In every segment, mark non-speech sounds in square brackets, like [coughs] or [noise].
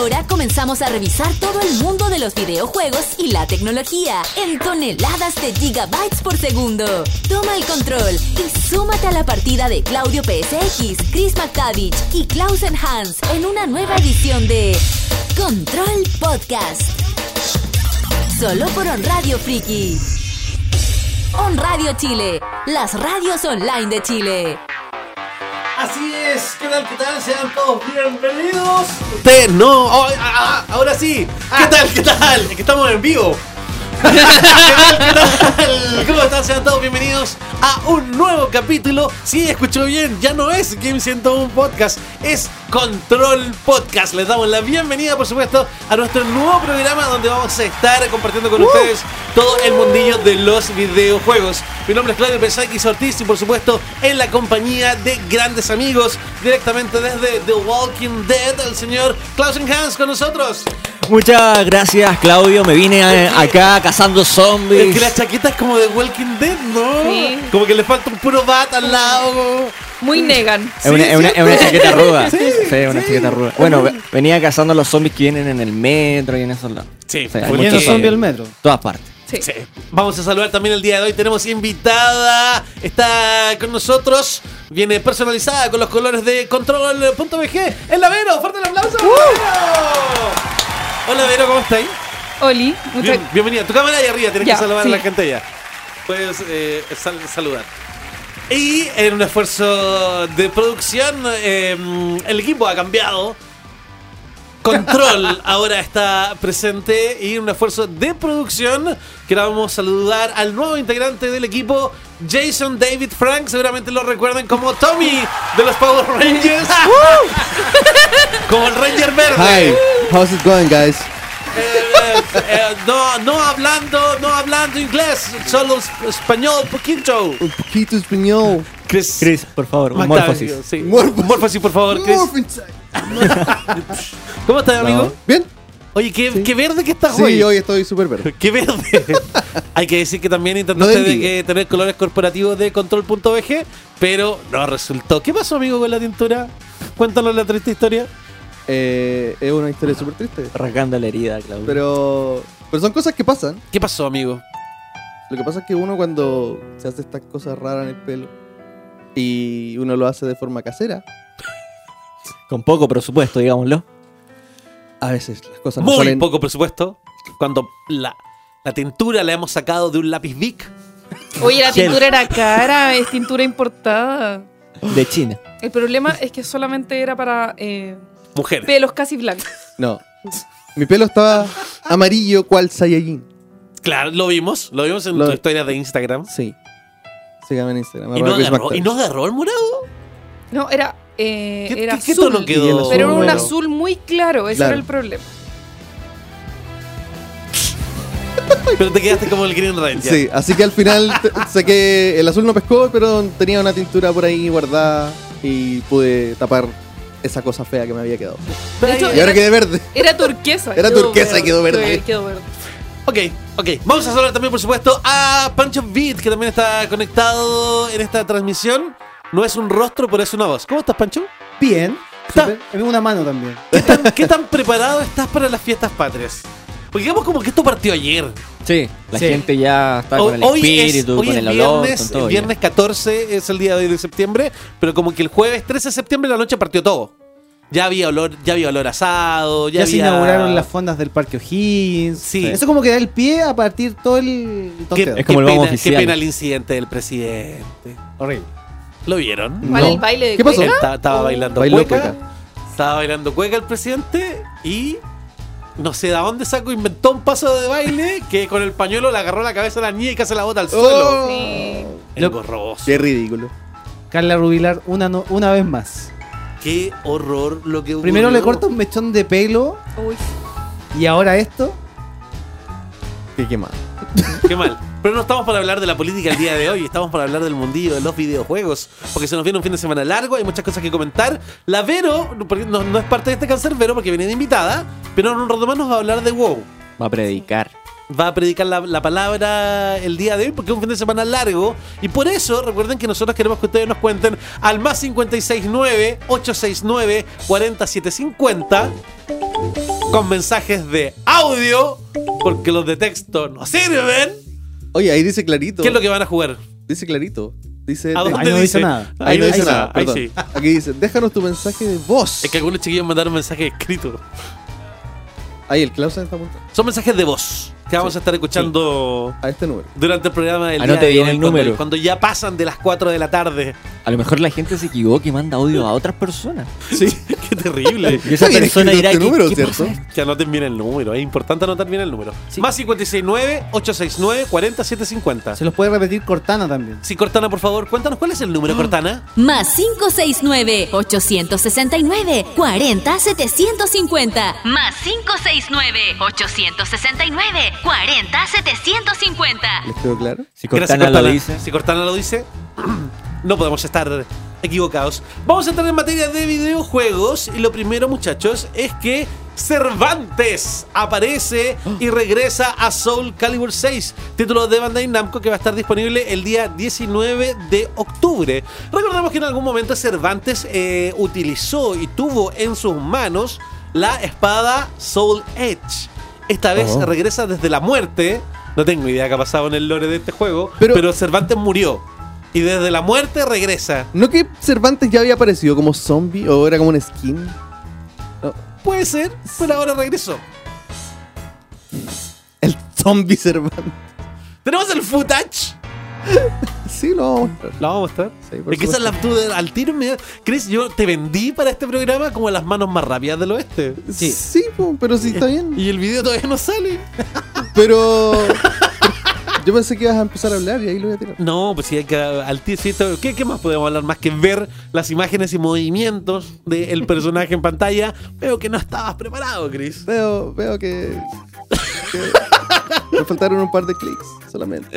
Ahora comenzamos a revisar todo el mundo de los videojuegos y la tecnología en toneladas de gigabytes por segundo. Toma el control y súmate a la partida de Claudio PSX, Chris McTavish y Klausen Hans en una nueva edición de Control Podcast. Solo por On Radio Friki. On Radio Chile, las radios online de Chile. Así es, ¿qué tal? ¿Qué tal? Sean todos bienvenidos. Usted no, oh, ah, ah, ahora sí. ¿Qué tal? ¿Qué tal? Es que estamos en vivo. [laughs] ¿Qué tal? ¿Qué tal? ¿Cómo están? Sean todos bienvenidos a un nuevo capítulo. Sí, escuchó bien, ya no es Game 101 Podcast, es Control Podcast. Les damos la bienvenida, por supuesto, a nuestro nuevo programa donde vamos a estar compartiendo con ustedes todo el mundillo de los videojuegos. Mi nombre es Claudio Pesakis Ortiz y, por supuesto, en la compañía de grandes amigos, directamente desde The Walking Dead, el señor Klausen Hans con nosotros. Muchas gracias, Claudio. Me vine a- acá cazando Es zombies. que la chaqueta es como de Walking Dead, ¿no? Sí. Como que le falta un puro bat al lado. Muy negan. Es una, Sí, es una- es una ¿cierto? chaqueta ruda. Sí, Sí, una chaqueta ruda. Bueno, ve- venía cazando a los zombies que vienen en el metro y en esos lados. Sí, O sea, hay porque- muchos ¿Quiénes son zombies. del metro? Todas partes. Sí. Sí. Vamos a saludar también el día de hoy. Tenemos invitada. Está con nosotros. Viene personalizada con los colores de control.bg. El Lavero. Fuerte el aplauso. ¡Uh! Lavero. Hola, Vero, ¿cómo estáis? Oli, muchas Bien- bienvenida. Tu cámara ahí arriba. Tienes Ya, que saludar sí. a la gente ya. Puedes eh, sal- saludar. Y en un esfuerzo de producción, eh, el equipo ha cambiado. Control [laughs] ahora está presente y en un esfuerzo de producción queremos saludar al nuevo integrante del equipo, Jason David Frank. Seguramente lo recuerden como Tommy de los Power Rangers. [laughs] como el Ranger Verde. Hi, how's it going, guys? Eh, eh, no, no hablando, no hablando inglés, solo es- español poquito. Un poquito español. Chris, Chris, por favor, morfosis. sí. Morphosis, por favor, Chris. ¿Cómo estás, amigo? ¿Bien? Oye, qué, Sí. qué verde que estás Sí, hoy. hoy estoy súper verde. [laughs] Qué verde. [laughs] Hay que decir que también No intentaste de de que tener colores corporativos de control.bg, pero no resultó. ¿Qué pasó, amigo, con la tintura? Cuéntanos la triste historia. Eh, es una historia súper triste. Rasgando la herida, Claudio. Pero, pero son cosas que pasan. ¿Qué pasó, amigo? Lo que pasa es que uno cuando se hace estas cosas raras en el pelo y uno lo hace de forma casera, Con poco presupuesto, digámoslo. a veces las cosas no Muy salen. poco presupuesto. Cuando la, la tintura la hemos sacado de un lápiz Bic. Oye, la tintura era cara, es tintura importada. De China. El problema es que solamente era para eh, Mujeres. pelos casi blancos. No. Mi pelo estaba amarillo cual Saiyajin. Claro, lo vimos. Lo vimos en Lo- tu historia de Instagram. Sí. Síganme en Instagram. ¿Y arroba no, Chris agarró, McTavish. ¿Y no agarró el morado? No, era, eh, ¿Qué, era qué- qué azul. tono quedó? Y el azul Pero era un bueno. azul muy claro, ese Claro. era el problema. [laughs] Pero te quedaste como el Green Ranger. Sí, así que al final te- saqué. El azul no pescó, pero tenía una tintura por ahí guardada y pude tapar esa cosa fea que me había quedado. De hecho, Y ahora quedé verde. era turquesa. Era turquesa y quedó verde. Quedó verde. Ok, ok. Vamos a saludar también, por supuesto, a Pancho Beat, que también está conectado en esta transmisión. No es un rostro, pero es una voz. ¿Cómo estás, Pancho? Bien. Está- Súper. En una mano también. ¿Qué tan, qué tan preparado estás para las fiestas patrias? Porque digamos como que esto partió ayer. Sí, la Sí. gente ya está con el hoy es, espíritu, hoy con es el olor, viernes, con todo. el viernes 14 es el día de hoy de septiembre, pero como que el jueves 13 de septiembre la noche partió todo. Ya había olor, ya había olor asado, ya, Ya, se inauguraron las fondas del Parque O'Higgins. Sí. Eso como que da el pie a partir todo el Qué. Es como qué pena, qué oficial. pena el incidente del presidente. Horrible. ¿Lo vieron? ¿Cuál No. el baile de ¿Qué pasó? cueca? Estaba, estaba bailando cueca, cueca. Estaba bailando cueca el presidente y no sé de dónde sacó, inventó un paso de baile que con el pañuelo le agarró la cabeza a la niña y casi la bota al suelo. Oh, Sí. Engorroso. Qué ridículo. Carla Rubilar una, no- una vez más. Qué horror lo que Primero le corta un mechón de pelo Uy. y ahora esto. Qué quemado. Qué mal. Pero no estamos para hablar de la política el día de hoy, estamos para hablar del mundillo de los videojuegos. Porque se nos viene un fin de semana largo, hay muchas cosas que comentar. La Vero, porque no, no es parte de este cáncer Vero porque viene de invitada, pero en un rato más nos va a hablar de WoW. Va a predicar. Va a predicar la, la palabra el día de hoy porque es un fin de semana largo. Y por eso, recuerden que nosotros queremos que ustedes nos cuenten al más 569-869-4750 con mensajes de audio, porque los de texto no sirven. Oye, ahí dice clarito. ¿Qué es lo que van a jugar? Dice clarito. Dice. ¿A de- dónde Ahí no dice dice? nada. Ahí no dice nada, ahí perdón. sí. Aquí dice, déjanos tu mensaje de voz. Es que algunos chiquillos mandaron mensajes escritos. Ahí el Klaus está apuntando Son mensajes de voz que vamos a estar escuchando a este número. durante el programa del Anote día de bien hoy, el cuando- número. Cuando ya pasan de las 4 de la tarde. A lo mejor la gente se equivoca y manda audio a otras personas. [laughs] Sí, qué terrible. [laughs] Y esa persona dirá este que, número, ¿qué ¿cierto? pasa? Que anoten bien el número, es importante anotar bien el número. Más 569-869-4750. Se los puede repetir Cortana también. Sí, Cortana, por favor, cuéntanos cuál es el número, Cortana. Más 569-869-40-750. Más 569-869-40-750. ¿Les quedó claro? Si Gracias, Cortana lo dice. Si Cortana lo dice, [clears throat] no podemos estar equivocados. Vamos a entrar en materia de videojuegos. Y lo primero, muchachos, es que Cervantes aparece y regresa a Soul Calibur 6, título de Bandai Namco que va a estar disponible el día 19 de octubre. Recordemos que en algún momento Cervantes eh, utilizó y tuvo en sus manos la espada Soul Edge. Esta vez Oh. regresa desde la muerte. No tengo idea qué ha pasado en el lore de este juego, pero, Pero- Cervantes murió. Y desde la muerte regresa. ¿No que Cervantes ya había aparecido como zombie o era como un skin? Puede ser, pero ahora regresó. El zombie Cervantes. Tenemos el footage. [laughs] Sí, lo vamos a mostrar. La vamos a mostrar. Sí, por es que esa es la de- al tiro me Chris, yo te vendí para este programa como las manos más rápidas del oeste. Sí, sí pero sí está bien. Y el video todavía no sale. Pero. [laughs] Yo pensé que ibas a empezar a hablar y ahí lo voy a tirar. No, pues sí, hay que al tiro. sí, esto- ¿Qué, qué más podemos hablar más que ver las imágenes y movimientos del [laughs] personaje en pantalla? Veo que no estabas preparado, Chris. Veo, veo que. que [laughs] me faltaron un par de clics solamente.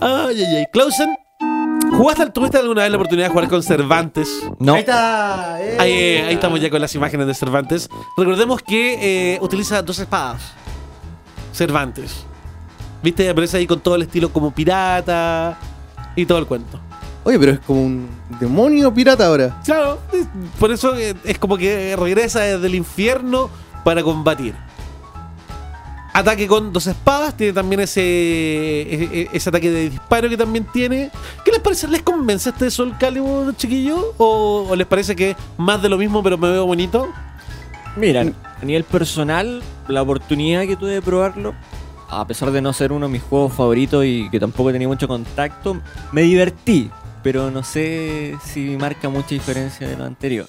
Ay, ay, ay. Clausen, ¿jugaste, ¿tuviste alguna vez la oportunidad de jugar con Cervantes? No. Ahí está. eh. Ahí, eh, ahí estamos ya con las imágenes de Cervantes. Recordemos que eh, utiliza dos espadas. Cervantes. ¿Viste? Aparece ahí con todo el estilo como pirata y todo el cuento. Oye, pero es como un demonio pirata ahora. Claro, por eso es como que regresa desde el infierno para combatir. Ataque con dos espadas, tiene también ese, e- e- ese ataque de disparo que también tiene. ¿Qué les parece? ¿Les convence este Soul Calibur, chiquillo? ¿O, o les parece que más de lo mismo pero me veo bonito? Mira, a nivel personal, la oportunidad que tuve de probarlo, a pesar de no ser uno de mis juegos favoritos y que tampoco tenía mucho contacto, me divertí, pero no sé si marca mucha diferencia de lo anterior.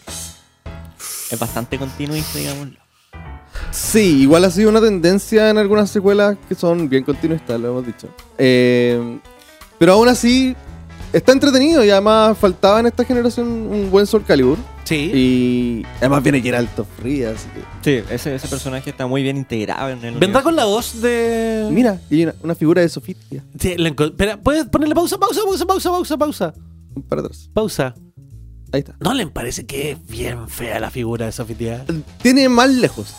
Es bastante continuista, digámoslo. Sí, igual ha sido una tendencia en algunas secuelas que son bien continuistas, lo hemos dicho. Eh, pero aún así, está entretenido y además faltaba en esta generación un buen Soul Calibur. Sí. Y además viene Geralto Free, así que. Sí, ese, ese personaje está muy bien integrado en el ¿Vendrá universo. con la voz de.? Mira, y una, una figura de Sofía. Sí, la Espera, ¿puedes ponerle pausa, pausa, pausa, pausa, pausa, pausa? Un par atrás. Pausa. Ahí está. ¿No le parece que es bien fea la figura de Sofía? Tiene más lejos.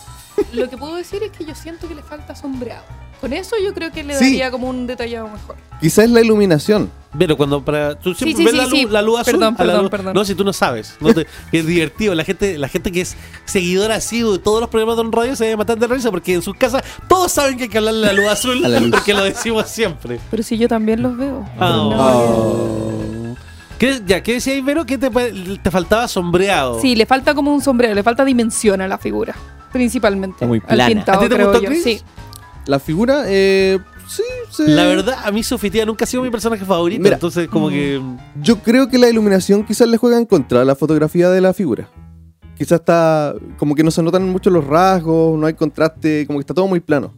Lo que puedo decir es que yo siento que le falta sombreado. Con eso yo creo que le Sí. daría como un detallado mejor. Quizás es la iluminación. Pero cuando para. Tú siempre sí, ves sí, la, sí. luz, la luz azul. Perdón, la perdón, luz- perdón. No, si tú no sabes. No te- [laughs] que es divertido. La gente, la gente que es seguidora así de todos los programas de On Radio se debe matar de risa porque en sus casas todos saben que hay que hablarle la luz azul. [laughs] La luz. Porque lo decimos siempre. Pero si yo también los veo. Ah. No. ¿Qué, ya, ¿qué decías, Ibero? Que te, te faltaba sombreado. Sí, le falta como un sombrero, le falta dimensión a la figura. Principalmente. Muy Al plana. pintado, ¿A ti te creo gustó, yo. Chris? Sí. La figura, eh, sí, sí. La verdad, a mí Sofía nunca ha sido mi personaje favorito. Mira. entonces, como que. Yo creo que la iluminación quizás le juega en contra a la fotografía de la figura. Quizás está como que no se notan mucho los rasgos, no hay contraste, como que está todo muy plano.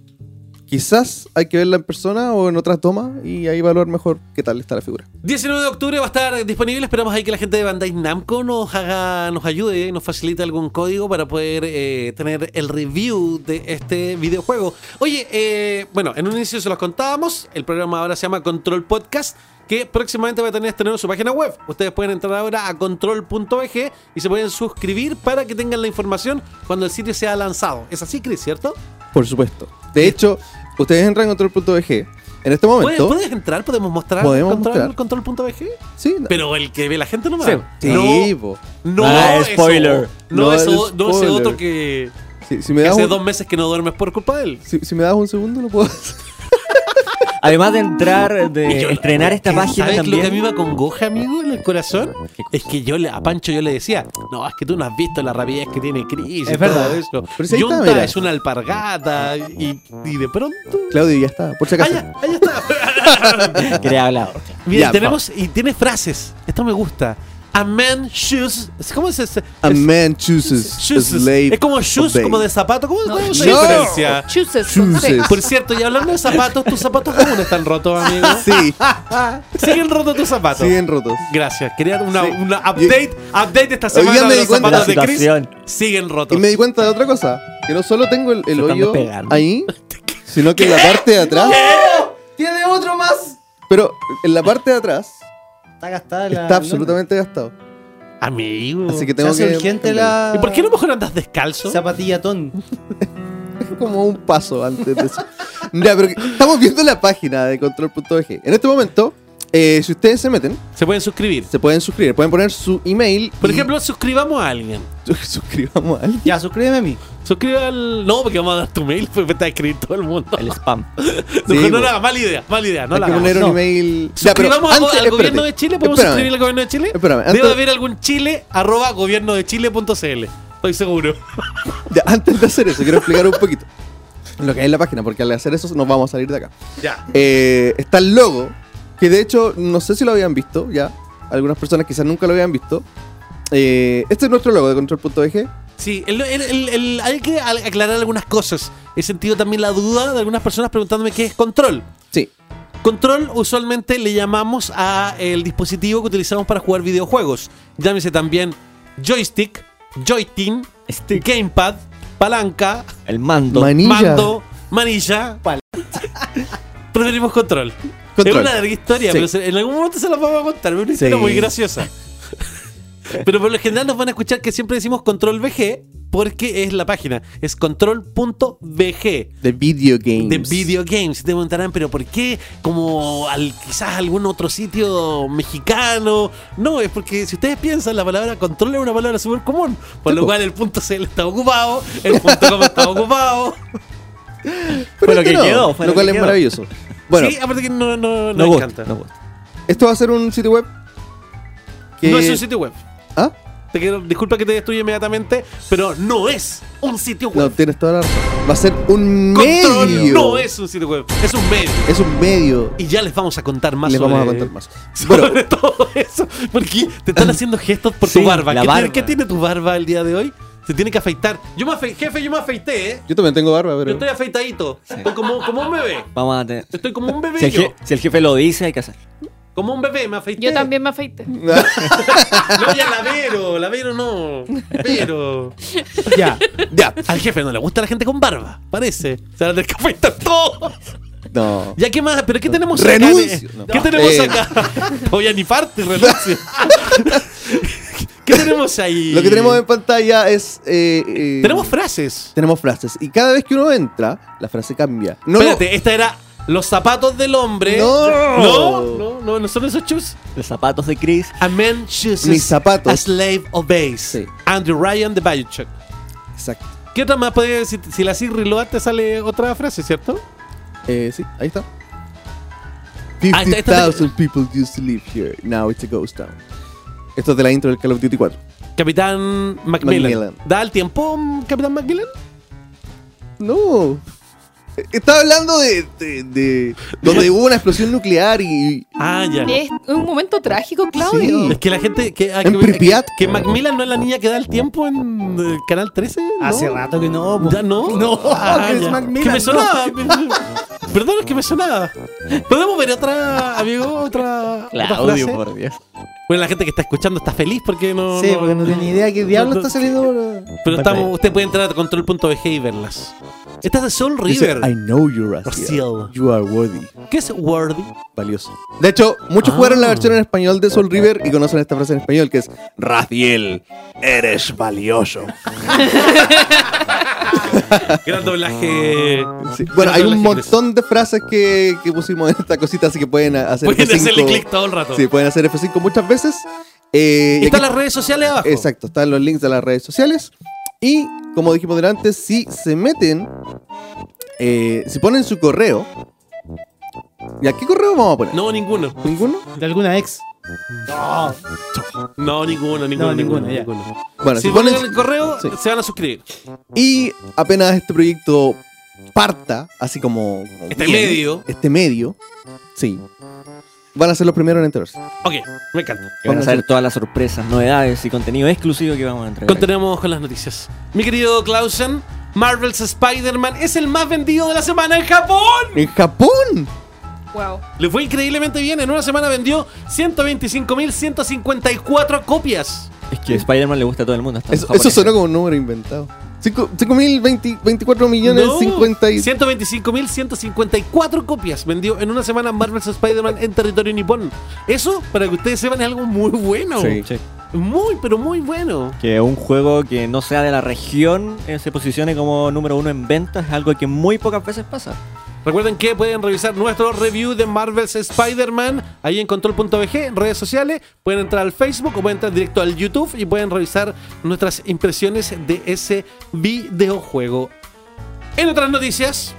Quizás hay que verla en persona o en otra toma y ahí evaluar mejor qué tal está la figura. 19 de octubre va a estar disponible. Esperamos ahí que la gente de Bandai Namco nos haga, nos ayude y nos facilite algún código para poder eh, tener el review de este videojuego. Oye, eh, bueno, en un inicio se los contábamos. El programa ahora se llama Control Podcast. Que próximamente va a tener en su página web. Ustedes pueden entrar ahora a control.bg y se pueden suscribir para que tengan la información cuando el sitio sea lanzado. Es así, Chris, ¿cierto? Por supuesto. De hecho, ustedes entran en control.bg. En este ¿Puedes, momento. puedes entrar? ¿Podemos mostrar Podemos control, mostrar. control.bg? Sí, Pero el que ve la gente no me Sí. sí, po. No, Ah, eso- spoiler. No, No, eso, el no ese spoiler. otro que, Sí, si, me que das hace un, dos meses que no duermes por culpa de él. si, si me das un segundo, lo puedo hacer. Además de entrar, de yo- estrenar esta ¿Sabes página lo que a mí también. me acongoja, amigo, en el corazón? Es que yo le, a Pancho yo le decía, no, es que tú no has visto la rapidez que tiene Chris. y Es verdad. todo eso. Pero si está, es una alpargata y, y de pronto... Claudio, ya está. Por si acaso. ¡Allá! ¡Ahí está! [laughs] Quería hablar. Mira, Ya, tenemos... Y tiene frases. Esto me gusta. A man shoes... ¿Cómo es ese? A es- man chooses, a slave Es como shoes, obey. como de zapato. ¿Cómo No, es la no. diferencia? Chooses. Chooses. Por cierto, y hablando de zapatos, tus zapatos aún están rotos, amigo. Sí, [laughs] Siguen rotos tus zapatos. siguen rotos. Gracias. Quería una, Sí. una update, update esta Hoy semana día me de di los cuenta- zapatos de Chris. Siguen rotos. Y me di cuenta de otra cosa. Que no solo tengo el, el hoyo ahí, sino que en la parte de atrás. ¡Tiene otro más! Pero en la parte de atrás Está gastada la. está absolutamente gastado. Amigo. Así que Se tengo hace que. urgente la. ¿Y por qué no mejor andas descalzo? Zapatillatón. [laughs] como un paso antes de eso. ya, pero estamos viendo la página de control.bg. En este momento, eh, si ustedes se meten, Se pueden suscribir. se pueden suscribir. Pueden poner su email. Por y ejemplo, suscribamos a alguien. [laughs] suscribamos a alguien. Ya, suscríbeme a mí. Suscribe al. No, porque vamos a dar tu mail, [laughs] pues me está a escribir todo el mundo. El spam. [laughs] No, no, po. no, mala idea, mala idea. No Hay la que hagamos. poner un No. email. Ya, pero Suscribamos al- antes- al espérate. gobierno de Chile. ¿Podemos Espérame. suscribir al gobierno de Chile? Espérame, Debe antes- haber algún chile arroba gobiernodechile.cl. Estoy seguro. Ya, antes de hacer eso, quiero explicar un poquito lo que hay en la página, porque al hacer eso nos vamos a salir de acá. Ya. Eh, está el logo, que de hecho no sé si lo habían visto ya. Algunas personas quizás nunca lo habían visto. Eh, este es nuestro logo de control.bg. Sí, el- el- el- el- hay que aclarar algunas cosas. He sentido también la duda de algunas personas preguntándome qué es control. Sí. Control usualmente le llamamos a el dispositivo que utilizamos para jugar videojuegos. Llámese también joystick, joystick, Stick. gamepad, palanca, El mando. Manilla. mando, manilla. [laughs] Preferimos control. Control. Es una larga historia, Sí. pero se- en algún momento se las vamos a contar. Es una historia Sí. muy graciosa. [laughs] pero por lo general nos van a escuchar que siempre decimos control VG porque es la página. Es control.bg De video games. de video games. Y te preguntarán, pero ¿por qué? Como al, quizás algún otro sitio mexicano. No, es porque si ustedes piensan, la palabra control es una palabra súper común. Por lo cual el punto CL está ocupado, el punto com está ocupado. Pero Fue lo este que no, quedó, fue lo lo cual que es quedó. maravilloso. Bueno, sí, aparte que no, no, no, No me gusta, encanta. no esto va a ser un sitio web. Que... No es un sitio web. ¿Ah? Te quiero, disculpa que te destruya inmediatamente, pero no es un sitio No, web. tienes toda la razón. Va a ser un Control medio. no es un sitio web, es un medio. Es un medio. Y ya les vamos a contar más Les sobre, vamos a contar más. [laughs] sobre Bueno, todo eso. Porque te están haciendo gestos por Sí, tu barba. la ¿Qué, barba. Tiene, qué tiene tu barba el día de hoy? Se tiene que afeitar. Yo me afeité, jefe, yo me afeité, ¿eh? yo también tengo barba, Yo pero. estoy afeitadito. Estoy como, como un bebé. Vamos a tener. Estoy como un bebé Si el, yo. je- si el jefe lo dice, hay que hacer. Como un bebé, me afeité. Yo también me afeité. [laughs] No, ya la Vero, la Vero no. Pero. Ya. Ya. Al jefe no le gusta la gente con barba, parece. Se van a tener que afeitar todo. No. Ya, ¿qué más? ¿Pero qué tenemos Renuncio. acá? No. ¿Qué tenemos Eh. acá? [laughs] Voy a ni parte, renuncio. [laughs] ¿Qué tenemos ahí? [laughs] Lo que tenemos en pantalla es. eh, eh, Tenemos frases. tenemos frases. Y cada vez que uno entra, la frase cambia. No, Espérate, esta era los zapatos del hombre. No. No, no, no, no son esos shoes. Los zapatos de Chris. A man chooses. Mis zapatos. A slave obeys. Sí. Andrew Ryan de Bioshock. Exacto. ¿Qué otra más puede Si, si la haces reload te sale otra frase, ¿cierto? Eh, sí, ahí está. Ah, esta- esta- 50,000 people used to live here. Now it's a ghost town. Esto es de la intro del Call of Duty 4. Capitán Macmillan. Macmillan. ¿Da el tiempo, Capitán Macmillan? No. Estaba hablando de, de- de- donde [laughs] hubo una explosión nuclear y. Ah, ya. Es un momento trágico, Claudio. Sí. Es que la gente. Que, ah, En que, Pripyat. que Macmillan no es la niña que da el tiempo en eh, Canal 13. ¿no? Hace rato que no. po. ¿Ya no? No, Ah, que [laughs] es. Macmillan, Que me no. sonaba. [laughs] Perdón, es que me sonaba. ¿Podemos ver otra, amigo? Otra, otra Claudio, frase? por Dios. Bueno, la gente que está escuchando está feliz porque no. Sí, porque no tiene idea qué diablo no- está saliendo. Pero estamos, usted puede entrar a control.bg y verlas. Esta es de Soul Dice, River. I know you, Raziel. Raziel. You are worthy. ¿Qué es Worthy? Valioso. De hecho, muchos Ah. jugaron la versión en español de Soul River y conocen esta frase en español que es Raziel, eres valioso. [laughs] Gran doblaje. [laughs] Sí. Bueno, gran hay un doblaje inglés. montón de frases que, que pusimos en esta cosita, así que pueden hacer Pueden F5. hacerle clic todo el rato. Sí, pueden hacer F5 muchas veces. Eh, y Están aquí- las redes sociales abajo. Exacto, están los links de las redes sociales. Y como dijimos delante, si se meten, eh, si ponen su correo. ¿Y a qué correo vamos a poner? No, ninguno. ¿Ninguno? De alguna ex. No, ninguno, ninguno, No, ninguno. ninguno, ya. ninguno. Bueno, si si ponen ponen. el correo, Sí. se van a suscribir. Y apenas este proyecto parta, así como. como Este bien, medio. Este medio. Sí. Van a ser los primeros en enterarse. Ok, me encanta. Van a saber hacer- todas las sorpresas, novedades y contenido exclusivo que vamos a entregar. Continuamos con las noticias. Mi querido Clausen, Marvel's Spider-Man es el más vendido de la semana en Japón. ¡En Japón! Wow. Le fue increíblemente bien. En una semana vendió 125.154 copias. Es que Spider-Man le gusta a todo el mundo. Eso, eso sonó como un número inventado. 5.024 millones No, 50 y... 125.154 copias vendió en una semana Marvel's Spider-Man en territorio nipón. Eso, para que ustedes sepan, es algo muy bueno. Sí. Sí. Muy, pero muy bueno. Que un juego que no sea de la región eh, se posicione como número uno en ventas es algo que muy pocas veces pasa. Recuerden que pueden revisar nuestro review de Marvel's Spider-Man ahí en control.bg, en redes sociales. Pueden entrar al Facebook o pueden entrar directo al YouTube y pueden revisar nuestras impresiones de ese videojuego. En otras noticias,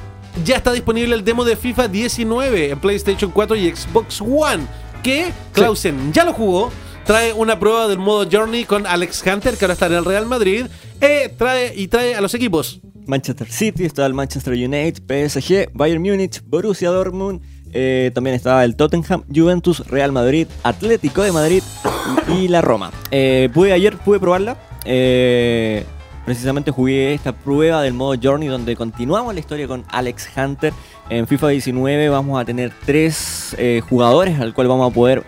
ya está disponible el demo de FIFA 19 en PlayStation 4 y Xbox One. Que Clausen ya lo jugó. Trae una prueba del modo Journey con Alex Hunter, que ahora está en el Real Madrid. Eh, trae, y trae a los equipos Manchester City, está el Manchester United, PSG, Bayern Múnich, Borussia Dortmund, eh, también está el Tottenham, Juventus, Real Madrid, Atlético de Madrid y la Roma. Eh, pude, ayer pude probarla. eh, precisamente jugué esta prueba del modo Journey donde continuamos la historia con Alex Hunter. En FIFA 19 vamos a tener tres jugadores al cual vamos a poder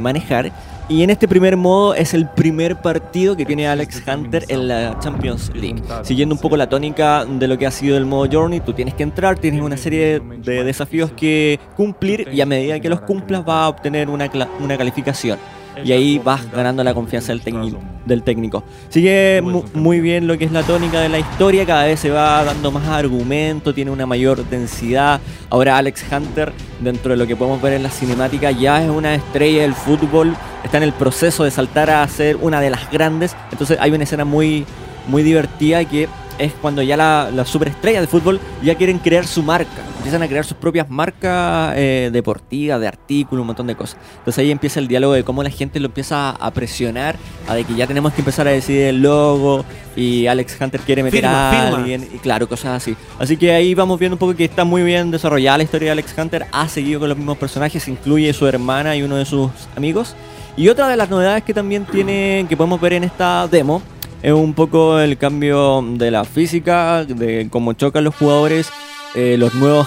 manejar. Y en este primer modo es el primer partido que tiene Alex Hunter en la Champions League. Siguiendo un poco la tónica de lo que ha sido el modo Journey, tú tienes que entrar, tienes una serie de desafíos que cumplir y a medida que los cumplas vas a obtener una, una calificación. Y ahí vas ganando la confianza del, técnico-. Sigue mu- muy bien lo que es la tónica de la historia, cada vez se va dando más argumento, tiene una mayor densidad. Ahora Alex Hunter, dentro de lo que podemos ver en la cinemática, ya es una estrella del fútbol, está en el proceso de saltar a ser una de las grandes. Entonces hay una escena muy, muy divertida que es cuando ya la- las superestrellas de fútbol ya quieren crear su marca. Empiezan a crear sus propias marcas eh, deportivas, de artículos, un montón de cosas. Entonces ahí empieza el diálogo de cómo la gente lo empieza a presionar, a de que ya tenemos que empezar a decidir el logo y Alex Hunter quiere meter Firma, a firma. alguien, y claro, cosas así. Así que ahí vamos viendo un poco que está muy bien desarrollada la historia de Alex Hunter, ha seguido con los mismos personajes, incluye su hermana y uno de sus amigos. Y otra de las novedades que también tiene, que podemos ver en esta demo, es un poco el cambio de la física, de cómo chocan los jugadores, eh, los nuevos.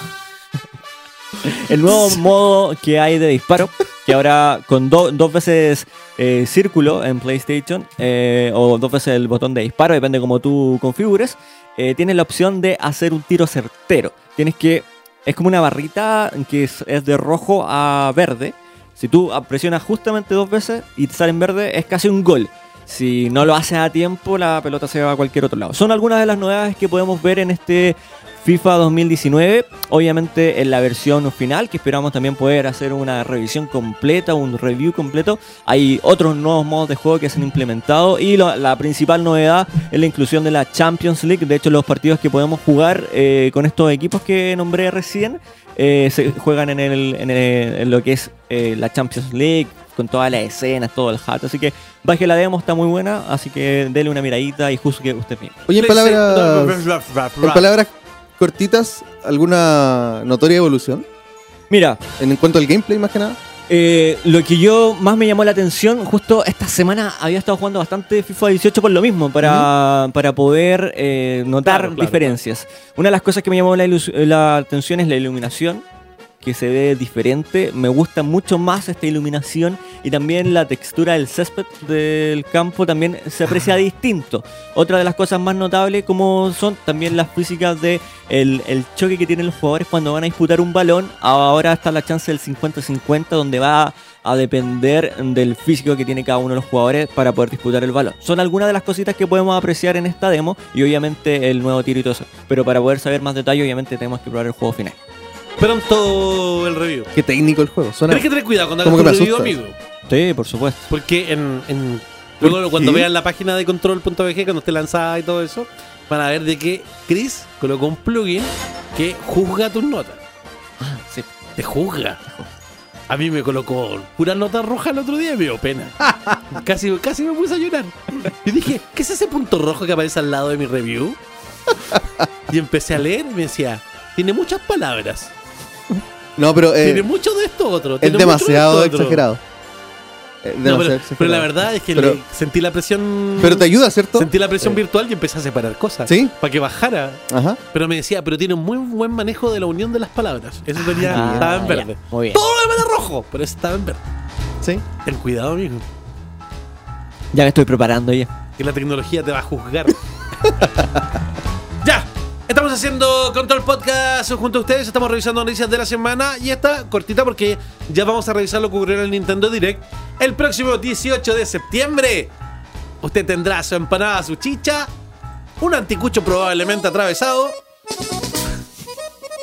[laughs] el nuevo modo que hay de disparo, que ahora con do- dos veces eh, círculo en PlayStation, eh, o dos veces el botón de disparo, depende como tú configures, tienes la opción de hacer un tiro certero. Tienes que. Es como una barrita que es, es de rojo a verde. Si tú presionas justamente dos veces y te sale en verde, es casi un gol. Si no lo haces a tiempo, la pelota se va a cualquier otro lado. Son algunas de las novedades que podemos ver en este FIFA 2019. Obviamente en la versión final, que esperamos también poder hacer una revisión completa, un review completo. Hay otros nuevos modos de juego que se han implementado. Y la principal novedad es la inclusión de la Champions League. De hecho, los partidos que podemos jugar eh, con estos equipos que nombré recién eh, se juegan en lo que es eh, la Champions League, con todas las escenas, todo el hat. Así que baje la demo, está muy buena. Así que dele una miradita y juzgue usted mismo. Oye, en palabras, en palabras cortitas alguna notoria evolución? Mira, En cuanto al gameplay, más que nada. Eh, lo que yo más me llamó la atención, justo esta semana había estado jugando bastante FIFA 18 por lo mismo, para, para poder eh, notar Claro, claro, diferencias. Una de las cosas que me llamó la, la atención es la iluminación, que se ve diferente. Me gusta mucho más esta iluminación y también la textura del césped del campo también se aprecia distinto. Otra de las cosas más notables como son también las físicas de el, el choque que tienen los jugadores cuando van a disputar un balón. Ahora está la chance del 50-50 donde va a depender del físico que tiene cada uno de los jugadores para poder disputar el balón. Son algunas de las cositas que podemos apreciar en esta demo y obviamente el nuevo tiro y todo eso. Pero para poder saber más detalle obviamente tenemos que probar el juego final. Pronto el review. Qué técnico el juego. Suena... Tienes que tener cuidado cuando hagas me review, amigo. Sí, por supuesto. Porque en, en- luego ¿Por cuando vean la página de control.bg cuando esté lanzada y todo eso, van a ver de que Chris colocó un plugin que juzga tus notas. Sí. Te juzga. A mí me colocó pura nota roja el otro día y me dio pena. [laughs] casi, casi me puse a llorar. Y dije, ¿qué es ese punto rojo que aparece al lado de mi review? Y empecé a leer y me decía, tiene muchas palabras. No, pero eh, tiene mucho de esto otro. es tiene mucho de demasiado esto otro". exagerado. Eh, No, demasiado pero, exagerado. pero la verdad es que Pero- le- sentí la presión. Pero te ayuda, ¿cierto? Sentí la presión Eh, virtual y empecé a separar cosas. ¿Sí? Para que bajara. Ajá. Pero me decía, pero tiene un muy buen manejo de la unión de las palabras. Eso tenía, Ah, estaba en ya. verde. Muy bien. Todo lo demás era rojo, pero ese estaba en verde. Sí. Ten cuidado, amigo. Ya me estoy preparando ya. Que la tecnología te va a juzgar. [laughs] Estamos haciendo Control Podcast junto a ustedes. Estamos revisando noticias de la semana. Y esta cortita porque ya vamos a revisar lo que ocurrió en el Nintendo Direct. El próximo 18 de septiembre. Usted tendrá su empanada, su chicha. Un anticucho probablemente atravesado.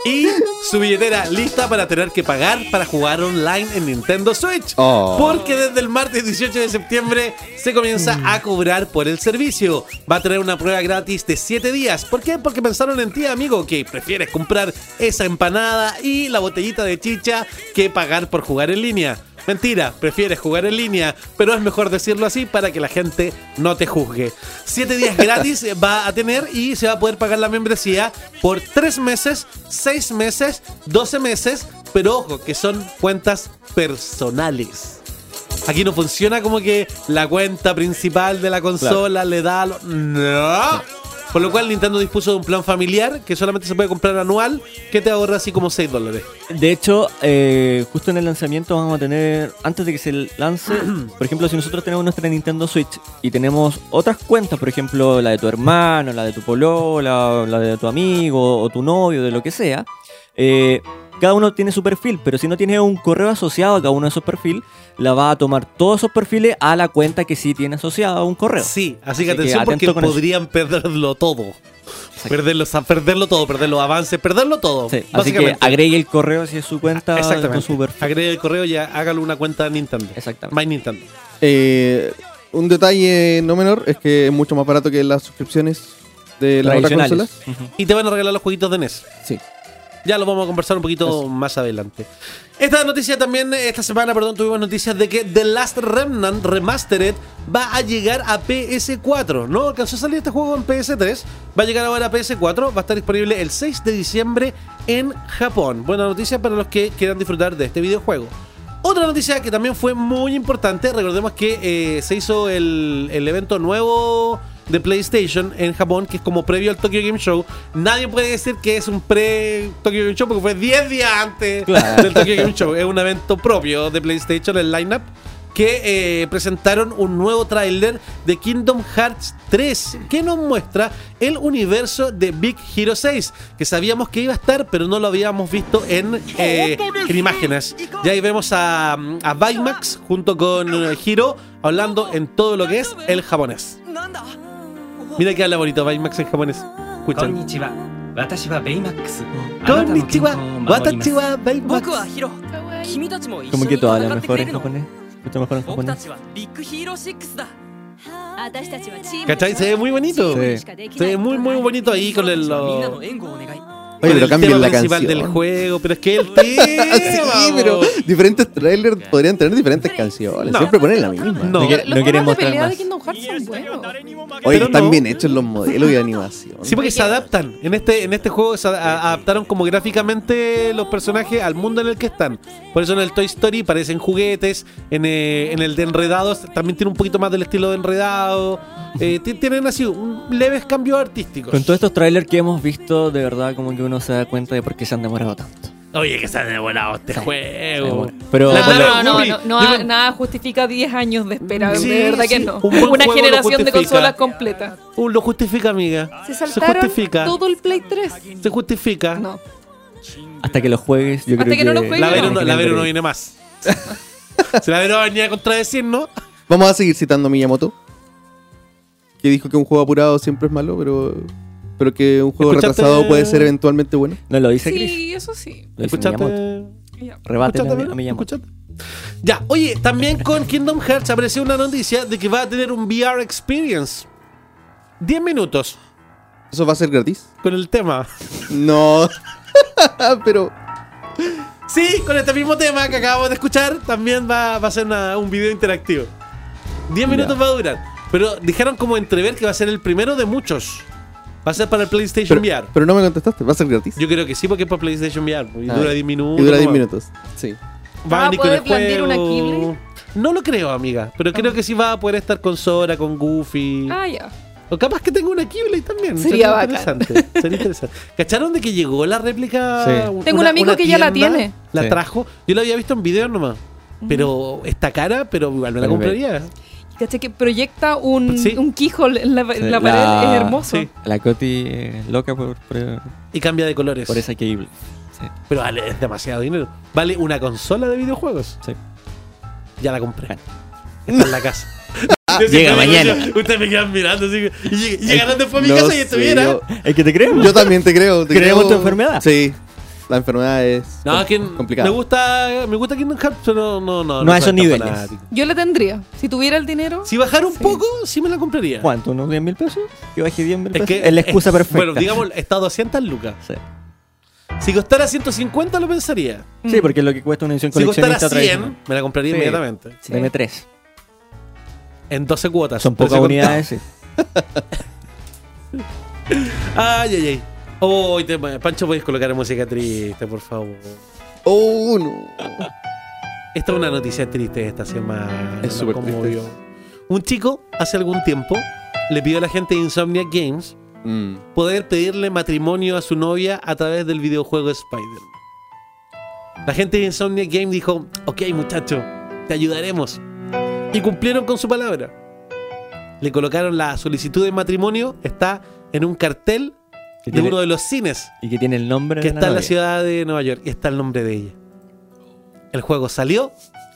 Y su billetera lista para tener que pagar para jugar online en Nintendo Switch. Oh. Porque desde el martes 18 de septiembre se comienza a cobrar por el servicio. Va a tener una prueba gratis de 7 días. ¿Por qué? Porque pensaron en ti, amigo, que prefieres comprar esa empanada y la botellita de chicha que pagar por jugar en línea. Mentira, prefieres jugar en línea, pero es mejor decirlo así para que la gente no te juzgue. 7 días gratis [laughs] va a tener y se va a poder pagar la membresía por 3 meses, 6 meses, 12 meses, pero ojo, que son cuentas personales. Aquí no funciona como que la cuenta principal de la consola le da... lo- No. Por lo cual Nintendo dispuso de un plan familiar que solamente se puede comprar anual que te ahorra así como 6 dólares. De hecho, eh, justo en el lanzamiento vamos a tener, antes de que se lance, [clears throat] por ejemplo, si nosotros tenemos nuestra Nintendo Switch y tenemos otras cuentas, por ejemplo, la de tu hermano, la de tu polola, la de tu amigo o tu novio, de lo que sea, eh, cada uno tiene su perfil, pero si no tiene un correo asociado a cada uno de esos perfiles, la va a tomar todos esos perfiles a la cuenta que sí tiene asociada a un correo. Sí, así que Así que atención porque eso. podrían perderlo todo. Perderlo, perderlo todo, perder los avances, perderlo todo. Sí, así que básicamente. agregue el correo si es su cuenta Exactamente. con su perfil. Agregue el correo y hágalo una cuenta de Nintendo. Exactamente. My Nintendo. Eh, un detalle no menor es que es mucho más barato que las suscripciones de las otras consolas. Y te van a regalar los jueguitos de NES. Sí. Ya lo vamos a conversar un poquito más adelante. Esta noticia también, esta semana, perdón, tuvimos noticias de que The Last Remnant Remastered va a llegar a PS4. No alcanzó a salir este juego en PS3. Va a llegar ahora a PS4. Va a estar disponible el 6 de diciembre en Japón. Buena noticia para los que quieran disfrutar de este videojuego. Otra noticia que también fue muy importante, recordemos que eh, se hizo el, el evento nuevo de PlayStation en Japón, que es como previo al Tokyo Game Show. Nadie puede decir que es un pre-Tokyo Game Show porque fue 10 días antes Claro. del Tokyo Game Show. Es un evento propio de PlayStation, el lineup, que eh, presentaron un nuevo tráiler de Kingdom Hearts 3, que nos muestra el universo de Big Hero 6, que sabíamos que iba a estar, pero no lo habíamos visto en, eh, en imágenes. Y ahí vemos a, a Baymax junto con eh, Hiro hablando en todo lo que es el japonés. Mira que habla bonito Baymax en japonés. Escucha. Konnichiwa. Watashiwa Baymax. Mm. Konnichiwa. Watashi Baymax. Como que todas las mejores en japonés. Escucha mejor en japonés. ¿Cachai? Se ve muy bonito. Sí. Se ve muy, muy bonito ahí con el... Lo... Oye, pero cambien la canción. del juego, pero es que el [laughs] tema. sí, pero diferentes trailers podrían tener diferentes canciones. Siempre ponen la misma. No, no, no quieren mostrar más. De Hearts. Oye, pero están bien hechos los modelos y animación. Sí, porque se adaptan. En este, en este juego se adaptaron como gráficamente los personajes al mundo en el que están. Por eso en el Toy Story parecen juguetes. En, eh, en el de Enredados también tiene un poquito más del estilo de Enredado. Eh, tienen así un leves cambios artísticos. Con todos estos trailers que hemos visto, de verdad, como que uno se da cuenta de por qué se han demorado tanto. Oye, que se ha demorado este juego. Pero No, no, no, yo nada justifica 10 años de espera, Sí, de verdad que no. Un Una generación de consolas completa. Uh, lo justifica, amiga. Se Se saltaron justifica. todo el Play 3. Se justifica. No. Hasta que lo juegues, yo Hasta creo que no lo juegues, La Vero no. la Vero viene más. [laughs] si la Vero venía a contradecirnos. Vamos a seguir citando a Miyamoto. Que dijo que un juego apurado siempre es malo, pero, pero que un juego ¿Escuchaste? retrasado puede ser eventualmente bueno. No lo dice Chris. Sí, eso sí. Lo. ¿Escuchaste? Rebate a, ¿Escuchaste, Mi-. Ya, oye, también con Kingdom Hearts apareció una noticia de que va a tener un VR experience. 10 minutos ¿Eso va a ser gratis? con el tema. No. [laughs] pero. Sí, con este mismo tema que acabamos de escuchar, también va, va a ser una- un video interactivo. 10 minutos va a durar. Pero dijeron como entrever que va a ser el primero de muchos. Va a ser para el PlayStation Pero, VR. pero no me contestaste, ¿va a ser gratis? Yo creo que sí, porque es para PlayStation VR. Y Ah, dura 10 minutos. Y dura 10 nomás. minutos. Sí. Va ¿Va a poder plantear una? No lo creo, amiga. Pero creo que sí va a poder estar con Sora, con Goofy. Ah, ya. O capaz que tenga una Ghibli también. Sería bacán. interesante. Sería interesante. [laughs] ¿Cacharon de que llegó la réplica? Sí. Una- Tengo un amigo que ya la tiene. La Sí. trajo. Yo la había visto en video nomás. Pero está cara, pero igual me la compraría. ¿Cachai? Que proyecta un, Sí. un keyhole en la, en Sí. la pared. La- Es hermoso. Sí. La Coti loca por, por, Y cambia de colores. por esa Cable. Sí. Pero vale, es demasiado dinero. Vale una consola de videojuegos. Sí. Ya la compré. Está en la casa. [laughs] Yo llega mañana. Ustedes me quedan mirando así. que- Y, lleg- y llegaron después a mi No casa y estuviera. Es que te creemos. Yo también te creo. Te ¿Creemos creo- tu enfermedad? Sí. La enfermedad es No, com- es que complicada. me gusta, me gusta Kingdom Hearts, pero no, no, No a soy esos niveles. fanático. Yo la tendría. Si tuviera el dinero. Si bajara un Sí. poco, sí me la compraría. ¿Cuánto? ¿Unos 10 mil pesos? Que baje 10 mil Es pesos. que es la excusa es- perfecta. Bueno, digamos, está a 200 lucas. Sí. Si costara 150 lo pensaría. Sí, porque es lo que cuesta una edición Si costara coleccionista 100, tradicional. me la compraría Sí. inmediatamente. Sí. Deme 3. En 12 cuotas. Son pocas unidades, sí. [laughs] Ay, ay, ay. Oh, te- Pancho, puedes colocar música triste, por favor. Oh, no. Esta es una noticia triste esta semana. Es súper triste. Un chico, hace algún tiempo, le pidió a la gente de Insomniac Games Mm. poder pedirle matrimonio a su novia a través del videojuego Spider. La gente de Insomniac Games dijo, ok muchacho, te ayudaremos. Y cumplieron con su palabra. Le colocaron la solicitud de matrimonio, está en un cartel de tiene- uno de los cines Y que tiene el nombre que de está en la ciudad de Nueva York y está el nombre de ella. El juego salió,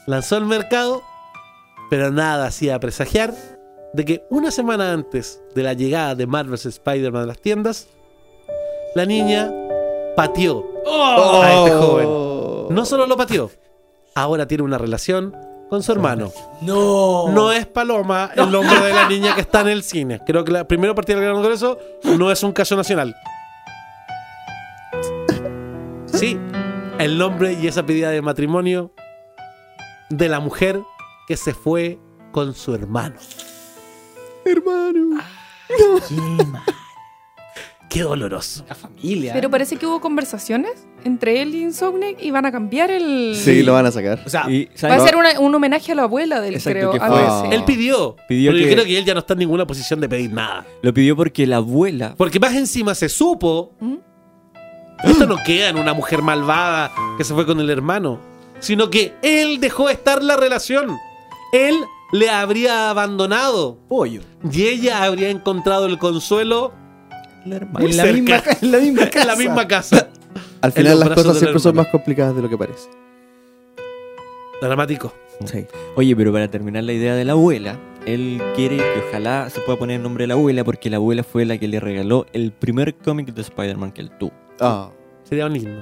lanzó al mercado, pero nada hacía presagiar de que una semana antes de la llegada de Marvel's Spider-Man a las tiendas, la niña pateó a este joven. No solo lo pateó, ahora tiene una relación con su hermano. No. No es Paloma el nombre de la niña que está en el cine. Creo que la primera partida del Gran Congreso no es un caso nacional. Sí, el nombre y esa pedida de matrimonio de la mujer que se fue con su hermano. Hermano. Qué doloroso. La familia. Pero parece que hubo conversaciones entre él y Insomniac y van a cambiar el. Sí, lo van a sacar. O sea, Y, Va a ser una- un homenaje a la abuela del Exacto, creo. que fue-. Él pidió, Pidió pero yo creo que él ya no está en ninguna posición de pedir nada. Lo pidió porque la abuela Porque más encima se supo. ¿Mm? Esto no queda en una mujer malvada que se fue con el hermano. Sino que él dejó estar la relación. Él le habría abandonado. pollo. Y ella habría encontrado el consuelo la hermana. Muy En la, cerca. misma, ca- en la misma casa. [laughs] en la misma casa. [laughs] Al final las cosas siempre son más complicadas de lo que parece. Dramático. Sí. Oye, pero para terminar la idea de la abuela, él quiere que ojalá se pueda poner el nombre de la abuela porque la abuela fue la que le regaló el primer cómic de Spider-Man que él tuvo. Ah. Sería un lindo.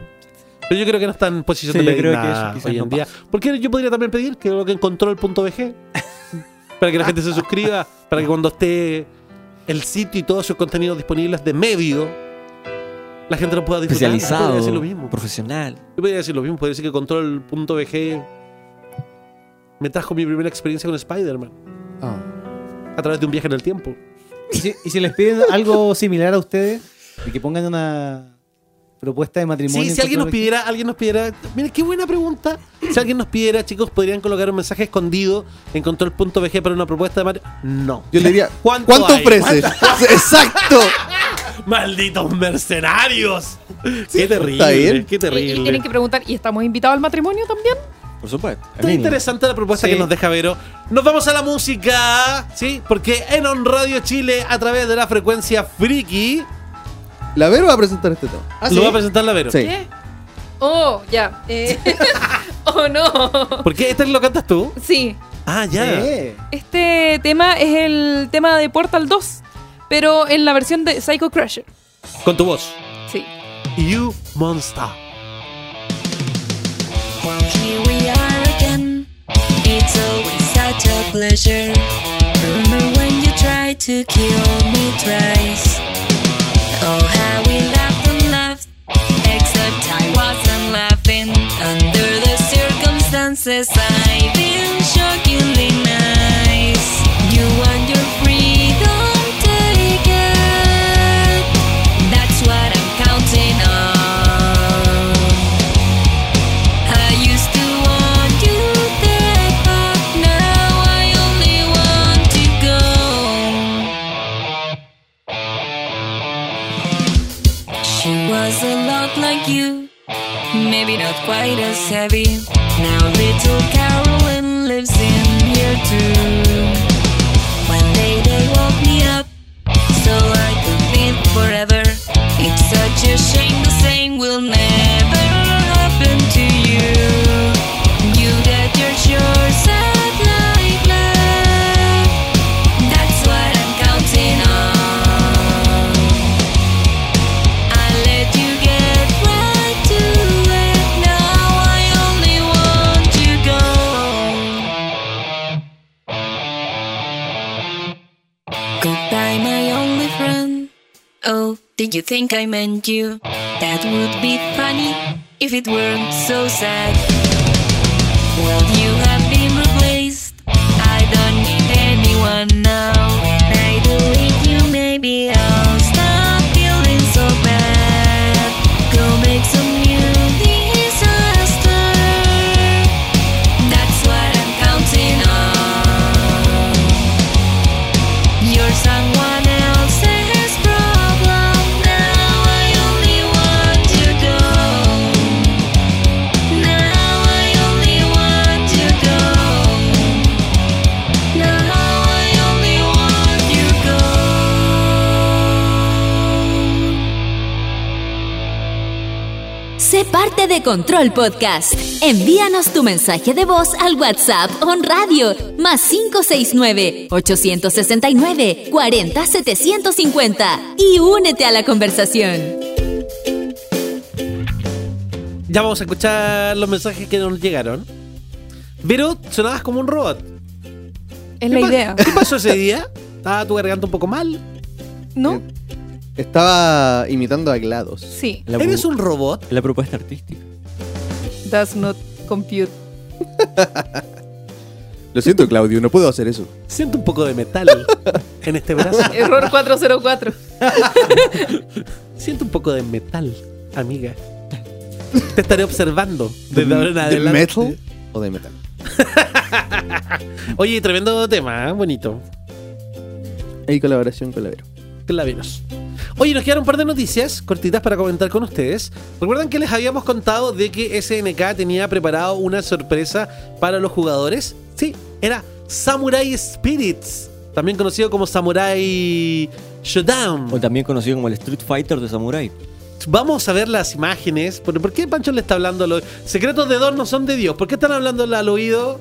Pero yo creo que no está en posición Sí, de yo pedir creo que nada eso quizás hoy en no día. Porque yo podría también pedir que lo que encontró el punto BG. [laughs] para que la gente se suscriba. Para que cuando esté el sitio y todos sus contenidos disponibles de medio, la gente lo pueda disfrutar. Yo Especializado, podría decir lo mismo. profesional. Yo podría decir lo mismo. Podría decir que Control.bg me trajo mi primera experiencia con Spider-Man Ah. a través de un viaje en el tiempo. ¿Y, si, y si les piden algo similar a ustedes, de que pongan una propuesta de matrimonio. Sí, si alguien nos pidiera, alguien nos pidiera, mira qué buena pregunta. Si alguien nos pidiera, chicos, podrían colocar un mensaje escondido en control.bg para una propuesta de Mario. No. Yo le diría, [laughs] ¿Cuánto ¿cuánto, ofreces? [laughs] Exacto. [laughs] Malditos mercenarios. qué terrible. está bien. Qué Y, y terrible. tienen que preguntar, ¿y estamos invitados al matrimonio también? Por supuesto. Está interesante la propuesta Sí. que nos deja Vero. Nos vamos a la música, ¿sí? Porque en On Radio Chile, a través de la frecuencia Friki, La Vero va a presentar este tema. ¿Ah, lo sí? va a presentar la Vero. Sí. ¿Qué? Oh, ya. Eh, [laughs] oh, no. ¿Por qué? ¿Este lo cantas tú? Sí. Ah, ya. Sí. Este tema es el tema de Portal 2, pero en la versión de Psycho Crusher. Con tu voz. Sí. You Monster. Here we are again. It's always such a pleasure. Remember when you tried to kill me twice? How we laughed and laughed. Except I wasn't laughing. Under the circumstances, I've been think I meant you? That would be funny if it weren't so sad. Well, you have been replaced. I don't need anyone now. Control Podcast. Envíanos tu mensaje de voz al WhatsApp on radio más 569-869-40750 y únete a la conversación. Ya vamos a escuchar los mensajes que nos llegaron. Pero sonabas como un robot. Es la idea. ¿Qué pasó ese día? ¿Estaba tu garganta un poco mal? ¿No? Estaba imitando a GLaDOS. Sí. ¿Eres un robot? la propuesta artística. Does not compute. [laughs] Lo siento, Claudio, no puedo hacer eso. Siento un poco de metal en este brazo. [laughs] Error 404. [laughs] Siento un poco de metal, amiga. Te estaré observando desde ahora en ¿De adelante. metal o de metal? Oye, tremendo tema, ¿eh? bonito. Hay colaboración con la Vero. Claveros. Oye, nos quedaron un par de noticias cortitas para comentar con ustedes. Recuerdan que les habíamos contado de que SNK tenía preparado una sorpresa para los jugadores. Sí, era Samurai Spirits, también conocido como Samurai Showdown. O también conocido como el Street Fighter de Samurai. Vamos a ver las imágenes. ¿Por, por qué Pancho le está hablando? oído? Secretos de Dos no son de Dios. ¿Por qué están hablando al oído?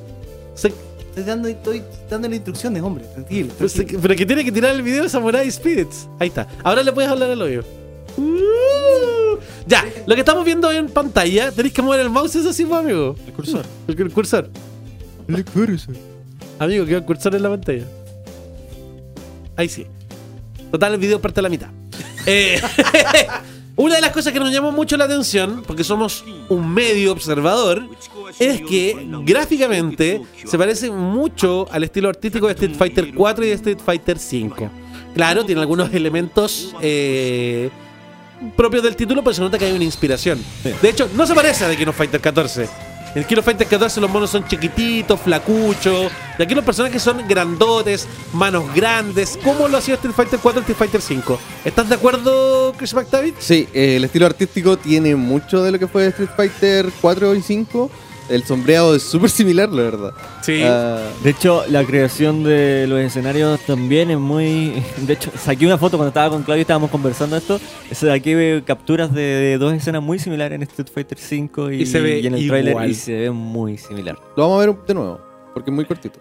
Se- Estoy dando, estoy dándole instrucciones, hombre. Tranquilo. pero, tranquilo. pero que tiene que tirar el video de Samurai Spirits. Ahí está. Ahora le puedes hablar al oído. Uh. Ya, lo que estamos viendo en pantalla, tenéis que mover el mouse, eso sí, pues, amigo. El cursor. El, el cursor. Amigo, queda el cursor en la pantalla. Ahí sí. Total, el video parte a la mitad. Eh, [laughs] [laughs] Una de las cosas que nos llamó mucho la atención, porque somos un medio observador, es que gráficamente se parece mucho al estilo artístico de Street Fighter 4 y de Street Fighter 5. Claro, tiene algunos elementos eh, propios del título, pero se nota que hay una inspiración. De hecho, no se parece a The King of Fighter 14. En King of Fighter 14 los monos son chiquititos, flacuchos. Y aquí los personajes son grandotes, manos grandes. ¿Cómo lo hacía Street Fighter 4 y Street Fighter 5? ¿Estás de acuerdo, Chris McTavish? Sí, eh, el estilo artístico tiene mucho de lo que fue Street Fighter 4 y 5. El sombreado es súper similar, la verdad. Sí. Ah, De hecho, la creación de los escenarios también es muy... De hecho, saqué una foto cuando estaba con Claudio y estábamos conversando esto. Saqué capturas de, de dos escenas muy similares en Street Fighter 5 y, Y se ve y en el igual. trailer y se ve muy similar. lo vamos a ver de nuevo, porque es muy cortito.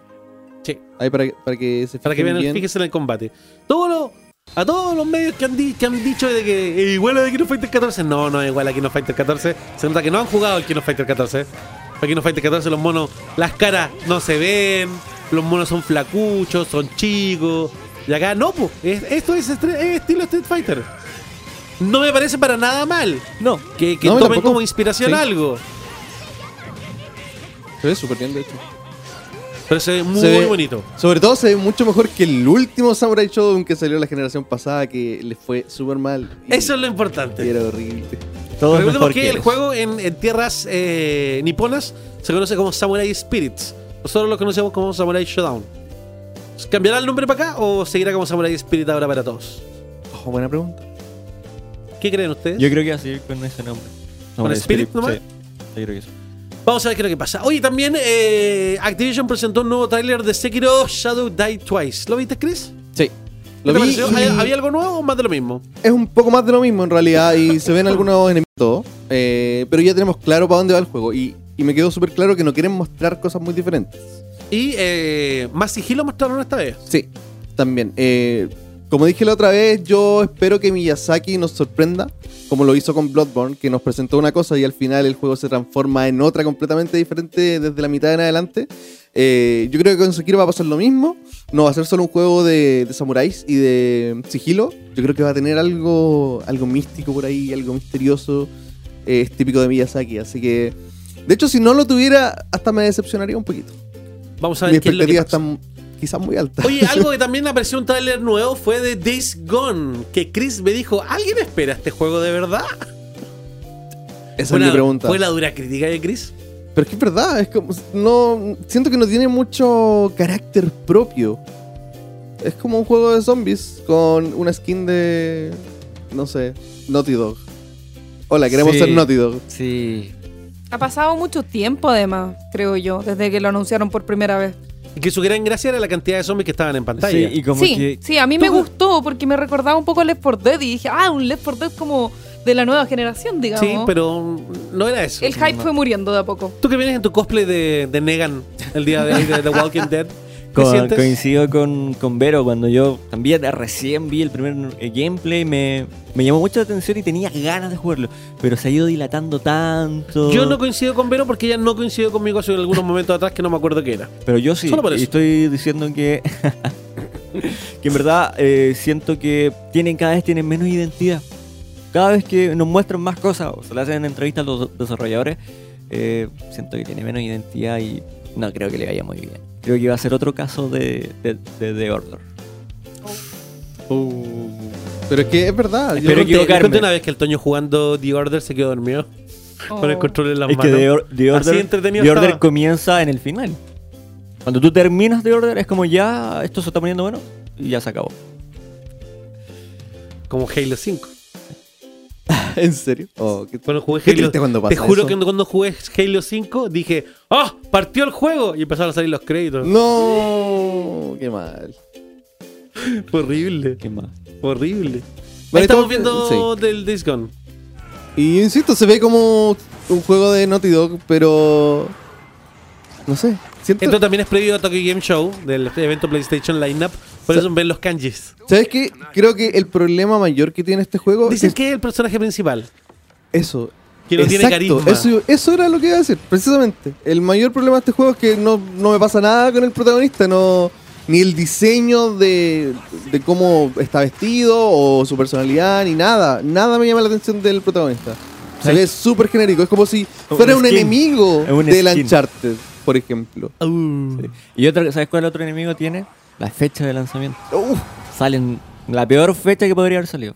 Sí. Ahí para, que- para que se Para que vean, bien. fíjense en el combate. Todo lo- a todos los medios que han, di- que han dicho de que es igual a The King of Fighter 14, no, no es igual a King of Fighter 14. Se nota que no han jugado el King of Fighter 14. Para King of Fighter 14 los monos, las caras no se ven, los monos son flacuchos, son chicos. Y acá no, pues, esto es, estilo Street Fighter. No me parece para nada mal. No, Que, que No, tomen tampoco. como inspiración Sí. algo. Se ve súper bien, de hecho. Pero se ve muy Se ve- bonito. Sobre todo se ve mucho mejor que el último Samurai Shodown que salió la generación pasada, que le fue súper mal. Eso es lo y importante. era horrible. Todo es Recordemos mejor que, que, el juego en, en tierras eh, niponas se conoce como Samurai Spirits. Nosotros lo conocemos como Samurai Showdown. ¿Cambiará el nombre para acá o seguirá como Samurai Spirit ahora para todos? Oh, buena pregunta. ¿Qué creen ustedes? Yo creo que va a seguir con ese nombre. ¿Con Spirit nomás? Sí, yo creo que sí. Vamos a ver qué es lo que pasa. Oye, también eh, Activision presentó un nuevo tráiler de Sekiro Shadow Die Twice. ¿Lo viste, Chris? Sí. ¿Qué Lo te vi pareció? y ¿Hay- ¿Había algo nuevo o más de lo mismo? es un poco más de lo mismo en realidad y se ven algunos enemigos, eh, pero ya tenemos claro para dónde va el juego y, y me quedó súper claro que no quieren mostrar cosas muy diferentes. Y eh, más sigilo mostraron esta vez. Sí, también. Eh, como dije la otra vez, yo espero que Miyazaki nos sorprenda, como lo hizo con Bloodborne, que nos presentó una cosa y al final el juego se transforma en otra completamente diferente desde la mitad en adelante. Eh, yo creo que con Sekiro va a pasar lo mismo. No va a ser solo un juego de, de samuráis y de sigilo. Yo creo que va a tener algo, algo místico por ahí, algo misterioso. Eh, es típico de Miyazaki, así que... De hecho, si no lo tuviera, hasta me decepcionaría un poquito. Vamos a Mis ver qué es lo que expectativas pasa. están quizás muy altas. Oye, [laughs] algo que también apareció un tráiler nuevo fue de Days Gone, que Chris me dijo, ¿alguien espera este juego de verdad? Esa Fue es mi pregunta. ¿Fue la dura crítica de Chris? Pero es que es verdad, es como. No, siento que no tiene mucho carácter propio. Es como un juego de zombies con una skin de. No sé, Naughty Dog. Hola, queremos Sí. ser Naughty Dog. Sí. Ha pasado mucho tiempo, además, creo yo, desde que lo anunciaron por primera vez. Y que su gran gracia era la cantidad de zombies que estaban en pantalla. Sí, y como sí, que sí, a mí me gustó porque me recordaba un poco a Left 4 Dead y dije, ah, un Left 4 Dead como de la nueva generación, digamos. Sí, pero no era eso. El hype fue muriendo de a poco. Tú que vienes en tu cosplay de, de Negan el día de hoy de The Walking Dead, ¿qué Co- sientes? coincido con, con Vero cuando yo también recién vi el primer gameplay me, me llamó mucho la atención y tenía ganas de jugarlo pero se ha ido dilatando tanto Yo no coincido con Vero porque ella no coincidió conmigo hace algunos momentos atrás que no me acuerdo qué era. pero yo sí Solo por y estoy diciendo que [laughs] que en verdad eh, siento que tienen cada vez tienen menos identidad cada vez que nos muestran más cosas o se le hacen entrevistas a los desarrolladores eh, siento que tiene menos identidad y no creo que le vaya muy bien creo que va a ser otro caso de, de, de The Order Pero es que es verdad. Espero Yo conté, equivocarme. yo conté una vez que el Toño jugando The Order se quedó dormido con el Oh. control en las Es que manos. The, Or- The Así Order, entretenido The Order comienza en el final. Cuando tú terminas The Order es como ya esto se está poniendo bueno y ya se acabó. Como Halo 5. [laughs] ¿En serio? Oh, qué- Cuando jugué Qué Halo, triste cuando te pasa juro eso. que cuando, jugué Halo 5 dije, ¡Ah! ¡Partió el juego! Y empezaron a salir los créditos. No, qué mal. [laughs] Fue horrible. ¿Qué más? Fue horrible. Ahí Bueno, estamos todo- viendo del Days Gone. Y insisto, se ve como un juego de Naughty Dog, pero. No sé. Siento, Esto también es previo a Tokyo Game Show, del evento PlayStation Lineup. Por eso ven los kanjis. ¿Sabes qué? Creo que el problema mayor que tiene este juego Dicen es que es el personaje principal. eso. Que no tiene Exacto, carisma. Eso, eso era lo que iba a decir, precisamente. El mayor problema de este juego es que no, no me pasa nada con el protagonista. No, ni el diseño de, de cómo está vestido o su personalidad, ni nada. Nada me llama la atención del protagonista. Se Sí. ve súper genérico. Es como si Un fuera un skin. enemigo un del. Uncharted, por ejemplo. Y otro, ¿sabes cuál otro enemigo tiene? La fecha de lanzamiento. Uf, Salen la peor fecha que podría haber salido.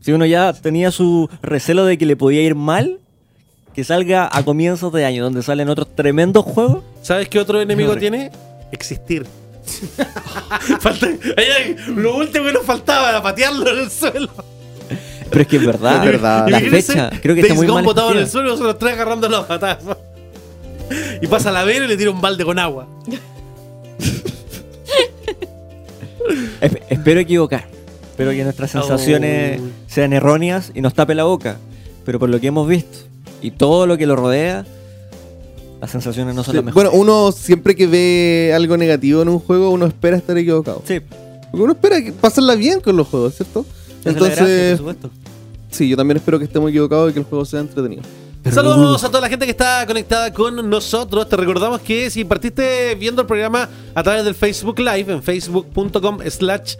Si uno ya tenía su recelo de que le podía ir mal, que salga a comienzos de año, donde salen otros tremendos juegos. ¿Sabes qué otro enemigo tiene? Existir. [laughs] Falta- ay, ay, lo último que nos faltaba era patearlo en el suelo. Pero es que es verdad. Es verdad. La fecha, creo que está muy mal. botado en el suelo, nosotros tres agarrando las patadas. Y pasa la vera y le tira un balde con agua. Es- espero equivocar. Espero que nuestras sensaciones Oh. sean erróneas y nos tape la boca. Pero por lo que hemos visto y todo lo que lo rodea, las sensaciones no son las mejores. Bueno, uno siempre que ve algo negativo en un juego, uno espera estar equivocado. sí, Porque uno espera que- pasarla bien con los juegos, ¿cierto? gracia, Entonces, por supuesto. sí, yo también espero que estemos equivocados y que el juego sea entretenido. Saludos a toda la gente que está conectada con nosotros. Te recordamos que si partiste viendo el programa a través del Facebook Live en facebook.com slash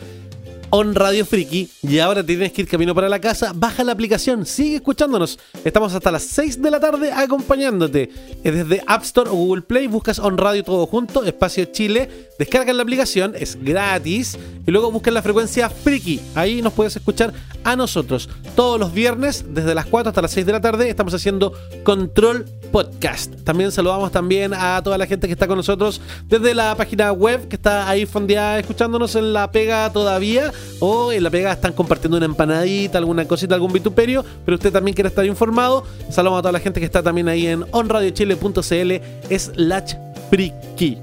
on Radio Friki y ahora tienes que ir camino para la casa, baja la aplicación, sigue escuchándonos. Estamos hasta las 6 de la tarde acompañándote. Es Desde App Store o Google Play buscas On Radio todo junto, Espacio Chile, descargan la aplicación, es gratis y luego buscan la frecuencia Friki. Ahí nos puedes escuchar a nosotros. Todos los viernes, desde las 4 hasta las 6 de la tarde, estamos haciendo Control Podcast. También saludamos también a toda la gente que está con nosotros desde la página web que está ahí fondeada escuchándonos en la pega todavía o en la pega están compartiendo una empanadita, alguna cosita, algún vituperio, pero usted también quiere estar informado. Saludamos a toda la gente que está también ahí en onradiochile.cl slash friki.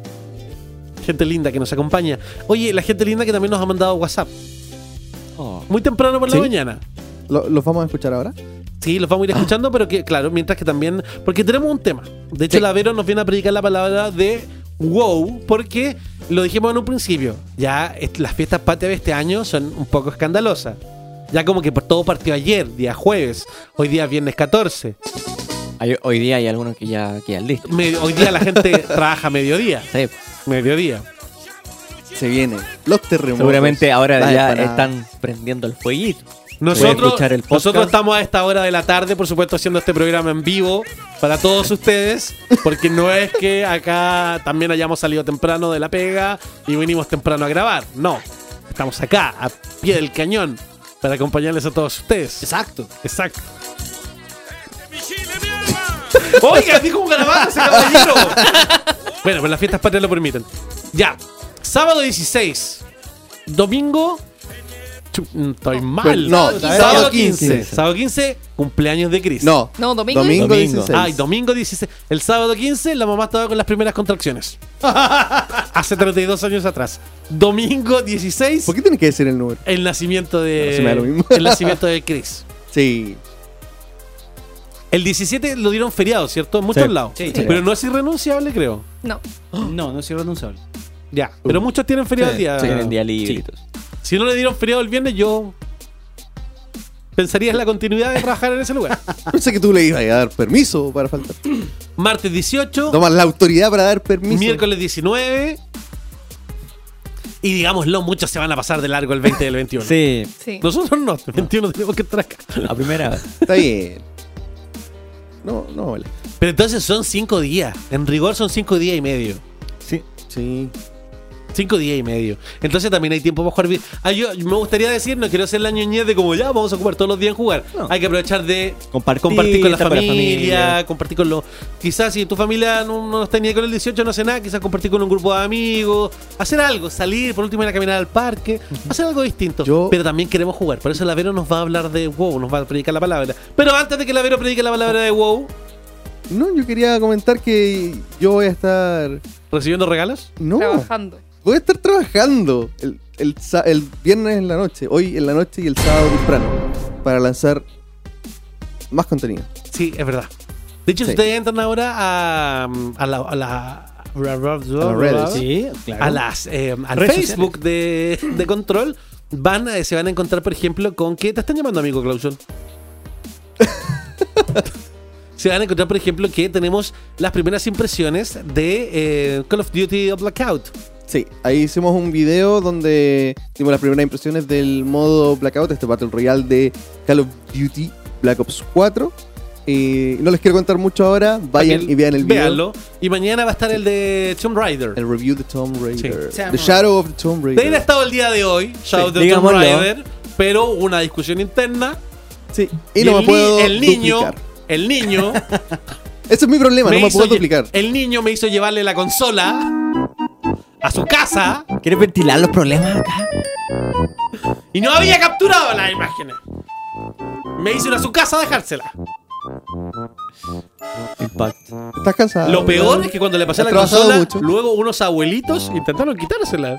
Gente linda que nos acompaña. Oye, la gente linda que también nos ha mandado WhatsApp. Oh. Muy temprano por la mañana. ¿Lo- ¿Los vamos a escuchar ahora? Sí, los vamos a ir escuchando, pero que, claro, mientras que también. Porque tenemos un tema. De hecho, Sí. la Vero nos viene a predicar la palabra de wow, porque lo dijimos en un principio. Ya las fiestas patrias de este año son un poco escandalosas. Ya como que todo partió ayer, día jueves. Hoy día es viernes 14. Hay- hoy día hay algunos que ya quedan listos. Hoy día la gente [laughs] trabaja mediodía. Sí, Mediodía. Se viene. Los terremotos. seguramente ahora ya están prendiendo el fueguito. Nosotros, escuchar el podcast. nosotros estamos a esta hora de la tarde, por supuesto, haciendo este programa en vivo para todos ustedes, porque no es que acá también hayamos salido temprano de la pega y vinimos temprano a grabar. No, estamos acá, a pie del cañón, para acompañarles a todos ustedes. Exacto. Exacto. Oiga, dijo un garabato ese caballero. bueno, pues las fiestas patrias lo permiten. Ya, sábado 16, domingo. Chu- mm, Estoy mal. Pues no, sábado sábado 15. 15. Sábado 15, cumpleaños de Cris. No. No, domingo. Domingo, Domingo. 16. Ay, domingo 16. El sábado 15, la mamá estaba con las primeras contracciones. [laughs] Hace 32 años atrás. Domingo 16, ¿Por qué tiene que decir el número? el nacimiento de. No, se me da lo mismo. El nacimiento de Chris. Sí. El 17 lo dieron feriado, ¿cierto? En muchos Sí. lados. Sí. Pero no es irrenunciable, creo. No. No, no es irrenunciable. Ya. Pero muchos tienen feriado el día. Tienen día libre. Sí. y todo. Si no le dieron feriado el viernes, yo pensaría en la continuidad de trabajar en ese lugar. [laughs] Pensé que tú le ibas a dar permiso para faltar. [clears throat] Martes 18, Tomas la autoridad para dar permiso. miércoles 19. Y digámoslo, muchos se van a pasar de largo el 20 y el 21. Sí, Sí. Nosotros no, el 21 tenemos que estar acá. a primera vez. Está bien. No, no vale. Pero entonces son 5 días. En rigor son 5 días y medio. Sí. Sí. Cinco días y medio. Entonces también hay tiempo para jugar. vi- Ah, yo me gustaría decir, no quiero hacer la ñoñez de como ya vamos a ocupar todos los días en jugar. No. Hay que aprovechar de Compartir, compartir con la familia, compartir con los. Quizás si tu familia no, no está ni con el 18, no hace nada, quizás compartir con un grupo de amigos, hacer algo, salir, por último ir a caminar al parque, hacer algo distinto. Yo- Pero también queremos jugar. Por eso la Vero nos va a hablar de WoW, nos va a predicar la palabra. Pero antes de que la Vero predique la palabra de WoW, No, yo quería comentar que yo voy a estar. recibiendo regalos. No. Trabajando. Voy a estar trabajando el, el el viernes en la noche, hoy en la noche y el sábado temprano, para lanzar más contenido. Sí, es verdad. De hecho, Sí. si ustedes entran ahora a, a la. A la Sí, claro. a las eh, al Facebook de, de Control van a- se van a encontrar por ejemplo con que te están llamando amigo Clauson [laughs] se van a encontrar por ejemplo que tenemos las primeras impresiones de eh, Call of Duty Blackout Sí, ahí hicimos un video donde dimos las primeras impresiones del modo Blackout, este Battle Royale de Call of Duty Black Ops 4. Y no les quiero contar mucho ahora, vayan Para y vean el video. Véanlo. Y mañana va a estar el de Tomb Raider. El review de Tomb Raider. Sí. The Shadow of the Tomb De ahí Raider. ha estado el día de hoy, Shadow of the Tomb. Raider, pero hubo una discusión interna. Sí, y, no el me puedo el niño, duplicar. el niño [laughs] Ese es mi problema, no me puedo duplicar. El niño me hizo llevarle la consola a su casa ¿Quieres ventilar los problemas acá? y no había capturado las imágenes. Me hizo ir a su casa a dejársela. Impacto. ¿Estás cansado? Lo peor es que cuando le pasé la consola, mucho. luego unos abuelitos intentaron quitársela.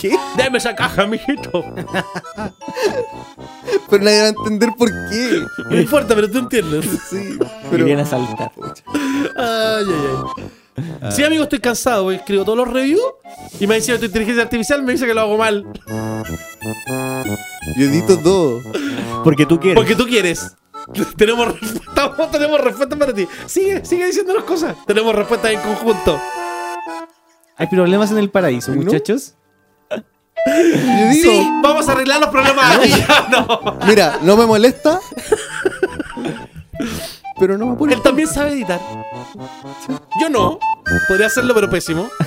¿Qué? Deme esa caja, mijito. Pero nadie va a entender por qué. No importa, pero tú entiendes. Sí, Y pero... viene a saltar. Ay, ay, ay. Sí, amigo, estoy cansado. porque Escribo todos los reviews y me dice tu inteligencia artificial me dice que lo hago mal. Yo edito todo. Porque tú quieres. Porque tú quieres. [laughs] tenemos, respuesta, [laughs] tenemos respuesta para ti. Sigue, sigue diciéndonos cosas. Tenemos respuestas en conjunto. Hay problemas en el paraíso, ¿No? muchachos. Yo digo, Sí, vamos a arreglar los problemas aquí. [laughs] no. mira, no me molesta. pero no me apura. Él también sabe editar. Yo no. Podría hacerlo, pero pésimo. [laughs]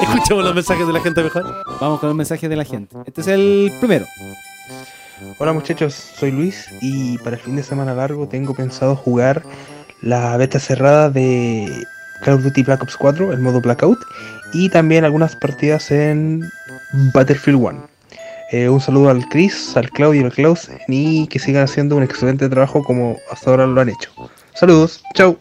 Escuchemos los mensajes de la gente mejor. Vamos con los mensajes de la gente. Este es el primero. Hola muchachos, soy Luis y para el fin de semana largo tengo pensado jugar la beta cerrada de Call of Duty Black Ops 4, el modo Blackout, y también algunas partidas en Battlefield 1. Eh, un saludo al Chris, al Claudio y al Klaus y que sigan haciendo un excelente trabajo como hasta ahora lo han hecho. Saludos, chau.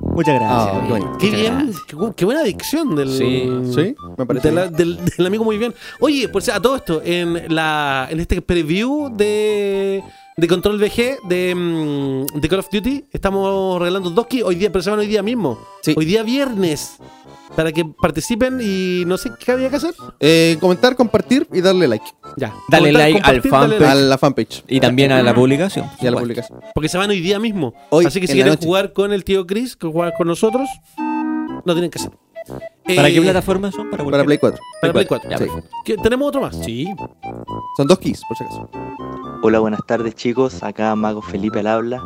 Muchas gracias. Ah, bueno. Qué bien, qué, bu- qué buena dicción del. Sí. Sí, me parece. de la- del, del amigo muy bien. Oye, por si a todo esto, en la en este preview de, de Control VG de, mm, de Call of Duty, estamos regalando dos kits hoy día, pero se van hoy día mismo. Sí. Hoy día viernes. Para que participen y no sé qué había que hacer. Eh, comentar, compartir y darle like Ya. Dale Comentar, like al fanpage. a la fanpage Y también a la publicación. y a la publicación. Porque se van hoy día mismo. Hoy, Así que si quieren jugar con el tío Chris, que jugar con nosotros, no tienen que hacer. ¿Para Eh, qué plataforma son? Para, Para Play 4. Para Play 4. Ya, Sí. perfecto. ¿Qué- ¿Tenemos otro más? Sí. Son dos keys, por si acaso. Hola, buenas tardes chicos, acá Mago Felipe al habla.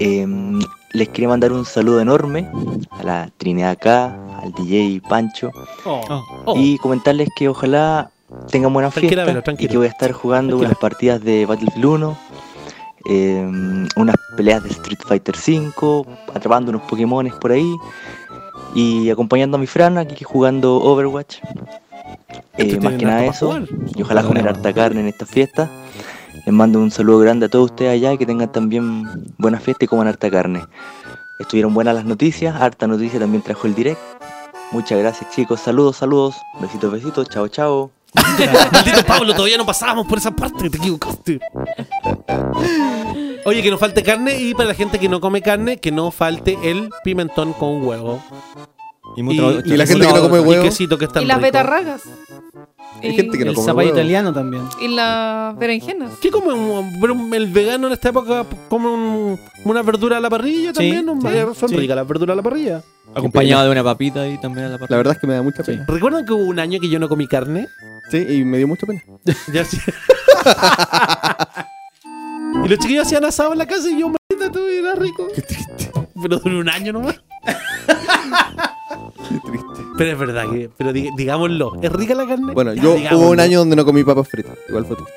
Em, les quería mandar un saludo enorme a la Trinidad acá, al DJ Pancho Oh. Oh. y comentarles que ojalá tengan buena Tranquila, fiesta y que voy a estar jugando Tranquila. unas partidas de Battlefield 1, em, unas peleas de Street Fighter 5, atrapando unos Pokémones por ahí y acompañando a mi Fran aquí jugando Overwatch. Eh, más que nada eso. Y ojalá comer harta carne en esta fiesta. Les mando un saludo grande a todos ustedes allá y que tengan también buena fiesta y coman harta carne. Estuvieron buenas las noticias, harta noticia también trajo el direct. Muchas gracias chicos, saludos, saludos, besitos, besitos, chao, chao. [laughs] Maldito Pablo, todavía no pasábamos por esa parte, te equivocaste. Oye, que no falte carne y para la gente que no come carne, que no falte el pimentón con huevo. Y, mucho- y la gente que no come y huevo. quesito que está Y las rico. betarragas. Hay Y- gente que no el come zapallo huevo. italiano también. Y las berenjenas. ¿Qué come un- el vegano en esta época? ¿Come un- una verdura a la parrilla también? sí, Eh, Son sí. ricas las verduras a la parrilla. Acompañado de una papita y también a la La verdad es que me da mucha pena. ¿Recuerdan que hubo un año que yo no comí carne? Sí, y me dio mucha pena. [laughs] Ya sí. [laughs] y los chiquillos hacían asado en la casa y yo, maldita, tú era rico. Qué triste. Pero duró un año nomás. [laughs] Qué triste. Pero es verdad que, pero di- digámoslo, ¿es rica la carne? Bueno, Ya, yo hubo un año donde no comí papas fritas. Igual fue triste.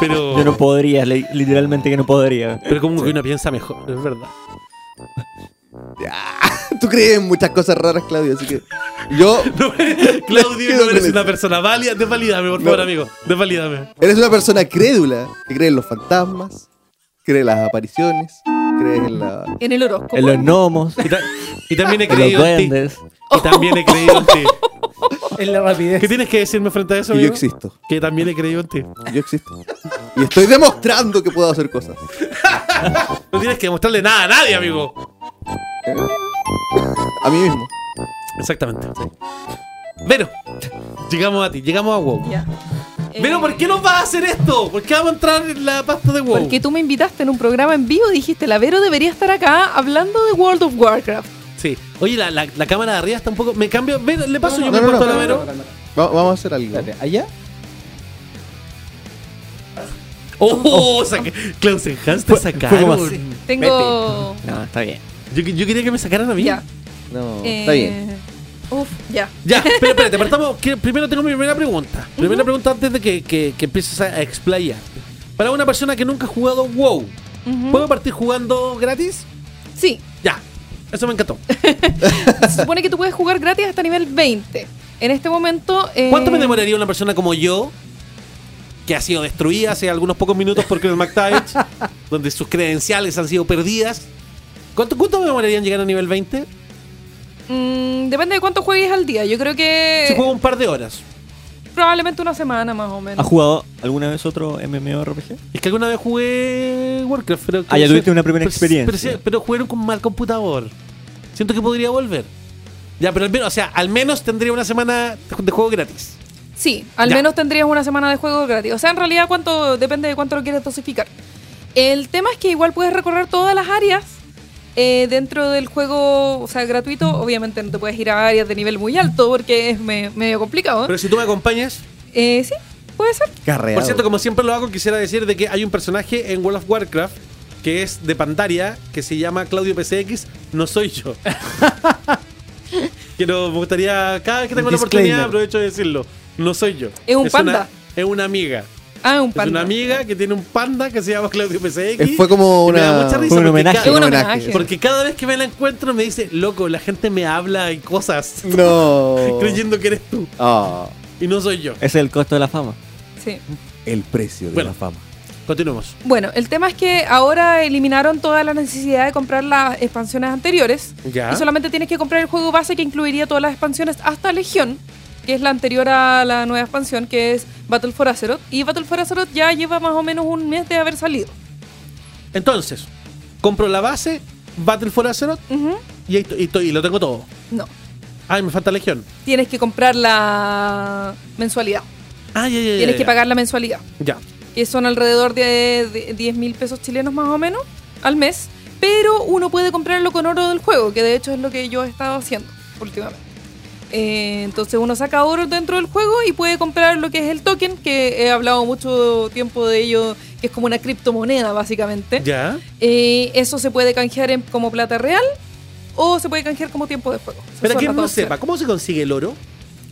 Pero, Yo no podría, li- literalmente que no podría. pero como que uno piensa mejor, es verdad. [laughs] Tú crees en muchas cosas raras, Claudio, así que. Yo. [laughs] Claudio, [laughs] no eres una persona válida. Desvalídame, por favor, No. amigo. Desvalídame. Eres una persona crédula que cree en los fantasmas, cree en las apariciones, cree en la. En el horóscopo. En los gnomos, Y, ta- y también he creído en ti. Y también he creído en ti. En la rapidez. ¿Qué tienes que decirme frente a eso, Que yo existo. Que también he creído en ti. Yo existo. Y estoy demostrando que puedo hacer cosas. [laughs] No tienes que demostrarle nada a nadie, amigo. A mí mismo. Exactamente. Vero, llegamos a ti, llegamos a WoW. Ya. Eh, ¿por qué nos vas a hacer esto? ¿Por qué vamos a entrar en la pasta de WoW? Porque tú me invitaste en un programa en vivo y dijiste, la Vero debería estar acá hablando de World of Warcraft. Sí. Oye, la, la- la cámara de arriba está un poco. Me cambio. ve, le paso yo No, me no, puesto no, la no, Vero. Va- vamos a hacer algo. Espérate, ¿allá? Oh, saqué. Klaus Enhance te Fue- fue como sacaron. así. Tengo. No, está bien. Yo, yo quería que me sacaran a mí. Ya. No, eh, está bien. Uf, ya. Ya, pero espérate, partamos. que primero tengo mi primera pregunta. Primera pregunta antes de que, que, que empieces a explayar. Para una persona que nunca ha jugado WoW, Ujú. ¿puedo partir jugando gratis? Sí, eso me encantó. [laughs] se supone que tú puedes jugar gratis hasta nivel 20. En este momento. eh, ¿Cuánto me demoraría una persona como yo, que ha sido destruida hace algunos pocos minutos por Chris McTavish, [laughs] donde sus credenciales han sido perdidas? ¿Cuánto, cuánto me demoraría en llegar a nivel 20? mm, depende de cuánto juegues al día. Yo creo que. Si juego un par de horas. Probablemente una semana más o menos. ¿Has jugado alguna vez otro MMORPG? Es que alguna vez jugué Warcraft, pero... Ah, ya tuviste una primera pero- experiencia. Pero, pero jugué con mal computador. Siento que podría volver. Ya, pero al menos, o sea, al menos tendría una semana de juego gratis. Sí, al Ya. menos tendrías una semana de juego gratis. O sea, en realidad cuánto depende de cuánto lo quieres dosificar. El tema es que igual puedes recorrer todas las áreas eh, dentro del juego, o sea, gratuito. Obviamente no te puedes ir a áreas de nivel muy alto porque es me- medio complicado. Pero si tú me acompañas... Eh, sí, puede ser. Carreado. Por cierto, como siempre lo hago, quisiera decir de que hay un personaje en World of Warcraft que es de Pandaria, que se llama Claudio PCX, no soy yo. [laughs] Quiero, me gustaría, cada vez que tengo la oportunidad, aprovecho de decirlo. No soy yo. Es un una- panda. es una amiga. Ah, un Es panda. una amiga que tiene un panda que se llama Claudio PCX. Fue como y me da una- mucha risa un homenaje. cada- Es un homenaje. Porque cada vez que me la encuentro me dice, loco, la gente me habla y cosas. [laughs] No. [laughs] creyendo que eres tú. Ah, Y no soy yo. Ese es el costo de la fama. Sí. el precio de Bueno. la fama. Continuemos. Bueno, el tema es que ahora eliminaron toda la necesidad de comprar las expansiones anteriores. Ya. Y solamente tienes que comprar el juego base que incluiría todas las expansiones hasta Legión, que es la anterior a la nueva expansión, que es Battle for Azeroth. Y Battle for Azeroth ya lleva más o menos un mes de haber salido. Entonces, compro la base, Battle for Azeroth, y, y to- y lo tengo todo. No, Ay, me falta Legión. tienes que comprar la mensualidad. Ah, ya, ya, ya, Tienes que pagar la mensualidad, Ya. que son alrededor de, de 10 mil pesos chilenos más o menos al mes. Pero uno puede comprarlo con oro del juego, que de hecho es lo que yo he estado haciendo últimamente. Eh, entonces uno saca oro dentro del juego y puede comprar lo que es el token, que he hablado mucho tiempo de ello, que es como una criptomoneda básicamente. Ya. Eh, eso se puede canjear en- como plata real o se puede canjear como tiempo de juego. Para quien no sepa, ¿cómo se consigue el oro?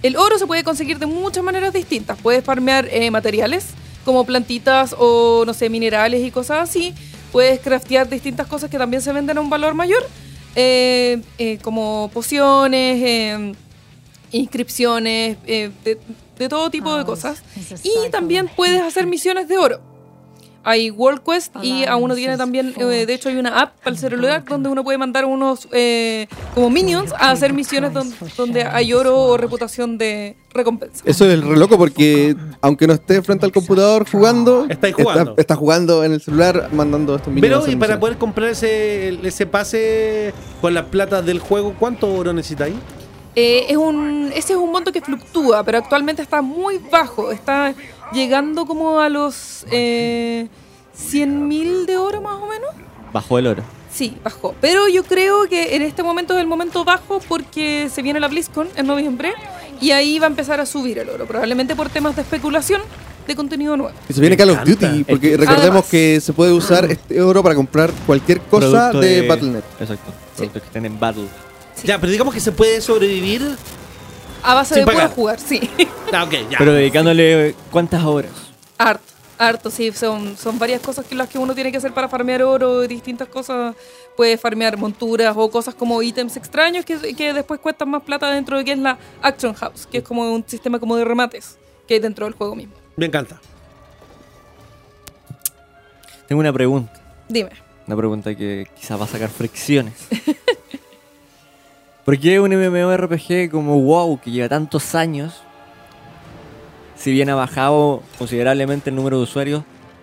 El oro se puede conseguir de muchas maneras distintas. Puedes farmear eh, materiales como plantitas o, no sé, minerales y cosas así. Puedes craftear distintas cosas que también se venden a un valor mayor, eh, eh, como pociones, eh, inscripciones, eh, de, de todo tipo de cosas. Y también puedes hacer misiones de oro. Hay World Quest y a uno tiene también, eh, de hecho hay una app para el celular donde uno puede mandar unos eh, como minions a hacer misiones don- donde hay oro o reputación de recompensa. Eso es re loco porque aunque no esté frente al computador jugando, Estáis jugando. Está, está jugando en el celular mandando estos Pero, minions. y para poder comprar ese, ese pase con las platas del juego, ¿cuánto oro necesitáis? Eh, es un, ese es un monto que fluctúa, pero actualmente está muy bajo. Está llegando como a los eh, 100 mil de oro más o menos. Bajó el oro. Sí, bajó. Pero yo creo que en este momento es el momento bajo porque se viene la BlizzCon en noviembre y ahí va a empezar a subir el oro, probablemente por temas de especulación de contenido nuevo. Y se viene Call of. Duty, porque El- recordemos Además. que se puede usar este oro para comprar cualquier cosa Producto de, Battle.net. Exacto. Productos que estén en Battle. Sí. Ya, pero digamos que se puede sobrevivir. A base Sin de puro pagar. jugar, sí. Ah, ok, ya. Pero dedicándole cuántas horas. Harto, harto, sí. Son, son varias cosas que las que uno tiene que hacer para farmear oro, distintas cosas. Puede farmear monturas o cosas como ítems extraños que, que después cuestan más plata dentro de que es la Action House, que es como un sistema como de remates que hay dentro del juego mismo. Me encanta. Tengo una pregunta. Dime. Una pregunta que quizás va a sacar fricciones. [laughs] ¿Por qué un MMORPG como WoW, que lleva tantos años, si bien ha bajado considerablemente el número de usuarios,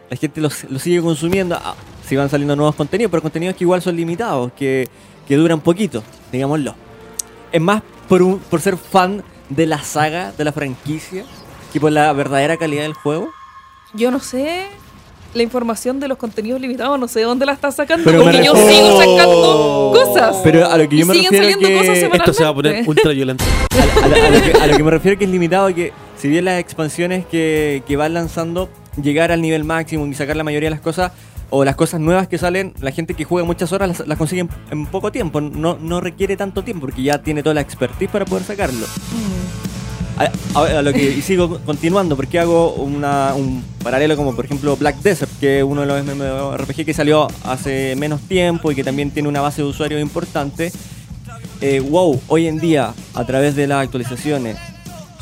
la gente lo, sigue consumiendo? Ah, si van saliendo nuevos contenidos, pero contenidos que igual son limitados, que, que duran poquito, digámoslo. Es más por, un- por ser fan de la saga, de la franquicia, que por la verdadera calidad del juego. Yo no sé. La información de los contenidos limitados, no sé de dónde la estás sacando, Pero porque yo sigo sacando cosas. Pero a lo que yo me refiero que Esto se va a poner ultra violento. a, la- a lo que, a lo que me refiero que es limitado que si bien las expansiones que, que van lanzando llegar al nivel máximo y sacar la mayoría de las cosas o las cosas nuevas que salen, la gente que juega muchas horas las, las consigue en, en poco tiempo, no, no requiere tanto tiempo porque ya tiene toda la expertise para poder sacarlo. A, a- a lo que y sigo continuando, porque hago una- un paralelo como por ejemplo Black Desert, que es uno de los MMORPG que salió hace menos tiempo y que también tiene una base de usuarios importante. Eh, WoW hoy en día, a través de las actualizaciones,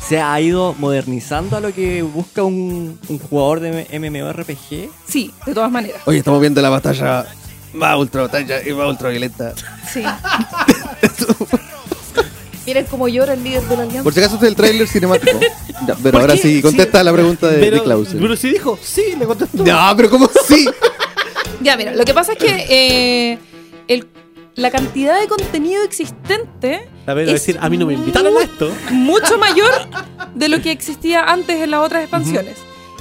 se ha ido modernizando a lo que busca un, un jugador de MMORPG. Sí, de todas maneras. Oye, estamos viendo la batalla más ultra batalla y más ultra violenta. Sí. [laughs] Miren cómo llora el líder de la alianza. Por si acaso este es el tráiler cinemático. [laughs] Ya, pero ¿Por ahora qué? sí, contesta Sí. la pregunta de, de Clausen. pero si dijo, sí, le contestó. No, pero ¿cómo [laughs] sí? Ya, mira, lo que pasa es que eh, el- la cantidad de contenido existente La verdad es decir, a mí no me invitaron a esto. mucho [laughs] mayor de lo que existía antes en las otras expansiones.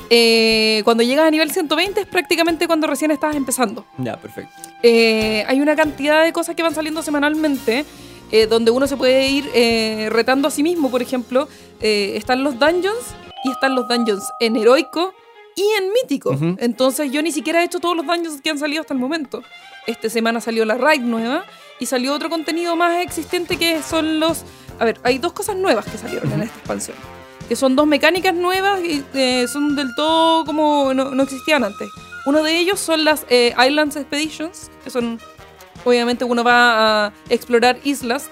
Eh, cuando llegas a nivel 120 es prácticamente cuando recién estás empezando. Ya, perfecto. Eh, hay una cantidad de cosas que van saliendo semanalmente. Eh, donde uno se puede ir eh, retando a sí mismo, por ejemplo, eh, están los dungeons y están los dungeons en heroico y en mítico. Entonces yo ni siquiera he hecho todos los dungeons que han salido hasta el momento. Esta semana salió la raid nueva y salió otro contenido más existente que son los... A ver, hay dos cosas nuevas que salieron en esta expansión. Que son dos mecánicas nuevas y son del todo como no, no existían antes. Uno de ellos son las Islands Expeditions, que son obviamente uno va a explorar islas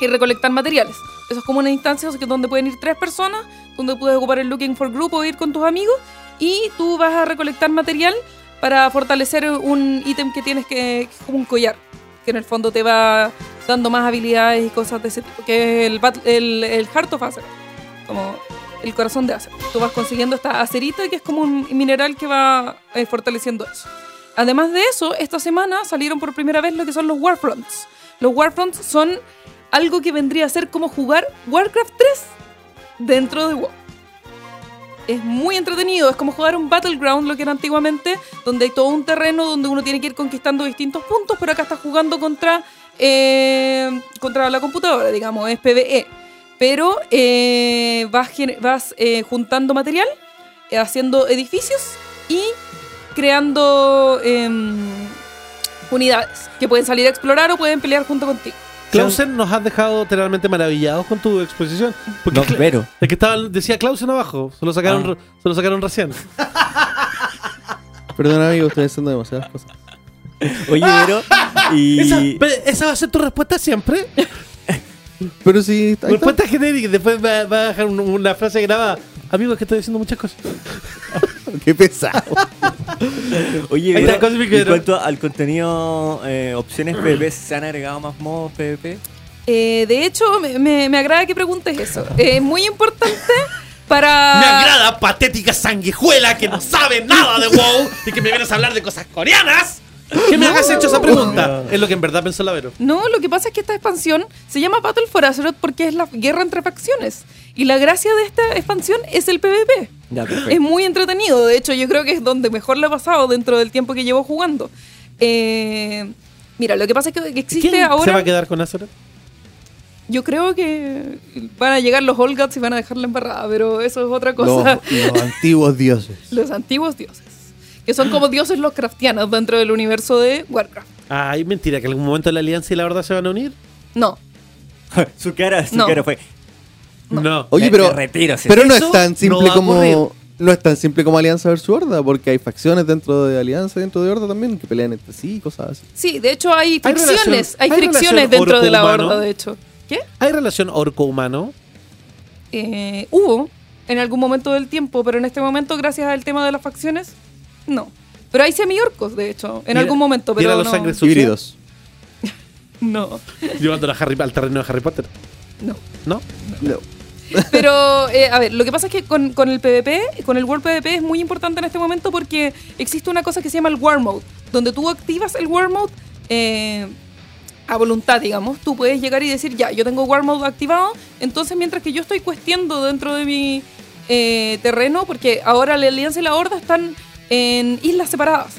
y recolectar materiales. Eso es como una instancia donde pueden ir tres personas, donde puedes ocupar el Looking for Group o ir con tus amigos y tú vas a recolectar material para fortalecer un ítem que tienes que, como un collar, que en el fondo te va dando más habilidades y cosas de ese tipo, que es el, el, el Heart of Acer, como el corazón de Acer. Tú vas consiguiendo esta acerita que es como un mineral que va eh, fortaleciendo eso. Además de eso, esta semana salieron por primera vez lo que son los Warfronts. Los Warfronts son algo que vendría a ser como jugar Warcraft 3 dentro de WoW. Es muy entretenido, es como jugar un Battleground, lo que era antiguamente, donde hay todo un terreno donde uno tiene que ir conquistando distintos puntos, pero acá estás jugando contra, eh, contra la computadora, digamos, es PvE. Pero eh, vas, vas eh, juntando material, haciendo edificios y creando em, unidades que pueden salir a explorar o pueden pelear junto contigo. Clausen nos has dejado literalmente maravillados con tu exposición. Porque No, pero. Es que estaba, decía Clausen abajo. Se lo sacaron, Ah. re- se lo sacaron recién. [laughs] Perdón, amigo, estoy haciendo demasiadas cosas. Oye, pero. Y. Esa, va a ser tu respuesta siempre. Pero está. respuesta genérica. Después va, va a dejar un- una frase grabada. Amigo, es que estoy diciendo muchas cosas. [laughs] Qué pesado. [laughs] Oye, Ahí está pero, en cuanto al contenido, eh, opciones PvP, ¿se han agregado más modos PvP? Eh, de hecho, me, me- me agrada que preguntes eso. Es muy importante para... Me agrada patética sanguijuela que no sabe nada de WoW y que me vienes a hablar de cosas coreanas. Que me hagas hecho esa pregunta. Es lo que en verdad pensó la Vero. No, lo que pasa es que esta expansión se llama Battle for Azeroth porque es la guerra entre facciones. Y la gracia de esta expansión es el PvP. Ya. Es muy entretenido. De hecho, yo creo que es donde mejor le ha pasado dentro del tiempo que llevo jugando. Eh, mira, lo que pasa es que existe ¿Quién ahora. se va a quedar con Azeroth? Yo creo que van a llegar los All Gods y van a dejarla embarrada, pero eso es otra Los, cosa. los [laughs] antiguos dioses. Los antiguos dioses. Que son como dioses los craftianos dentro del universo de Warcraft. Ay, mentira, que en algún momento la alianza y la verdad se van a unir. No. [laughs] su cara, su No. cara fue. No. Oye, pero, me retiro, sí. pero no es tan simple como no es tan simple como Alianza versus Horda, porque hay facciones dentro de Alianza y dentro de Horda también que pelean entre sí, cosas así. Sí, de hecho hay fricciones. Hay, hay fricciones dentro de la horda, de hecho. ¿Qué? ¿Hay relación orco-humano? Eh, hubo en algún momento del tiempo, pero en este momento, gracias al tema de las facciones, no. Pero hay semi-orcos, de hecho, en algún momento, pero los no. sangres. Híbridos. [laughs] No, Llevándola a Harry- al terreno de Harry Potter. no. ¿No? No. [laughs] Pero, eh, a ver, lo que pasa es que con, el PvP, con el World PvP es muy importante en este momento porque existe una cosa que se llama el War Mode, donde tú activas el War Mode eh, a voluntad, digamos. Tú puedes llegar y decir, ya, yo tengo War Mode activado, entonces mientras que yo estoy cuestiendo dentro de mi eh, terreno, porque ahora la Alianza y la Horda están en islas separadas.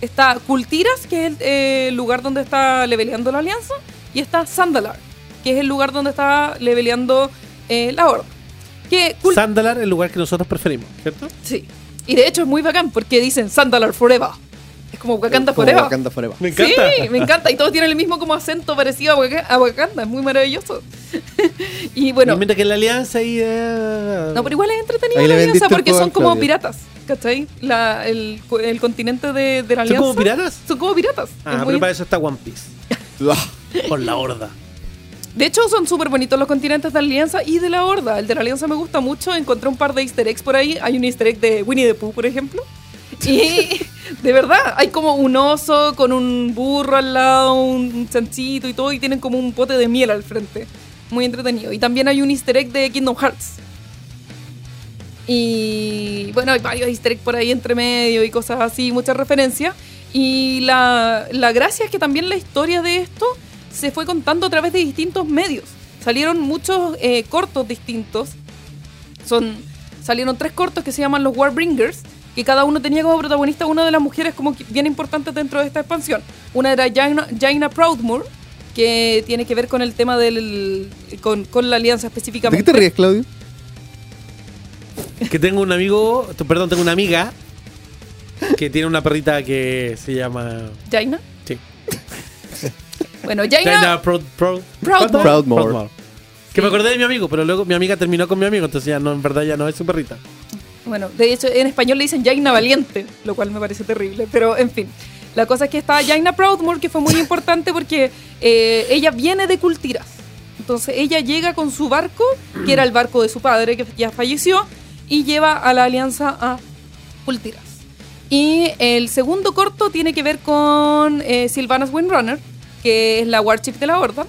Está Kultiras, que es el lugar donde está leveleando la alianza, y está Sandalar, que es el lugar donde está leveleando eh, la horda. Que Sandalar, el lugar que nosotros preferimos, ¿cierto? Sí. Y de hecho es muy bacán porque dicen Sandalar Forever. Es como Wakanda Como Forever. Wakanda Forever. Me encanta. Sí, me encanta. Y todos tienen el mismo como acento parecido a Waka- a Wakanda. Es muy maravilloso. [laughs] y bueno, Y mientras que la alianza ahí. eh, no, pero igual es entretenido Ahí la alianza porque son como Claudia. piratas. ¿Cachai? La, el, el continente de, de la ¿Son alianza. como piratas? Son como piratas. Ah, Es pero muy- para eso está One Piece. [laughs] Por la horda. De hecho, son súper bonitos los continentes de la Alianza y de la Horda. El de la Alianza me gusta mucho. Encontré un par de easter eggs por ahí. Hay un easter egg de Winnie the Pooh, por ejemplo. Y [laughs] de verdad, hay como un oso con un burro al lado, un chanchito y todo. Y tienen como un pote de miel al frente. Muy entretenido. Y también hay un easter egg de Kingdom Hearts. Y bueno, hay varios easter eggs por ahí entre medio y cosas así, muchas referencias. Y la, la gracia es que también la historia de esto se fue contando a través de distintos medios. Salieron muchos eh, cortos distintos. Son, salieron tres cortos que se llaman los Warbringers, que cada uno tenía como protagonista una de las mujeres como que bien importantes dentro de esta expansión. Una era Jaina, Jaina Proudmoore, que tiene que ver con el tema del con, con la alianza ¿De qué específicamente. te ríes, Claudio? Que tengo un amigo, perdón, tengo una amiga que tiene una perrita que se llama. Jaina. Sí. Bueno, Jaina, Jaina Proud, Proud- Proudmoore. Proudmoore. Que me acordé de mi amigo, pero luego mi amiga terminó con mi amigo, entonces ya no, en verdad ya no es su perrita. Bueno, de hecho en español le dicen Jaina Valiente, lo cual me parece terrible, pero en fin. La cosa es que está Jaina Proudmoore, que fue muy [laughs] importante porque eh, ella viene de Cultiras. Entonces ella llega con su barco, que era el barco de su padre, que ya falleció, y lleva a la alianza a Cultiras. Y el segundo corto tiene que ver con eh, Sylvanas Windrunner, que es la Warship de la Horda.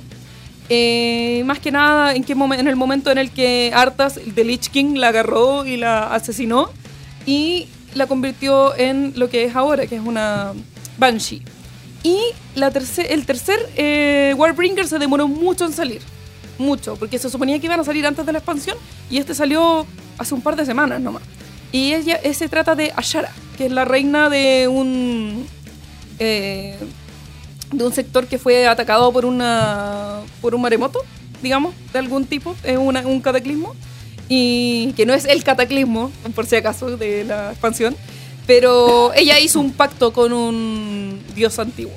Eh, más que nada en, qué en el momento en el que Arthas de Lich King la agarró y la asesinó y la convirtió en lo que es ahora, que es una Banshee. Y la terce- el tercer eh, Warbringer se demoró mucho en salir. Mucho, porque se suponía que iban a salir antes de la expansión y este salió hace un par de semanas nomás. Y ella se trata de Ashara, que es la reina de un eh, de un sector que fue atacado por una por un maremoto, digamos, de algún tipo, es una- un cataclismo. Y que no es el cataclismo, por si acaso, de la expansión, pero ella hizo un pacto con un dios antiguo.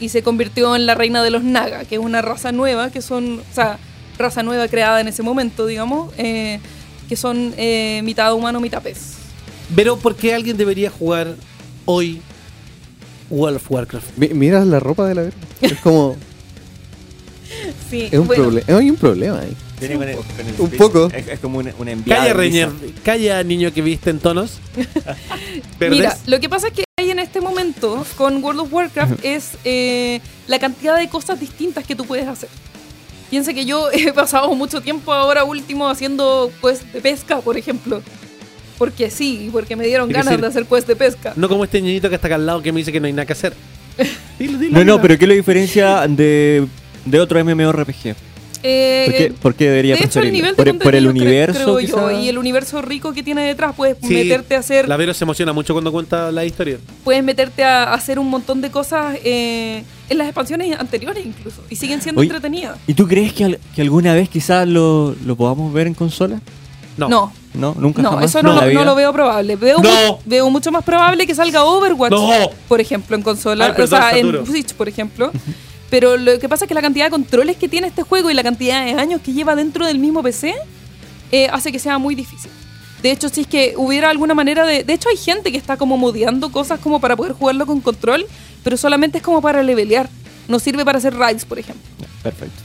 Y se convirtió en la reina de los Naga, que es una raza nueva, que son, o sea, raza nueva creada en ese momento, digamos, eh, que son eh, mitad humano, mitad pez. Pero ¿por qué alguien debería jugar hoy World of Warcraft? Mi- Mira la ropa de la verga. Es como. [laughs] Sí, Es un bueno, problema. Hay un problema ahí. Viene con el- con el Un poco. Es, es como un, un enviado. Calla, Reñer. Calla, niño que viste en tonos. [laughs] Mira, lo que pasa es que hay en este momento con World of Warcraft es eh, la cantidad de cosas distintas que tú puedes hacer. Piensa que yo he [laughs] pasado mucho tiempo ahora último haciendo de pesca, por ejemplo. Porque sí, porque me dieron ganas decir, de hacer quest de pesca. No como este niñito que está acá al lado que me dice que no hay nada que hacer. [laughs] Dilo, dilo, No, no, pero ¿qué es la diferencia de, de otro MMORPG? Eh, ¿Por qué, por qué debería de hecho, el preferirlo? nivel de ¿Por, por el universo? creo yo, quizá? y el universo rico que tiene detrás, puedes Sí, meterte a hacer La Vero se emociona mucho cuando cuenta la historia. puedes meterte a hacer un montón de cosas eh, en las expansiones anteriores incluso y siguen siendo Oye, entretenidas. ¿Y tú crees que, al- que alguna vez quizás lo, lo podamos ver en consola? No. No, ¿No? ¿Nunca no, jamás? eso no, ¿En la lo- no vida? lo veo probable. Veo, No. mu- veo mucho más probable que salga Overwatch, No. por ejemplo, en consola, Ay, perdón, o sea, en. Switch, por ejemplo. [laughs] Pero lo que pasa es que la cantidad de controles que tiene este juego y la cantidad de años que lleva dentro del mismo PC eh, hace que sea muy difícil. De hecho, si es que hubiera alguna manera de... De hecho, hay gente que está como modeando cosas como para poder jugarlo con control, pero solamente es como para levelear. No sirve para hacer raids, por ejemplo. Perfecto.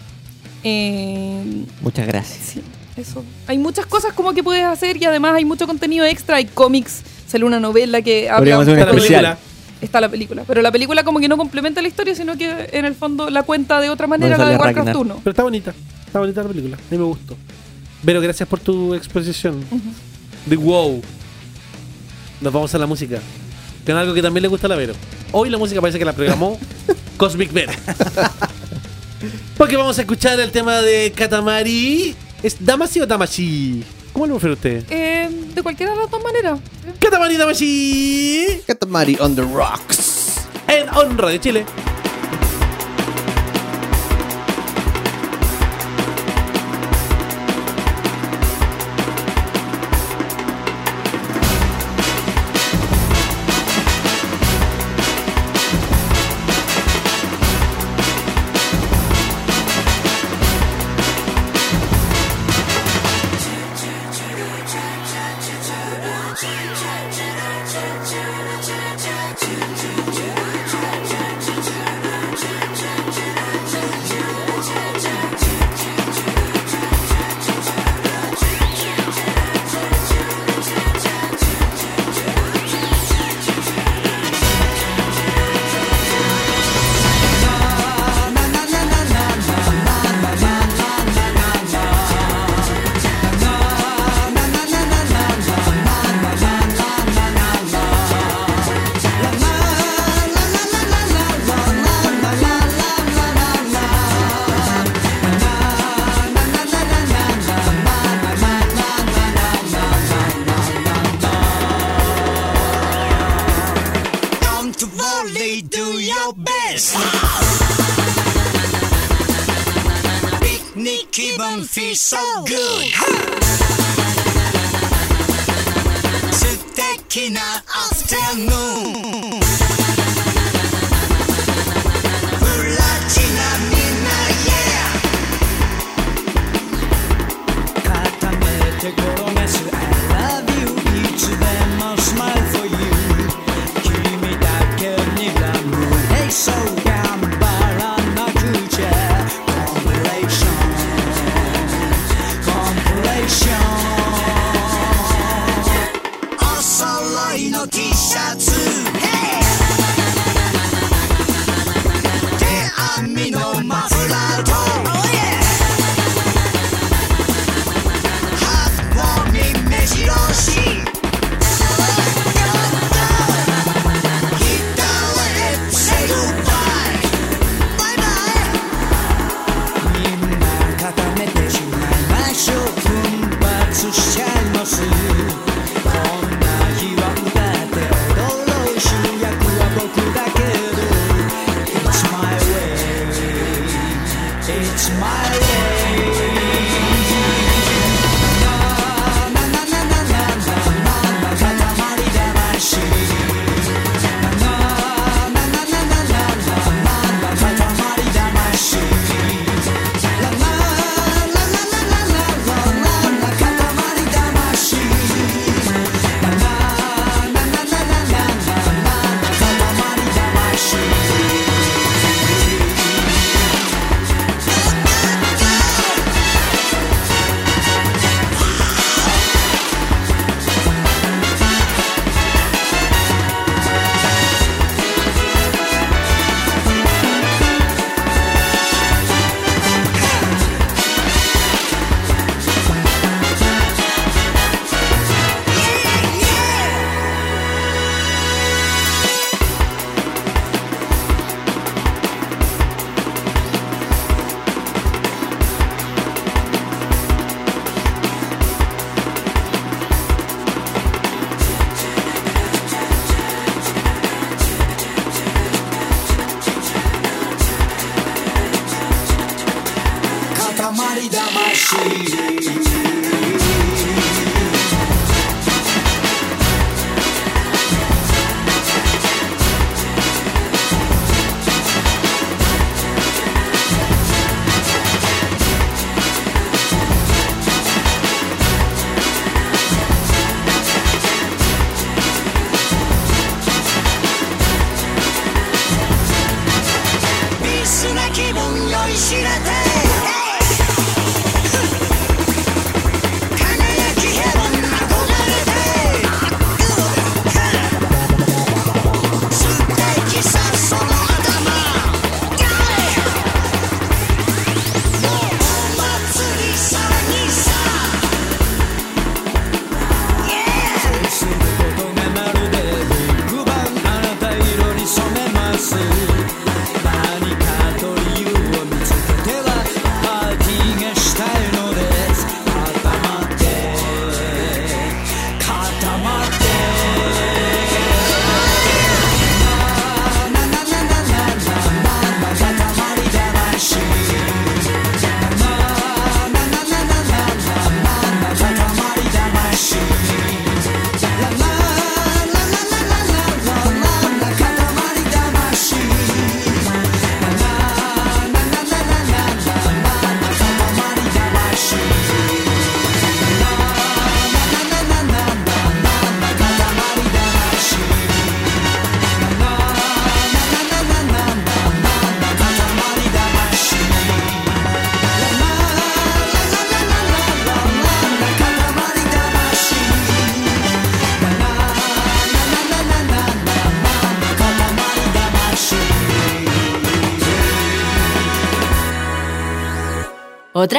Eh, Muchas gracias. Sí, eso. Hay muchas cosas como que puedes hacer y además hay mucho contenido extra. Hay cómics, sale una novela que habla de- especial. Está la película. Pero la película como que no complementa la historia, sino que en el fondo la cuenta de otra manera la de Warcraft Ragnar. 1. Pero está bonita. Está bonita la película. A mí me gustó. Pero gracias por tu exposición. De wow. Nos vamos a la música. Con algo que también le gusta a la Vero. Hoy la música parece que la programó [laughs] Cosmic Bear. Porque vamos a escuchar el tema de Katamari. ¿Es Damashi o Damashi? ¿Cómo lo prefiere usted? Eh, de cualquiera de las dos maneras. Katamari Damashi. Katamari on the rocks. En On Radio Chile.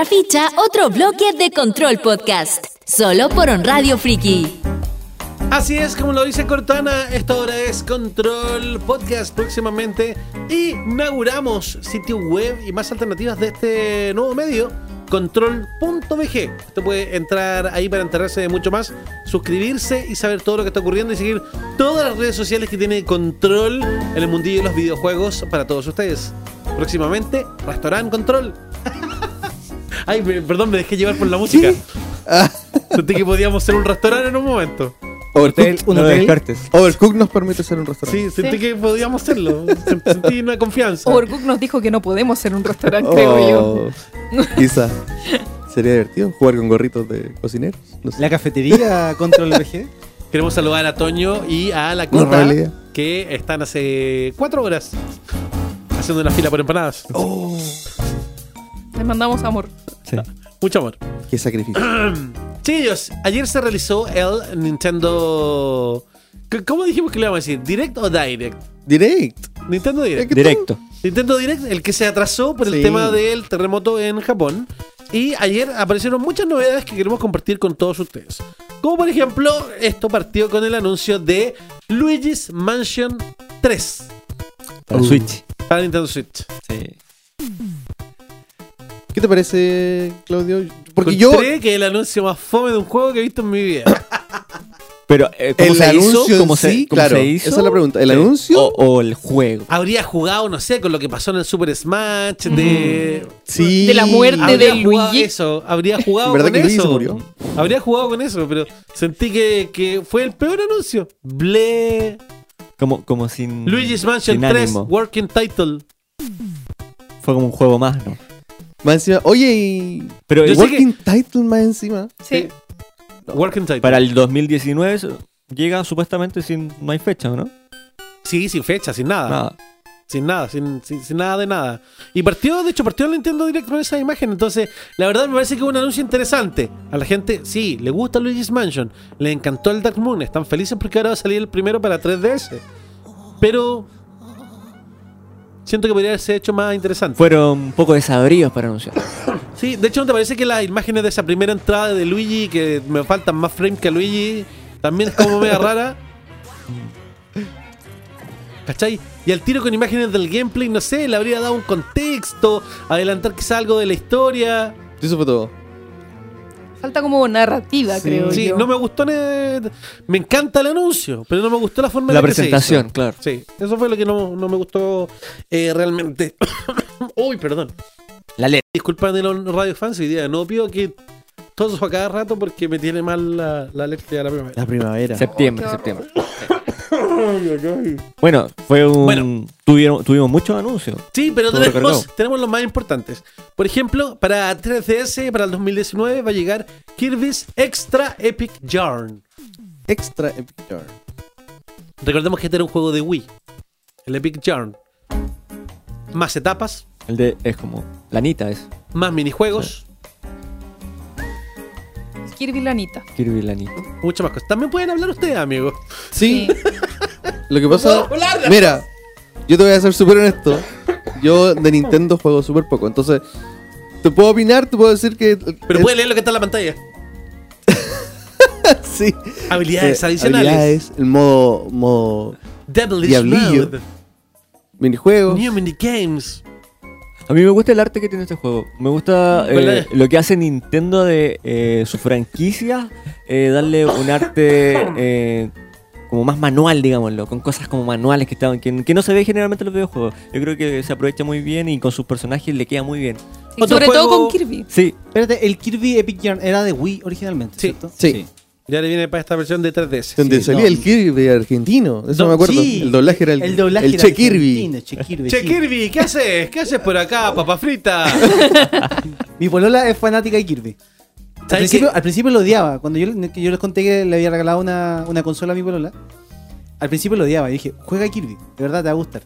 Ficha, otro bloque de Control Podcast. Solo por On Radio Friki. Así es, como lo dice Cortana, esta hora es Control Podcast. Próximamente inauguramos sitio web y más alternativas de este nuevo medio, control.bg. Usted puede entrar ahí para enterarse de mucho más, suscribirse y saber todo lo que está ocurriendo y seguir todas las redes sociales que tiene Control en el mundillo de los videojuegos para todos ustedes. Próximamente, Restaurant Control. Ay, me- perdón, me dejé llevar por la música. Sentí que podíamos ser un restaurante en un momento. Overcooked, un no. Overcooked nos permite ser un restaurante. Sí, sentí Sí. que podíamos serlo. Sen- Sentí una confianza. Overcook nos dijo que no podemos ser un restaurante, creo yo. Oh, Quizá. Sería divertido jugar con gorritos de cocineros. No sé. La cafetería Control BG. Queremos saludar a Toño y a la Cota que están hace cuatro horas haciendo una fila por empanadas. Les mandamos amor. Mucho amor. Qué sacrificio. [clears throat] Chillos, ayer se realizó el Nintendo. ¿Cómo dijimos que le vamos a decir? ¿Direct o Direct? Direct. Nintendo Direct. Directo. Nintendo Direct, el que se atrasó por el Sí. tema del terremoto en Japón. Y ayer aparecieron muchas novedades que queremos compartir con todos ustedes. Como por ejemplo, esto partió con el anuncio de Luigi's Mansion 3 Para Uh. Switch. para Nintendo Switch. Sí. ¿Qué te parece, Claudio? Porque yo. Encontré que es el anuncio más fome de un juego que he visto en mi vida. [coughs] Pero, eh, ¿cómo El se anuncio hizo? ¿Cómo se, sí, cómo claro, se hizo? esa es la pregunta. ¿El Sí. anuncio? O, o el juego. Habría jugado, no sé, con lo que pasó en el Super Smash, de... Sí. De la muerte Habría de jugado Luigi. Eso, habría [laughs] jugado ¿Verdad con que Luigi eso. se murió? Habría jugado con eso, pero sentí que, que fue el peor anuncio. Ble. Como, como sin. Luigi's Mansion sin 3, ánimo. Working Title. Fue como un juego más, ¿no? Más encima. Oye, y. Pero Yo sé Working Title más encima. Sí. Working Title. para el 2019 eso llega supuestamente sin. No hay fecha, ¿no? Sí, sin fecha, sin nada. Nada. Sin nada, sin, sin- sin nada de nada. Y partió, de hecho, partió el Nintendo Direct con esa imagen. Entonces, la verdad me parece que es un anuncio interesante. A la gente, sí, le gusta Luigi's Mansion. Le encantó el Dark Moon. Están felices porque ahora va a salir el primero para 3DS. Pero. Siento que podría haberse hecho más interesante. Fueron un poco desabridos para anunciar. [coughs] Sí, de hecho, ¿no te parece que las imágenes de esa primera entrada de Luigi, que me faltan más frames que a Luigi, también es como media rara? [laughs] ¿Cachai? Y al tiro con imágenes del gameplay, no sé, le habría dado un contexto, adelantar quizá algo de la historia. Eso fue todo. Falta como narrativa, creo Sí, yo. no me gustó. ne- Me encanta el anuncio, pero no me gustó la forma en La la que se presentación, hizo. claro. Sí, eso fue lo que no, no me gustó eh, realmente. [coughs] Uy, perdón. La letra. Disculpen de los radio fans, hoy día no pido que todo eso a cada rato porque me tiene mal la, la alergia a la primavera. La primavera. Septiembre, septiembre. [coughs] Bueno, fue un. Bueno. Tuvieron, tuvimos muchos anuncios. Sí, pero tenemos, tenemos los más importantes. Por ejemplo, para 3DS, para el 2019, va a llegar Kirby's Extra Epic Yarn. Extra Epic Yarn. Recordemos que este era un juego de Wii. El Epic Yarn. Más etapas, El de. Es como. Lanita es. más minijuegos, Kirby Lanita. Kirby Lanita. muchas más cosas. También pueden hablar ustedes, amigos. Sí. Sí. Lo que pasa. Mira, yo te voy a ser súper honesto. Yo de Nintendo juego súper poco. Entonces, te puedo opinar, te puedo decir que. Pero pueden leer lo que está en la pantalla. [laughs] sí. Habilidades Eh, adicionales. habilidades, el modo. modo Devilish Diablillo. Mode. minijuegos. New minigames. A mí me gusta el arte que tiene este juego. Me gusta eh, lo que hace Nintendo de eh, su franquicia, eh, darle un arte eh, como más manual, digámoslo, con cosas como manuales que, estaban, que, que no se ve generalmente en los videojuegos. Yo creo que se aprovecha muy bien y con sus personajes le queda muy bien. Y sobre juego- todo con Kirby. Sí, Espérate, el Kirby Epic Yarn era de Wii originalmente, Sí. ¿cierto? Sí. Ya le viene para esta versión de 3DS. Donde Sí, salía no. el Kirby argentino. Eso Do- me acuerdo. sí. el doblaje era el, El doblaje el era Che Kirby. Che [laughs] Kirby. Che sí. Kirby, ¿qué haces? ¿Qué haces por acá, papa frita? [laughs] Mi polola es fanática de Kirby. Al ¿Sabes principio, qué? al principio lo odiaba. Cuando yo, les conté que le había regalado una, una consola a mi polola, al principio lo odiaba. Y dije, juega Kirby, de verdad te va a gustar.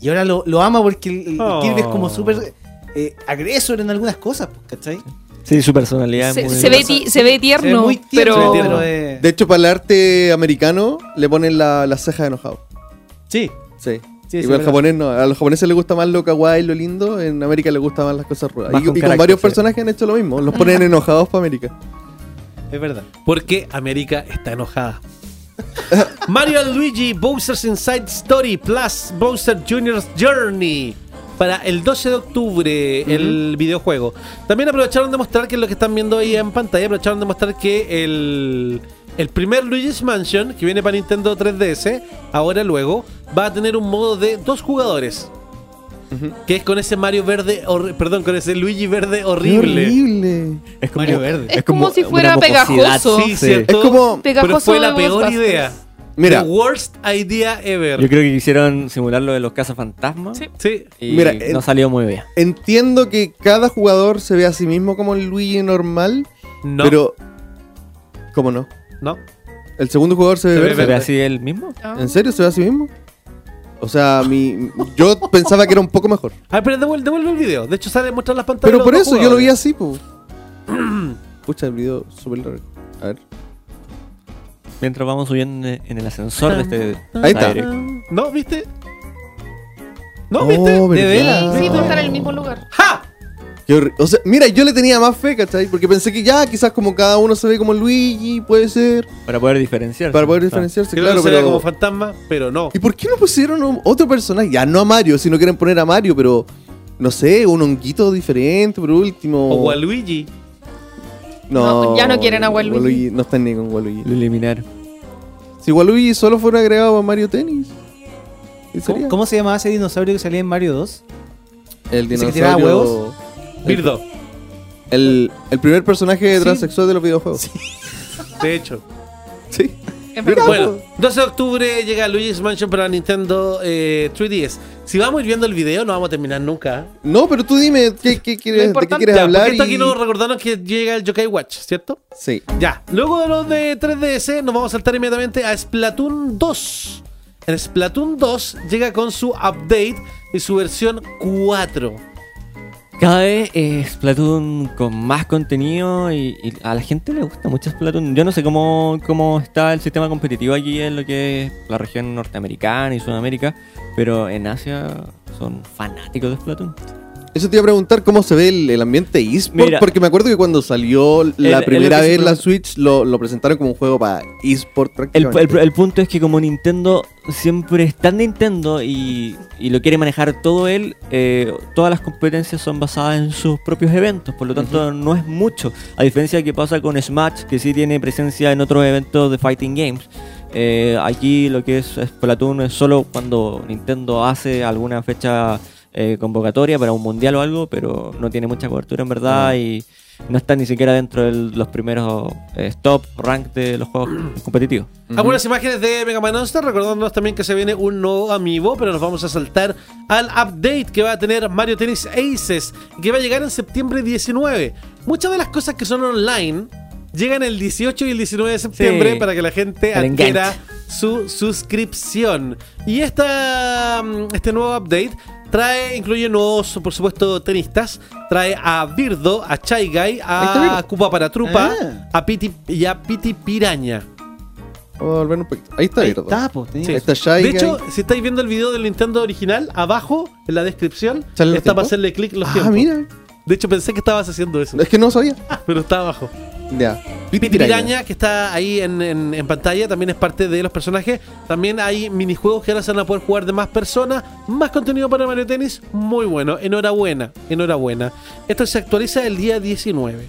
Y ahora lo, lo ama porque el, el Oh. Kirby es como súper eh, agresor en algunas cosas, pues, ¿cachai? Sí, su personalidad Se, es muy se ve, ti- se ve tierno, Se ve muy tierno, pero... pero, De hecho, para el arte americano le ponen la, la ceja de enojado. sí. Sí. Sí, sí, Igual verdad. japonés no. A los japoneses les gusta más lo kawaii, lo lindo. En América les gusta más las cosas rudas. Y, con y con varios personajes han hecho lo mismo. Los ponen [laughs] enojados para América. Es verdad. Porque América está enojada. [laughs] Mario Luigi Bowser's Inside Story Plus Bowser Jr.'s Journey. Para el 12 de octubre, el videojuego. También aprovecharon de mostrar que lo que están viendo ahí en pantalla, aprovecharon de mostrar que el, el primer Luigi's Mansion, que viene para Nintendo 3DS, ahora luego, va a tener un modo de dos jugadores. Que es con ese Mario verde, perdón, con ese Luigi verde horrible. horrible. Es como, Mario Verde. Es como si fuera pegajoso. Sí, cierto. Es como- Pero fue la peor idea. Mira, The worst idea ever. Yo creo que quisieron simular lo de los cazafantasmas. Sí. Sí. Y Mira, no en- salió muy bien. entiendo que cada jugador se ve a sí mismo como el Luigi normal. No. Pero. ¿Cómo no? no. El segundo jugador se ve Se ve. ¿Se ve así el mismo? Ah. ¿En serio se ve a sí mismo? O sea, mi, yo pensaba que era un poco mejor. A ver, pero devuelve, devuelve el video. De hecho, sale mostrar las pantallas. Pero por eso yo lo vi así, pues. [clears throat] Pucha, el video súper largo. A ver. Mientras vamos subiendo en el ascensor de este Ahí está. ¿No? ¿Viste? ¿No? Oh, ¿Viste? ¿verdad? ¿De veras? Sí, tú estar en el mismo lugar. ¡Ja! Qué horri- O sea, mira, yo le tenía más fe, ¿cachai? Porque pensé que ya, quizás como cada uno se ve como Luigi, puede ser. Para poder diferenciar. Para poder diferenciarse, Creo claro, que se ve pero. como fantasma, pero no. ¿Y por qué no pusieron otro personaje? Ya no a Mario, si no quieren poner a Mario, pero. No sé, un honguito diferente, por último. O Waluigi. No, No, ya no quieren a Waluigi. No están ni con Waluigi. Lo eliminaron. Si Waluigi solo fuera agregado a Mario Tennis. ¿Cómo, cómo se llamaba ese dinosaurio que salía en Mario 2? El ¿Ese que tiraba dinosaurio. huevos? Birdo. El, el primer personaje Sí. transexual de los videojuegos. De hecho. Sí. Bueno, 12 de octubre llega Luigi's Mansion para Nintendo eh, 3DS. Si vamos a ir viendo el video, no vamos a terminar nunca. No, pero tú dime qué, qué quieres, de qué importante- quieres Ya, hablar. porque esto y- aquí nos recordaron que llega el Yokai Watch, ¿cierto? Sí. Ya, luego de los de 3DS nos vamos a saltar inmediatamente a Splatoon 2. En Splatoon 2 llega con su update y su versión 4. Cada vez es Splatoon con más contenido y, y a la gente le gusta mucho Splatoon. Yo no sé cómo, cómo está el sistema competitivo aquí en lo que es la región norteamericana y Sudamérica, pero en Asia son fanáticos de Splatoon. Eso te iba a preguntar cómo se ve el, el ambiente eSport, Mira. porque me acuerdo que cuando salió la el primera se vez la. Switch lo, lo presentaron como un juego para eSport El, prácticamente. el- el punto es que como Nintendo siempre está en Nintendo y, y lo quiere manejar todo él, eh, todas las competencias son basadas en sus propios eventos, por lo tanto no es mucho. A diferencia de que pasa con Smash, que sí tiene presencia en otros eventos de Fighting Games. Eh, aquí lo que es Splatoon es solo cuando Nintendo hace alguna fecha eh, convocatoria para un mundial o algo, pero no tiene mucha cobertura en verdad y no está ni siquiera dentro de los primeros eh, top rank de los juegos [clears throat] competitivos. Algunas imágenes de Mega Man Monster, recordándonos también que se viene un nuevo amiibo, pero nos vamos a saltar al update que va a tener Mario Tennis Aces, que va a llegar en septiembre 19. Muchas de las cosas que son online llegan el 18 y el 19 de septiembre Sí. para que la gente adquiera su suscripción. Y esta, mm, este nuevo update trae, incluye nuevos, por supuesto, tenistas. Trae a Birdo, a Chai Guy, a. Cupa para Trupa, Ah. a Piti y a Piti Piraña. Vamos a volver un poquito. Ahí está, Ahí Birdo. está, po, Sí. Ahí está Shy De Guy. hecho, si estáis viendo el video del Nintendo original, abajo, en la descripción, ¿Salen los está para hacerle clic los ah, tiempos. mira. De hecho, pensé que estabas haciendo eso, Es que no sabía. [laughs] pero está abajo. Ya. Piraña, que está ahí en, en- en pantalla, también es parte de los personajes. También hay minijuegos que ahora se van a poder jugar de más personas. Más contenido para Mario Tennis. Muy bueno. Enhorabuena. Enhorabuena. Esto se actualiza el día 19.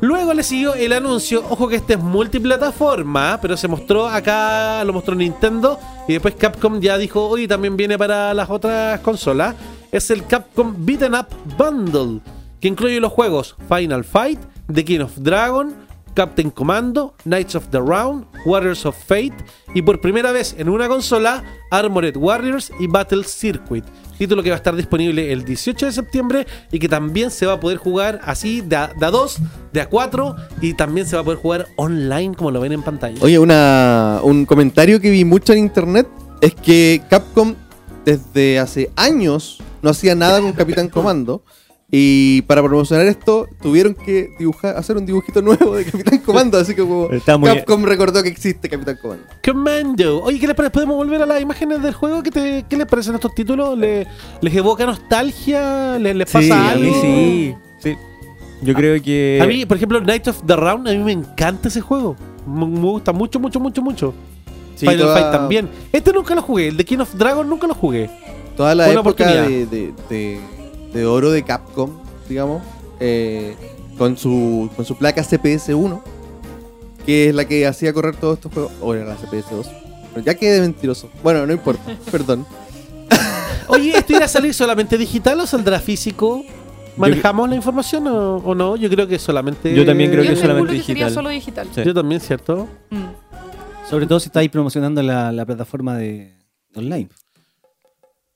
Luego le siguió el anuncio, ojo que este es multiplataforma, pero se mostró acá, lo mostró Nintendo y después Capcom ya dijo, oye, también viene para las otras consolas. Es el Capcom Beaten Up Bundle, que incluye los juegos Final Fight, The King of Dragon, Captain Commando, Knights of the Round, Warriors of Fate y por primera vez en una consola Armored Warriors y Battle Circuit. Título que va a estar disponible el 18 de septiembre y que también se va a poder jugar así de a, de a 2, de a 4 y también se va a poder jugar online como lo ven en pantalla. Oye, una, un comentario que vi mucho en internet es que Capcom desde hace años no hacía nada con Capitán [laughs] Comando. Y para promocionar esto, tuvieron que dibujar, hacer un dibujito nuevo de Capitán Comando. Así que como Capcom recordó que existe Capitán Comando. Commando. Oye, ¿qué les parece? ¿Podemos volver a las imágenes del juego? ¿Qué, te- qué les parecen estos títulos? ¿Le- ¿Les evoca nostalgia? ¿Les, les pasa Sí, a algo? mí sí. sí. Yo creo que. A mí, por ejemplo, Night of the Round, a mí me encanta ese juego. Me, me gusta mucho, mucho, mucho, mucho. Sí, Final toda- Fight también. Este nunca lo jugué. El de King of Dragon nunca lo jugué. Toda la época oportunidad. de, de, de- de oro de Capcom, digamos, eh, con, su, con su placa CPS-1, que es la que hacía correr todos estos juegos. O era la CPS-2. Pero ya quedé mentiroso. Bueno, no importa, [laughs] perdón. Oye, ¿esto irá a salir solamente digital o saldrá físico? ¿Manejamos la información o, o no? Yo creo que solamente. Yo también creo Yo que solamente que sería digital. solo digital. Sí. Yo también, ¿cierto? Mm. Sobre todo si estáis promocionando la, la plataforma de online.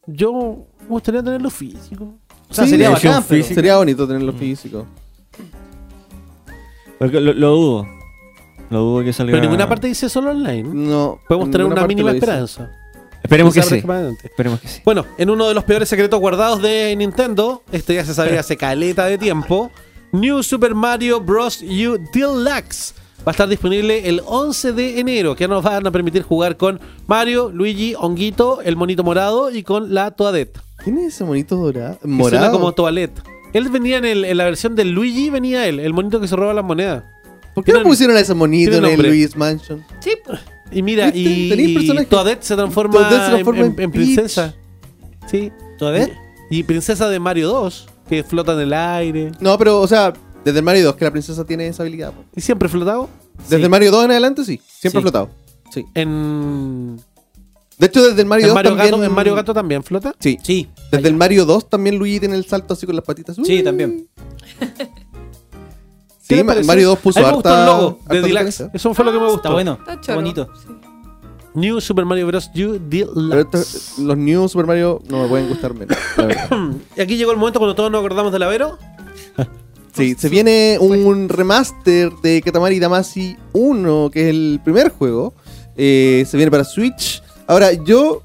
Yo me gustaría tenerlo físico. O sea, Sí, sería bacán, pero-. Sería bonito tenerlo físico. Porque lo, lo dudo. Lo dudo que salga. Pero ninguna parte dice solo online. No. Podemos en tener una mínima esperanza. Esperemos que sí. Esperemos que sí. Bueno, en uno de los peores secretos guardados de Nintendo, esto ya se sabía hace caleta de tiempo, New Super Mario Bros. U Deluxe va a estar disponible el 11 de enero, que nos van a permitir jugar con Mario, Luigi, Honguito, el monito morado y con la Toadette. ¿Quién es ese monito dorado? Que suena Morado. como Toilette. Él venía en, el- en la versión de Luigi, venía él, el monito que se roba las monedas. ¿Por qué no pusieron a ese monito en el. Luis Mansion? Sí, pues. Y mira, ¿Viste? y, Toadette se transforma, Toadette se transforma en, princesa. Sí. ¿Toadette? Y princesa de Mario 2, que flota en el aire. No, pero, o sea, desde el Mario 2 que la princesa tiene esa habilidad. ¿Y siempre flotado? Desde Mario 2 en adelante, sí. Siempre Sí. flotado. Sí. En, De hecho, desde el Mario en 2 Mario también... Gato, en Mario Gato también flota. Sí. Sí. Desde el Mario 2 también Luigi tiene el salto así con las patitas. Sí, Uy. también. ¿Qué Sí, Ma- pareció? Mario 2 puso harta, el logo de Deluxe. Eso fue lo que me gustó. Está bueno. Está bonito. Sí. New Super Mario Bros. U Deluxe. los New Super Mario no me pueden gustar menos. [clears throat] Y aquí llegó el momento cuando todos nos acordamos de la Vero. Sí, se viene un remaster de Katamari Damacy 1, que es el primer juego. Eh, se viene para Switch. Ahora, yo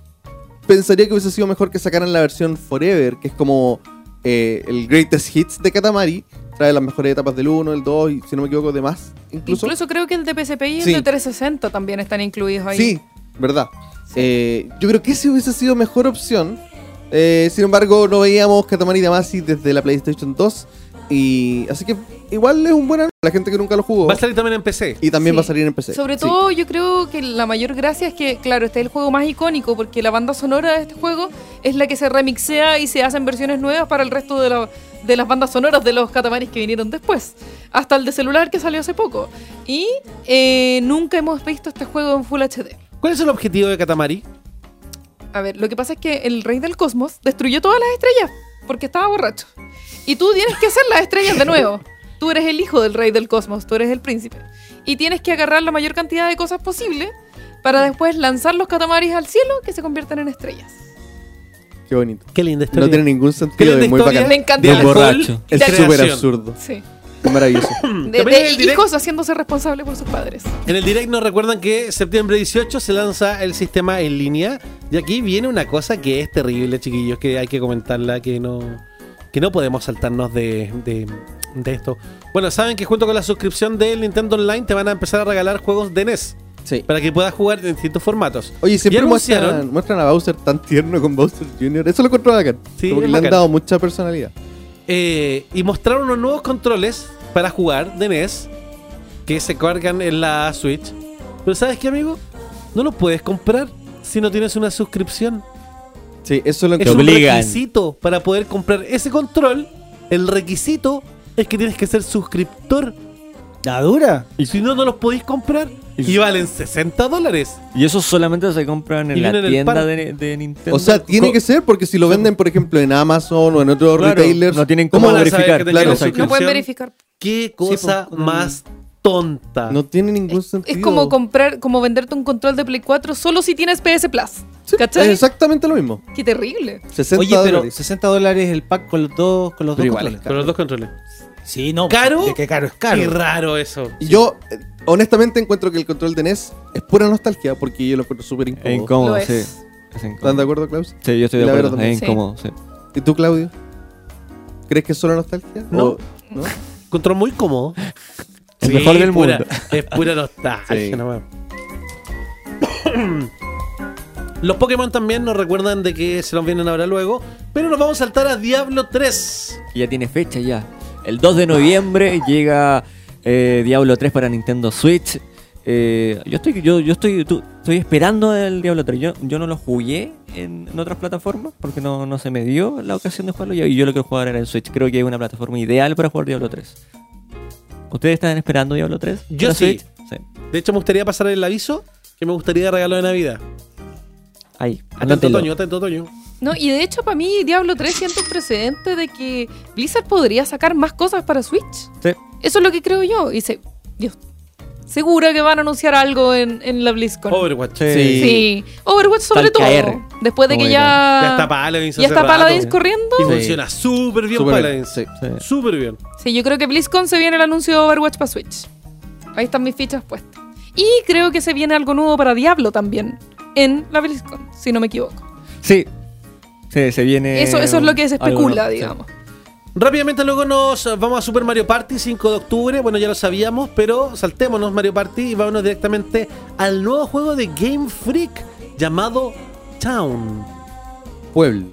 pensaría que hubiese sido mejor que sacaran la versión Forever, que es como eh, el Greatest Hits de Katamari. Trae las mejores etapas del 1, el 2 y, si no me equivoco, de más. Incluso. Incluso creo que el de PSP y el Sí. de 360 también están incluidos ahí. Sí, verdad. Eh, yo creo que ese hubiese sido mejor opción. Eh, sin embargo, no veíamos Katamari Damacy desde la PlayStation 2. Y así que igual es un buen anuncio. La gente que nunca lo jugó. Va a salir también en PC. Y también Sí. va a salir en PC. Sobre Sí. todo yo creo que la mayor gracia es que, claro, este es el juego más icónico porque la banda sonora de este juego es la que se remixea y se hacen versiones nuevas para el resto de, la- de las bandas sonoras de los catamaris que vinieron después. Hasta el de celular que salió hace poco. Y eh, nunca hemos visto este juego en Full HD. ¿Cuál es el objetivo de Katamari? A ver, lo que pasa es que el rey del cosmos destruyó todas las estrellas porque estaba borracho. Y tú tienes que hacer las estrellas de nuevo. [laughs] Tú eres el hijo del rey del cosmos, tú eres el príncipe. Y tienes que agarrar la mayor cantidad de cosas posible para después lanzar los catamaris al cielo que se conviertan en estrellas. Qué bonito. Qué linda historia. No tiene ningún Qué sentido. linda Es muy historia. bacán. Me encanta. Del borracho. Es súper absurdo. Sí. Maravilloso. [coughs] De, de en el direct- hijos haciéndose responsables por sus padres. En el direct nos recuerdan que septiembre 18 se lanza el sistema en línea. Y aquí viene una cosa que es terrible, chiquillos, que hay que comentarla, que no, que no podemos saltarnos de, de- de esto. Bueno, saben que junto con la suscripción del Nintendo Online te van a empezar a regalar juegos de NES. Sí. Para que puedas jugar en distintos formatos. Oye, siempre muestran, muestran a Bowser tan tierno con Bowser Jr. Eso lo encontré bacán. Sí, Como que le han dado mucha personalidad. Eh, y mostraron unos nuevos controles para jugar de NES que se cargan en la Switch. Pero ¿sabes qué, amigo? No los puedes comprar si no tienes una suscripción. Sí, eso lo Es encontré. un obligan. requisito para poder comprar ese control. El requisito es que tienes que ser suscriptor. ¿La dura? Y si no, no los podéis comprar. Y valen 60 dólares. Y eso solamente se compran Y en la en el tienda de, de Nintendo. O sea, tiene Co- que ser porque si lo venden, por ejemplo, en Amazon o en otros Claro, retailers. no tienen ¿Cómo verificar. Claro. No pueden verificar. Qué cosa pues, más tonta. No tiene ningún sentido. Es como comprar, como venderte un control de Play 4 solo si tienes PS Plus. Sí, ¿Cachai? Es exactamente lo mismo. Qué terrible. 60 Oye, pero dólares. 60 dólares el pack con los dos, con los Pero dos igual controles. Con los dos controles. Sí, no. ¿Caro? de que caro es caro. Qué raro eso. Y Yo, eh, honestamente, encuentro que el control de NES es pura nostalgia porque yo lo encuentro súper Es incómodo. incómodo, Lo es. sí. Es incómodo. ¿Están de acuerdo, Klaus? Sí, yo estoy de la acuerdo. verdad Es también. incómodo, sí. ¿Y tú, Claudio? ¿Crees que es solo nostalgia? No. ¿O- ¿no? Control muy cómodo. El mejor del pura- mundo. [laughs] Es pura nostalgia, Sí. nomás. [coughs] Los Pokémon también nos recuerdan de que se nos vienen ahora luego. Pero nos vamos a saltar a Diablo 3. Y ya tiene fecha ya. El 2 de noviembre llega eh, Diablo 3 para Nintendo Switch. Eh, yo estoy yo, yo estoy tú- estoy esperando el Diablo 3. Yo, yo no lo jugué en, en otras plataformas porque no, no se me dio la ocasión de jugarlo y yo lo quiero jugar en el Switch. Creo que es una plataforma ideal para jugar Diablo 3. ¿Ustedes están esperando Diablo 3? Yo ¿La sí. Switch? Sí. De hecho, me gustaría pasar el aviso que me gustaría regalo de Navidad. Ahí, Atento anótenlo. otoño, atento otoño. No, y de hecho, para mí, Diablo 3 siento un precedente de que Blizzard podría sacar más cosas para Switch. Sí. Eso es lo que creo yo. Y se, Dios, segura que van a anunciar algo en, en la BlizzCon. Overwatch. Sí. Sí. Overwatch sobre Está todo. caer. Después de que ya. Ya está Paladins. Ya está. Paladins corriendo. Y Sí. funciona súper bien Súper bien, Paladins. sí. Súper bien. Sí, yo creo que BlizzCon se viene el anuncio de Overwatch para Switch. Ahí están mis fichas puestas. Y creo que se viene algo nuevo para Diablo también. En la BlizzCon, si no me equivoco. Sí. Sí, se viene. Eso, eso es lo que se algo especula, sí. digamos. Rápidamente luego nos vamos a Super Mario Party 5 de octubre. Bueno, ya lo sabíamos, pero saltémonos Mario Party y vámonos directamente al nuevo juego de Game Freak llamado Town. Pueblo.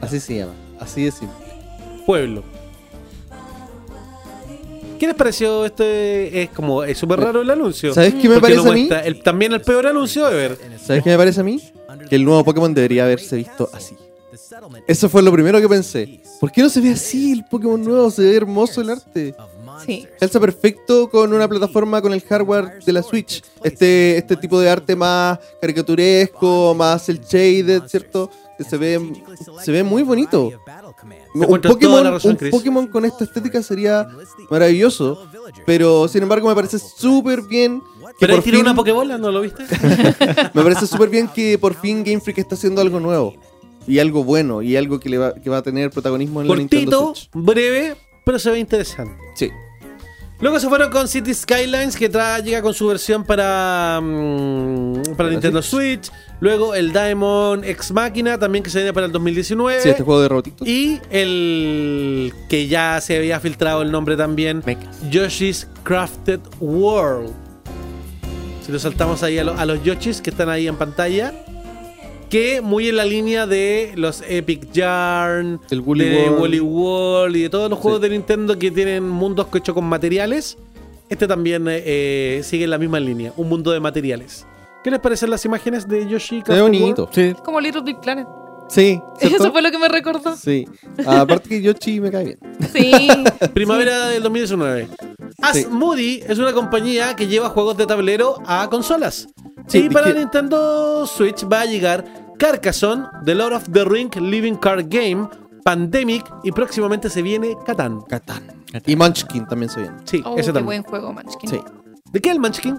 Así se llama. Así de simple. Pueblo. ¿Qué les pareció este? Es como, es súper raro el anuncio. ¿Sabes qué me parece no a mí? el- también el peor anuncio de ver. ¿Sabes qué me parece a mí? Que el nuevo Pokémon debería haberse visto así. Eso fue lo primero que pensé. ¿Por qué no se ve así el Pokémon nuevo? Se ve hermoso el arte. Sí. Calza perfecto con una plataforma con el hardware de la Switch. Este, este tipo de arte más caricaturesco, más el shaded, ¿cierto? Se ve, se ve muy bonito. Un Pokémon, un. Pokémon con esta estética sería maravilloso. Pero sin embargo me parece súper bien que Pero por fin- una Pokébola, ¿no lo viste? [laughs] me parece súper bien que por fin Game Freak está haciendo algo nuevo. Y algo bueno. Y algo que, le va, que va a tener protagonismo en la Nintendo Cortito, Switch. breve, pero se ve interesante. Sí. Luego se fueron con City Skylines, que tra- llega con su versión para, mm, para Nintendo Switch. Luego el Diamond X Máquina, también que se viene para el 2019. Sí, este juego de robotitos. Y el que ya se había filtrado el nombre también, Yoshi's Crafted World. Si lo saltamos ahí a, lo- a los Yoshis que están ahí en pantalla. Que muy en la línea de los Epic Yarn, El Woolly de World. Woolly World y de todos los juegos de Nintendo que tienen mundos hechos con materiales. Este también eh, eh, sigue en la misma línea, un mundo de materiales. ¿Qué les parecen las imágenes de Yoshi? Crafted bonito. Sí. Como Little Big Planet. Sí. [laughs] ¿cierto? Eso fue lo que me recordó. Sí. Aparte que Yoshi me cae bien. Sí. [laughs] Primavera del 2019. Asmodee es una compañía que lleva juegos de tablero a consolas. Sí, y es para que- Nintendo Switch va a llegar Carcassonne, The Lord of the Ring Living Card Game, Pandemic y próximamente se viene Catán. Catán. Y Munchkin también se viene. Sí, Oh, ese qué también. buen juego, Munchkin. Sí. ¿De qué el Munchkin?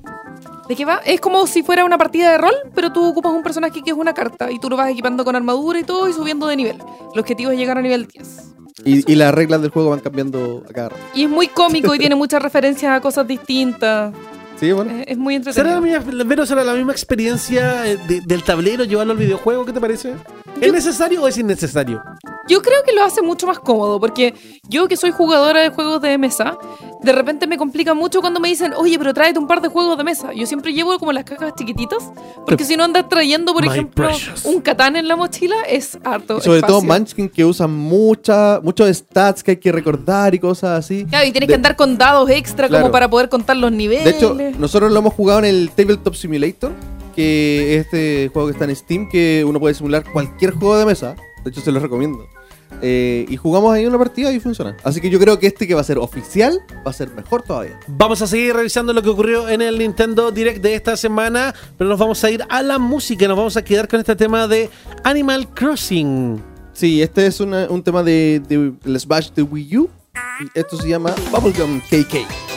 ¿De qué va? Es como si fuera una partida de rol, pero tú ocupas un personaje que es una carta y tú lo vas equipando con armadura y todo y subiendo de nivel. El objetivo es llegar a nivel 10. Y, y las reglas del juego van cambiando a cada rato. Y es muy cómico y tiene muchas referencias a cosas distintas. Sí, bueno. Es, es muy ¿Será la entretenido. misma, será la misma experiencia eh, de- del tablero llevarlo al videojuego? ¿Qué te parece? ¿Es necesario o es innecesario? Yo creo que lo hace mucho más cómodo, porque yo que soy jugadora de juegos de mesa, de repente me complica mucho cuando me dicen, oye, pero tráete un par de juegos de mesa. Yo siempre llevo como las cajas chiquititas, porque si no andas trayendo, por My ejemplo, precious. un Catán en la mochila, es harto. Y sobre todo. Munchkin que usa mucha, muchos stats que hay que recordar y cosas así. Claro, y tienes De- que andar con dados extra Claro. como para poder contar los niveles. De hecho, nosotros lo hemos jugado en el Tabletop Simulator, que es este juego que está en Steam, que uno puede simular cualquier juego de mesa. De hecho, se lo recomiendo. Eh, y jugamos ahí una partida y funciona. Así que yo creo que este que va a ser oficial va a ser mejor todavía. Vamos a seguir revisando lo que ocurrió en el Nintendo Direct de esta semana, pero nos vamos a ir a la música, nos vamos a quedar con este tema de Animal Crossing. Sí, este es una- un tema de, de el Smash de Wii U. Y Esto se llama Bubblegum KK.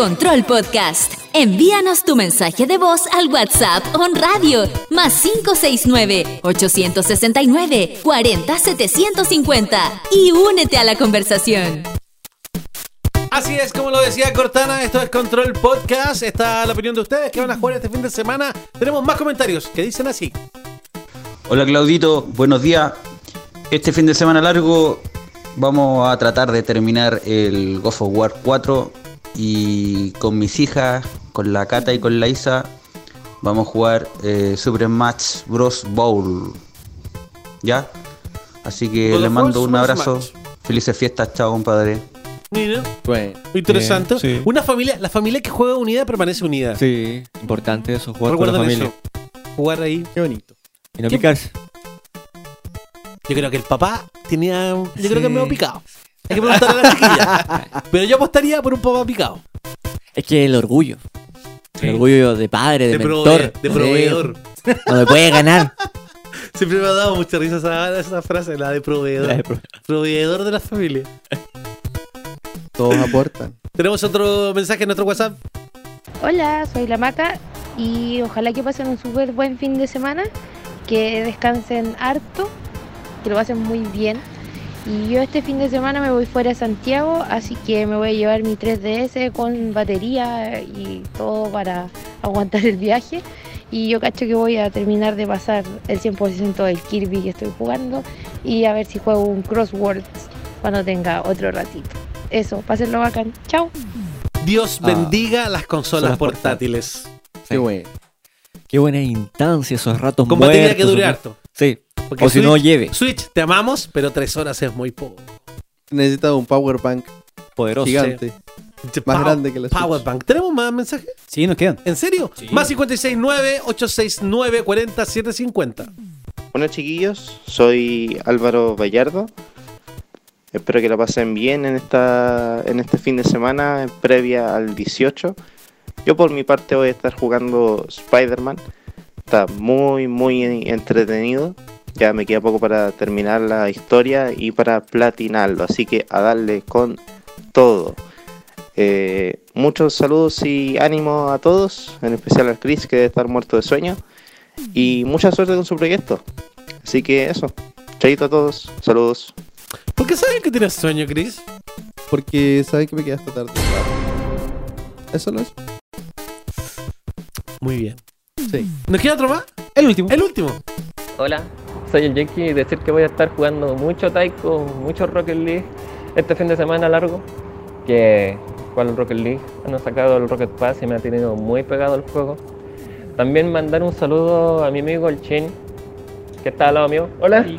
Control Podcast. Envíanos tu mensaje de voz al WhatsApp on radio más 569-869-40750 y únete a la conversación. Así es, como lo decía Cortana, esto es Control Podcast. Está la opinión de ustedes que van a jugar este fin de semana. Tenemos más comentarios que dicen así. Hola Claudito, buenos días. Este fin de semana largo vamos a tratar de terminar el God of War 4 y con mis hijas, con la Cata y con la Isa, vamos a jugar eh, Super Smash Bros. Bowl. ¿Ya? Así que les mando un abrazo. Felices fiestas, chao compadre. Mira, Bueno, interesante. Bien, sí. Una familia, la familia que juega unida permanece unida. Sí, importante eso, jugar con la familia. eso. Jugar ahí. qué bonito. Y no ¿Qué- picarse. Yo creo que el papá tenía. Yo creo que me medio picado. Hay que preguntarle a la chiquilla. Pero yo apostaría por un papá picado. Es que el orgullo. Sí. El orgullo de padre, de, De, mentor. prove- de proveedor. No me puede ganar. [laughs] Siempre me ha dado mucha risa esa, esa frase, la de proveedor. La de pro- proveedor de la familia. Todos aportan. Tenemos otro mensaje en nuestro WhatsApp. Hola, soy la Maca y ojalá que pasen un súper buen fin de semana, que descansen harto, que lo pasen muy bien. Y yo este fin de semana me voy fuera a Santiago, así que me voy a llevar mi 3DS con batería y todo para aguantar el viaje. Y yo cacho que voy a terminar de pasar el 100% del Kirby que estoy jugando y a ver si juego un Crosswords cuando tenga otro ratito. Eso, pásenlo bacán. Chao. Dios Ah. bendiga las consolas portátiles. Qué bueno. Qué buena instancia esos ratos Con batería muertos, que dure harto. Sí. Porque o si Switch- no, lleve. Switch, te amamos, pero tres horas es muy poco. Necesita un power bank Poderoso. gigante. Más Pow- grande que la Switch. Powerbank. ¿Tenemos más mensajes? Sí, nos quedan. ¿En serio? Más 569-869-4750. Bueno chiquillos, soy Álvaro Vallardo. Espero que la pasen bien en esta en este fin de semana previa al 18. Yo por mi parte voy a estar jugando Spider-Man. Está muy muy entretenido. Ya me queda poco para terminar la historia y para platinarlo, así que a darle con todo. Eh, muchos saludos y ánimo a todos, en especial al Chris que debe estar muerto de sueño. Y mucha suerte con su proyecto. Así que eso. Chaito a todos. Saludos. ¿Por qué saben que tienes sueño, Chris? Porque saben que me quedé hasta tarde. Eso no es. Muy bien. Sí. ¿Nos queda otro más? El último. El último. Hola, soy el Yankee y decir que voy a estar jugando mucho Taiko, mucho Rocket League este fin de semana largo. Que cual el Rocket League han sacado el Rocket Pass y me ha tenido muy pegado el juego. También mandar un saludo a mi amigo el Chin, que está al lado mío. Hola. [laughs]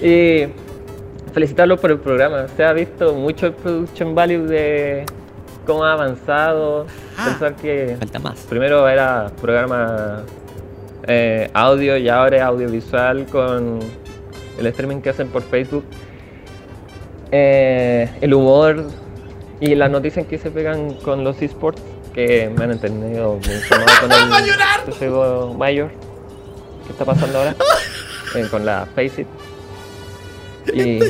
y felicitarlo por el programa. Se ha visto mucho el production value de cómo ha avanzado. Pensar que Falta más. primero era programa eh, audio y ahora es audiovisual con el streaming que hacen por Facebook. Eh, el humor y las noticias que se pegan con los esports que me han entendido con [laughs] el juego mayor que está pasando ahora [laughs] eh, con la Face It. [laughs] Y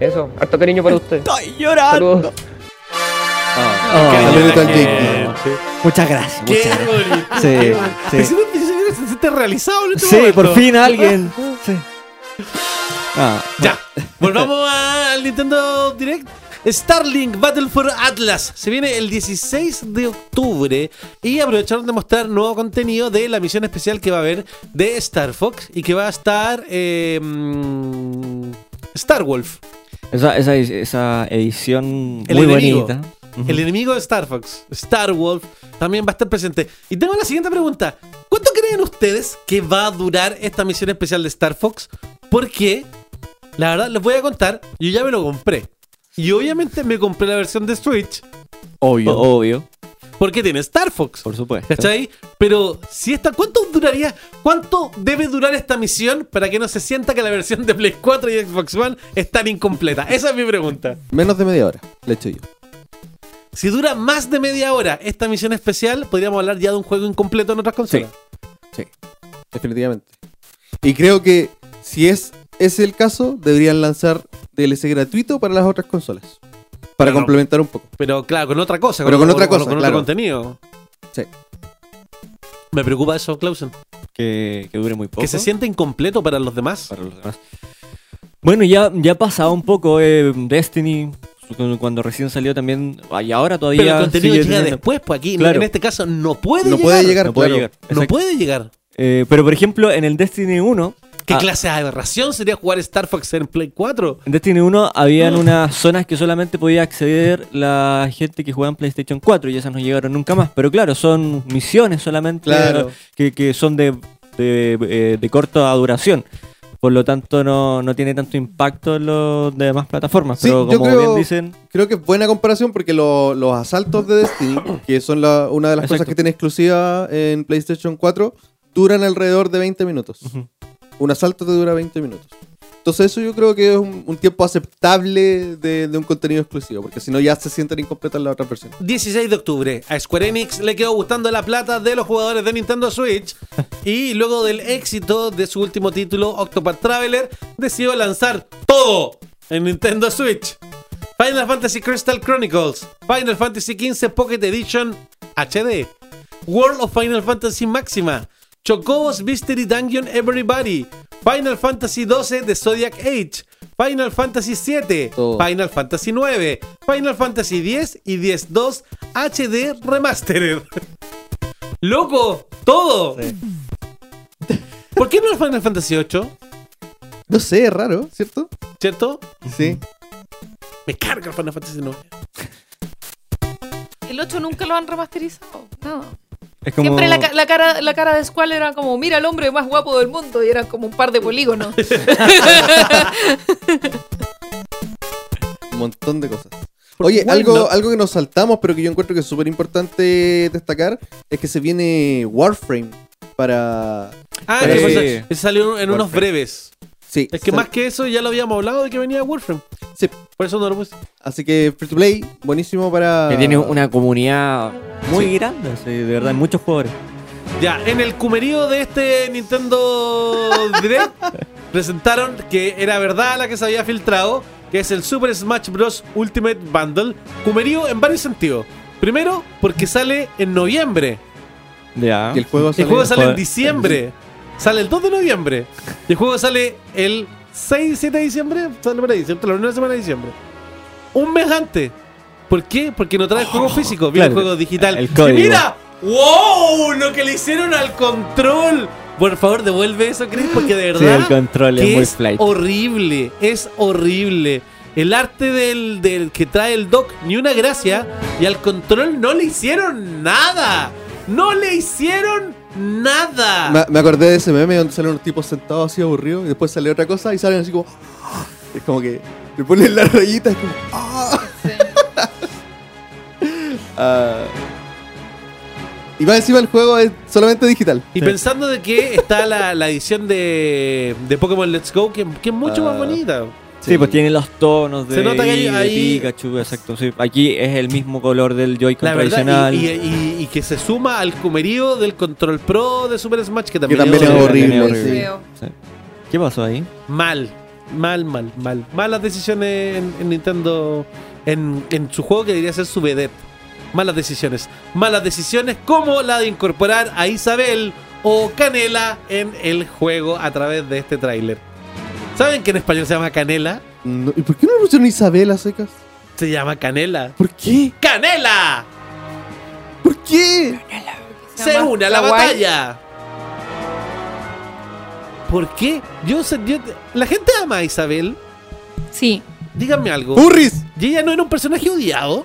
eso, harto cariño para usted. Estoy llorando. Saludos. Ah, Jake. bonito. Muchas gracias. Qué Muchas gracias. Sí, sí. Siento- me siento- se siente realizado en este Sí, por fin alguien. [laughs] Sí. Ah, Ya, volvamos al Nintendo Direct. Starlink Battle for Atlas se viene el 16 de octubre y aprovecharon de mostrar nuevo contenido de la misión especial que va a haber de Star Fox y que va a estar eh, Star Wolf, Esa, esa, esa edición el muy enemigo. bonita. El enemigo de Star Fox, Star Wolf, también va a estar presente. Y tengo la siguiente pregunta. ¿Cuánto creen ustedes que va a durar esta misión especial de Star Fox? Porque, la verdad, les voy a contar, yo ya me lo compré. Y obviamente me compré la versión de Switch. Obvio. Obvio. Porque tiene Star Fox. Por supuesto. ¿Cachai? Pero si esta, ¿cuánto duraría? ¿Cuánto debe durar esta misión para que no se sienta que la versión de Play 4 y Xbox One es tan incompleta? Esa es mi pregunta. Menos de media hora, le echo yo. Si dura más de media hora esta misión especial, podríamos hablar ya de un juego incompleto en otras consolas. Sí, definitivamente. Y creo que si es ese el caso, deberían lanzar DLC gratuito para las otras consolas. Para Claro. complementar un poco. Pero claro, con otra cosa. Pero con otra cosa, Con, claro. otro contenido. Sí. Me preocupa eso, Clausen. Que, que dure muy poco. Que se sienta incompleto para los demás. Para los demás. Bueno, ya, ya ha pasado un poco eh, Destiny. Cu- Cuando recién salió también. ah, Y ahora todavía. Pero el contenido llega teniendo- después, pues aquí Claro. en este caso no puede No llegar. puede llegar, No puede claro. llegar. No puede llegar. Eh, pero por ejemplo, en el Destiny 1. ¿Qué ah, clase de aberración sería jugar Star Fox en Play 4? En Destiny 1 habían unas zonas que solamente podía acceder la gente que jugaba en PlayStation 4 y esas no llegaron nunca más. Pero claro, son misiones solamente Claro. que, que son de, de, eh, de corta duración. Por lo tanto, no, no tiene tanto impacto en las demás plataformas. Sí, pero como creo, bien dicen, creo que es buena comparación porque lo- los asaltos de Destiny, [coughs] que son la- una de las cosas que tiene exclusiva en PlayStation 4, duran alrededor de 20 minutos. Un asalto te dura 20 minutos. Entonces eso yo creo que es un, un tiempo aceptable de, de un contenido exclusivo, porque si no ya se sienten incompletas las otras versiones. 16 de octubre. A Square Enix le quedó gustando la plata de los jugadores de Nintendo Switch. [laughs] Y luego del éxito de su último título, Octopath Traveler, decidió lanzar todo en Nintendo Switch. Final Fantasy Crystal Chronicles, Final Fantasy XV Pocket Edition HD, World of Final Fantasy Máxima, Chocobos Mystery Dungeon Everybody, Final Fantasy XII de Zodiac Age, Final Fantasy VII, Todo. Final Fantasy IX, Final Fantasy X y X-2 HD Remastered. [laughs] ¡Loco! ¡Todo! ¿Por qué no el Final Fantasy VIII? No sé, es raro, ¿cierto? ¿Cierto? Sí. Me carga el Final Fantasy IX. El 8 nunca lo han remasterizado. No. Es como. Siempre la, la cara, la cara de Squall era como, mira el hombre más guapo del mundo. Y eran como un par de polígonos. Un montón de cosas. Oye, algo, algo que nos saltamos, pero que yo encuentro que es súper importante destacar, es que se viene Warframe para... Ah, para que pasa- salió en unos breves. Sí. Es que sal- más que eso ya lo habíamos hablado de que venía Warframe. Sí. Por eso no lo puse. Así que Free to Play, buenísimo para... Que tiene una comunidad muy grande, sí, de verdad, muchos jugadores. Ya, en el cumerío de este Nintendo Direct [laughs] presentaron que era verdad la que se había filtrado, que es el Super Smash Bros. Ultimate Bundle. Cumerío en varios sentidos. Primero, porque sale en noviembre. Ya. Y el juego El sale- juego sale en diciembre. Sale el 2 de noviembre. Y el juego sale el 6, 7 de diciembre. Sale por ahí, ¿cierto? La primera semana de diciembre. Un mes antes. ¿Por qué? Porque no trae el juego físico, viene el juego digital. El ¡Y código. mira! ¡Wow! Lo que le hicieron al control. Por favor, devuelve eso, Chris, porque de Sí, verdad. el control es muy es flight. horrible. Es horrible. El arte del, del que trae el dock, ni una gracia. Y al control no le hicieron nada. No le hicieron nada. Me, me acordé de ese meme donde salen unos tipos sentados así aburridos y después sale otra cosa y salen así como... Es como que le ponen la rayita, es como... [laughs] ¡ah! Ah. y más encima el juego es solamente digital. Y pensando de que está la, la edición de, de Pokémon Let's Go, que, que es mucho más Ah. bonita. Sí, pues tiene los tonos de, Se nota que hay- Eevee, de Pikachu, exacto. sí. Aquí es el mismo color del Joy-Con tradicional. y, y- y- y que se suma al cumerío del Control Pro de Super Smash, que Que también, también es horrible. Sí. ¿Qué pasó ahí? Mal, mal, mal, mal. Malas decisiones en, en Nintendo, en, en su juego que debería ser su vedette. Malas decisiones. Malas decisiones como la de incorporar a Isabel o Canela en el juego a través de este tráiler. ¿Saben que en español se llama Canela? No, ¿Y por qué no le pusieron Isabel a secas? Se llama Canela. ¿Por qué? ¡Canela! ¿Por qué? se llama une a la batalla. ¿Por qué? Yo, la gente ama a Isabel. Sí. Díganme algo. ¡Burris! ¿Y ella no era un personaje odiado?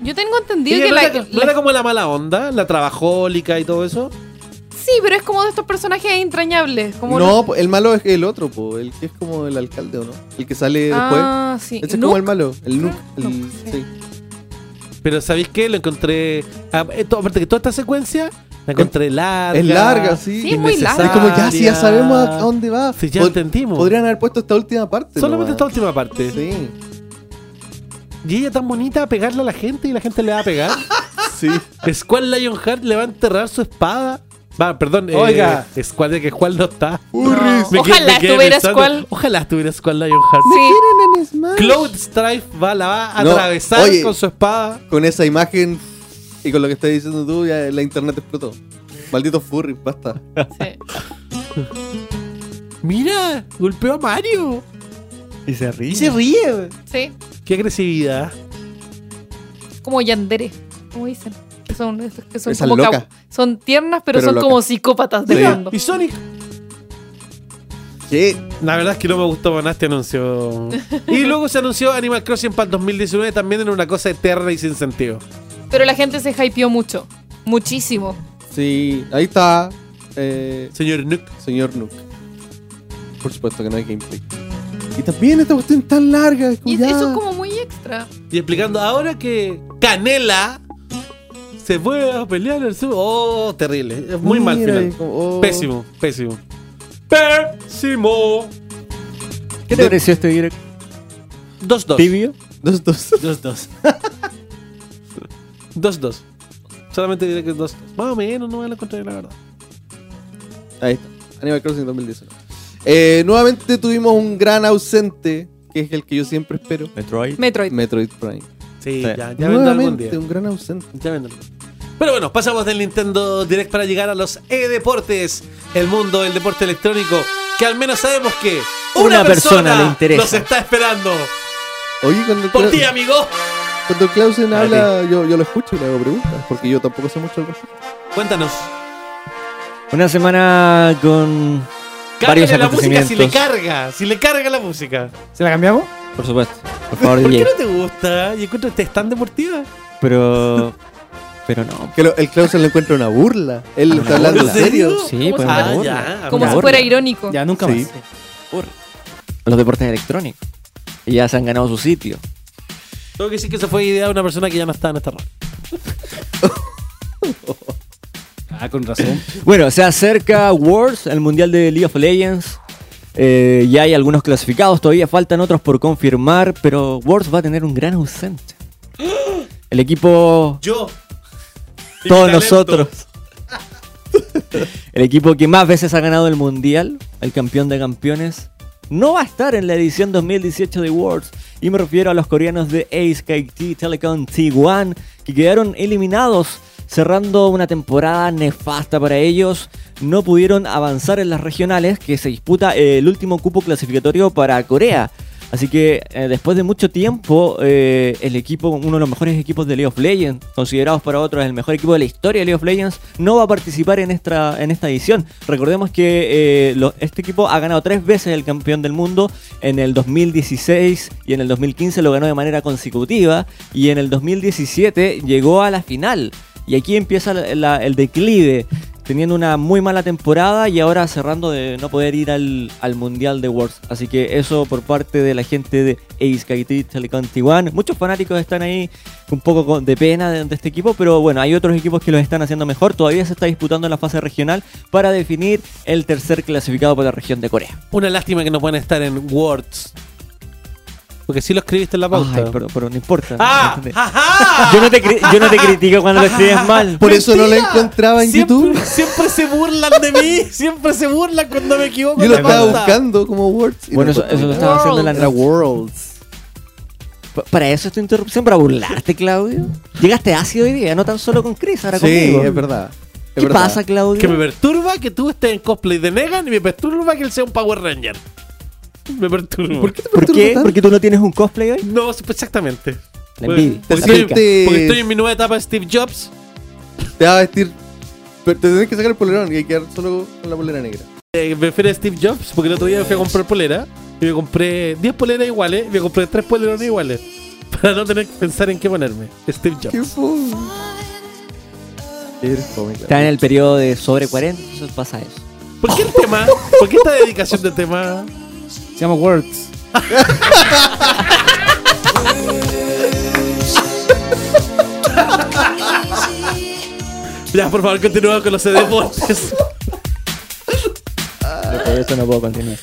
Yo tengo entendido ¿Ella que no, la, era, no era como la mala onda, la trabajólica y todo eso? Sí, pero es como de estos personajes entrañables. Como No, el malo es el otro, po, el que es como el alcalde, ¿o no? El que sale Ah, sí. después. Ese es como el malo, el Nuke. el- Nuke, sí. sí. Pero ¿sabéis qué? Lo encontré. ah, esto- Aparte que toda esta secuencia la encontré larga. Es larga, sí. Sí, es muy larga. Es como ya, sí, ya sabemos a dónde va. Sí, ya Pod- entendimos. Podrían haber puesto esta última parte. Solamente esta última parte. Sí. Y ella tan bonita a pegarle a la gente y la gente le va a pegar. [laughs] sí. Squall Lionheart le va a enterrar su espada. Va, perdón. eh, Oiga. Squall de que Squall no está. Urris. Me Ojalá me pensando, Squall. Ojalá estuviera Squall Lionheart. Sí. Cloud Strife va, la va a No, atravesar oye. con su espada. Con esa imagen y con lo que estás diciendo tú, ya la internet explotó. Malditos furry, basta. [laughs] Mira, golpeó a Mario. Y se ríe. Y se ríe. Sí. Qué agresividad. Como yandere, como dicen. Son, que son Esas como locas. Son tiernas, pero, Pero son locas. como psicópatas de Sí. fondo. Y Sonic. ¿Qué? La verdad es que no me gustó más este anuncio. [laughs] y luego se anunció Animal Crossing para el 2019 también en una cosa eterna y sin sentido. Pero la gente se hypeó mucho. Muchísimo. Sí, ahí está. eh, Señor Nook. señor Nook. Por supuesto que no hay gameplay. Y también esta cuestión tan larga. es como Y ya. eso es como muy extra. Y explicando ahora que Canela se fue a pelear el sur. Oh, terrible. Es muy mal Mira, final. y como, oh. Pésimo, pésimo. Pésimo. ¿Qué te pareció este direct? 2-2. ¿Tibio? [laughs] Dos, dos. Dos, dos. 2-2. Solamente diré que es 2-2. Más o menos, no me la encontré, la verdad. Ahí está. Animal Crossing 2019. Eh, nuevamente tuvimos un gran ausente, que es el que yo siempre espero. Metroid. Metroid. Metroid Prime. Sí, Sí. ya, ya vendrá algún Nuevamente día. un gran ausente. Ya vendrá. Pero bueno, pasamos del Nintendo Direct para llegar a los e-deportes, el mundo del deporte electrónico, que al menos sabemos que Una persona le interesa. Nos está esperando. Oye, cuando el, Por ti, amigo. cuando el Clausen habla, yo, yo lo escucho y le hago preguntas, porque yo tampoco sé mucho al respecto. Cuéntanos. Una semana con varios Cárgale la música si le carga, si le carga la música. ¿Se la cambiamos? Por supuesto. Por [laughs] favor, ¿Por qué no te gusta? Yo encuentro que es tan deportiva. Pero. [laughs] Pero no. Que lo- el Clausen le encuentra una burla. Él Una está hablando en burla. serio. Sí, Como pues si una fuera- burla. Ah, ya, Como Una si burla. fuera irónico. Ya, nunca Sí. más. Los deportes electrónicos. Y ya se han ganado su sitio. Tengo que decir que esa fue idea de una persona que ya no está en esta radio. [laughs] Ah, con razón. Bueno, se acerca Worlds, el mundial de League of Legends. Eh, ya hay algunos clasificados, todavía faltan otros por confirmar, pero Worlds va a tener un gran ausente. [gasps] El equipo, Yo. Todos nosotros. El equipo que más veces ha ganado el mundial, el campeón de campeones, no va a estar en la edición 2018 de Worlds. Y me refiero a los coreanos de Ace KT Telecom T1, que quedaron eliminados, cerrando una temporada nefasta para ellos. No pudieron avanzar en las regionales, que se disputa el último cupo clasificatorio para Corea. Así que eh, después de mucho tiempo, eh, el equipo, uno de los mejores equipos de League of Legends, considerados para otros el mejor equipo de la historia de League of Legends, no va a participar en esta, en esta edición. Recordemos que eh, este equipo ha ganado tres veces el campeón del mundo. En el 2016 y en el 2015 lo ganó de manera consecutiva. Y en el 2017 llegó a la final. Y aquí empieza el declive, teniendo una muy mala temporada y ahora cerrando de no poder ir al, al Mundial de Worlds. Así que eso por parte de la gente de Ace KT Telecom T1. Muchos fanáticos están ahí un poco de pena de, este equipo, pero bueno, hay otros equipos que lo están haciendo mejor. Todavía se está disputando la fase regional para definir el tercer clasificado para la región de Corea. Una lástima que no pueden estar en Words. Porque sí lo escribiste en la pauta. Ay, pero, pero no importa. ¡Ah! ¿entendés? ¡Ajá! Yo no, te cri- yo no te critico cuando lo escribes mal. Por eso no la Mentira. encontraba en siempre, YouTube. Siempre se burlan de mí. Siempre se burlan cuando me equivoco. Yo lo estaba pauta. buscando como Words. y Bueno, no eso, lo estaba haciendo en la Era Worlds. Pa- Para eso esta interrupción, para burlarte, Claudio. Llegaste ácido hoy día, no tan solo con Chris, ahora Sí, conmigo. es verdad. Es ¿Qué verdad. pasa, Claudio? Que me perturba que tú estés en cosplay de Negan y me perturba que él sea un Power Ranger. Me perturba. ¿Por qué te ¿Por qué? tanto? ¿Porque tú no tienes un cosplay hoy? No, pues exactamente. La Porque- envidia, Porque, estoy, pica. porque estoy en mi nueva etapa de Steve Jobs. Te va a vestir. Pero te tenés que sacar el polerón y hay que quedar solo con la polera negra. Eh, me fui a Steve Jobs porque el otro día me fui a comprar polera. Y me compré 10 poleras iguales. Y me compré 3 polerones iguales. [laughs] Para no tener que pensar en qué ponerme. Steve Jobs. Qué fome. Eres fome, claro. Está en el periodo de sobre 40, entonces pasa eso. ¿Por qué el tema? ¿Por qué esta dedicación de tema? Se llama Words. Ya, por favor, continúa con los deportes. Por eso no puedo continuar.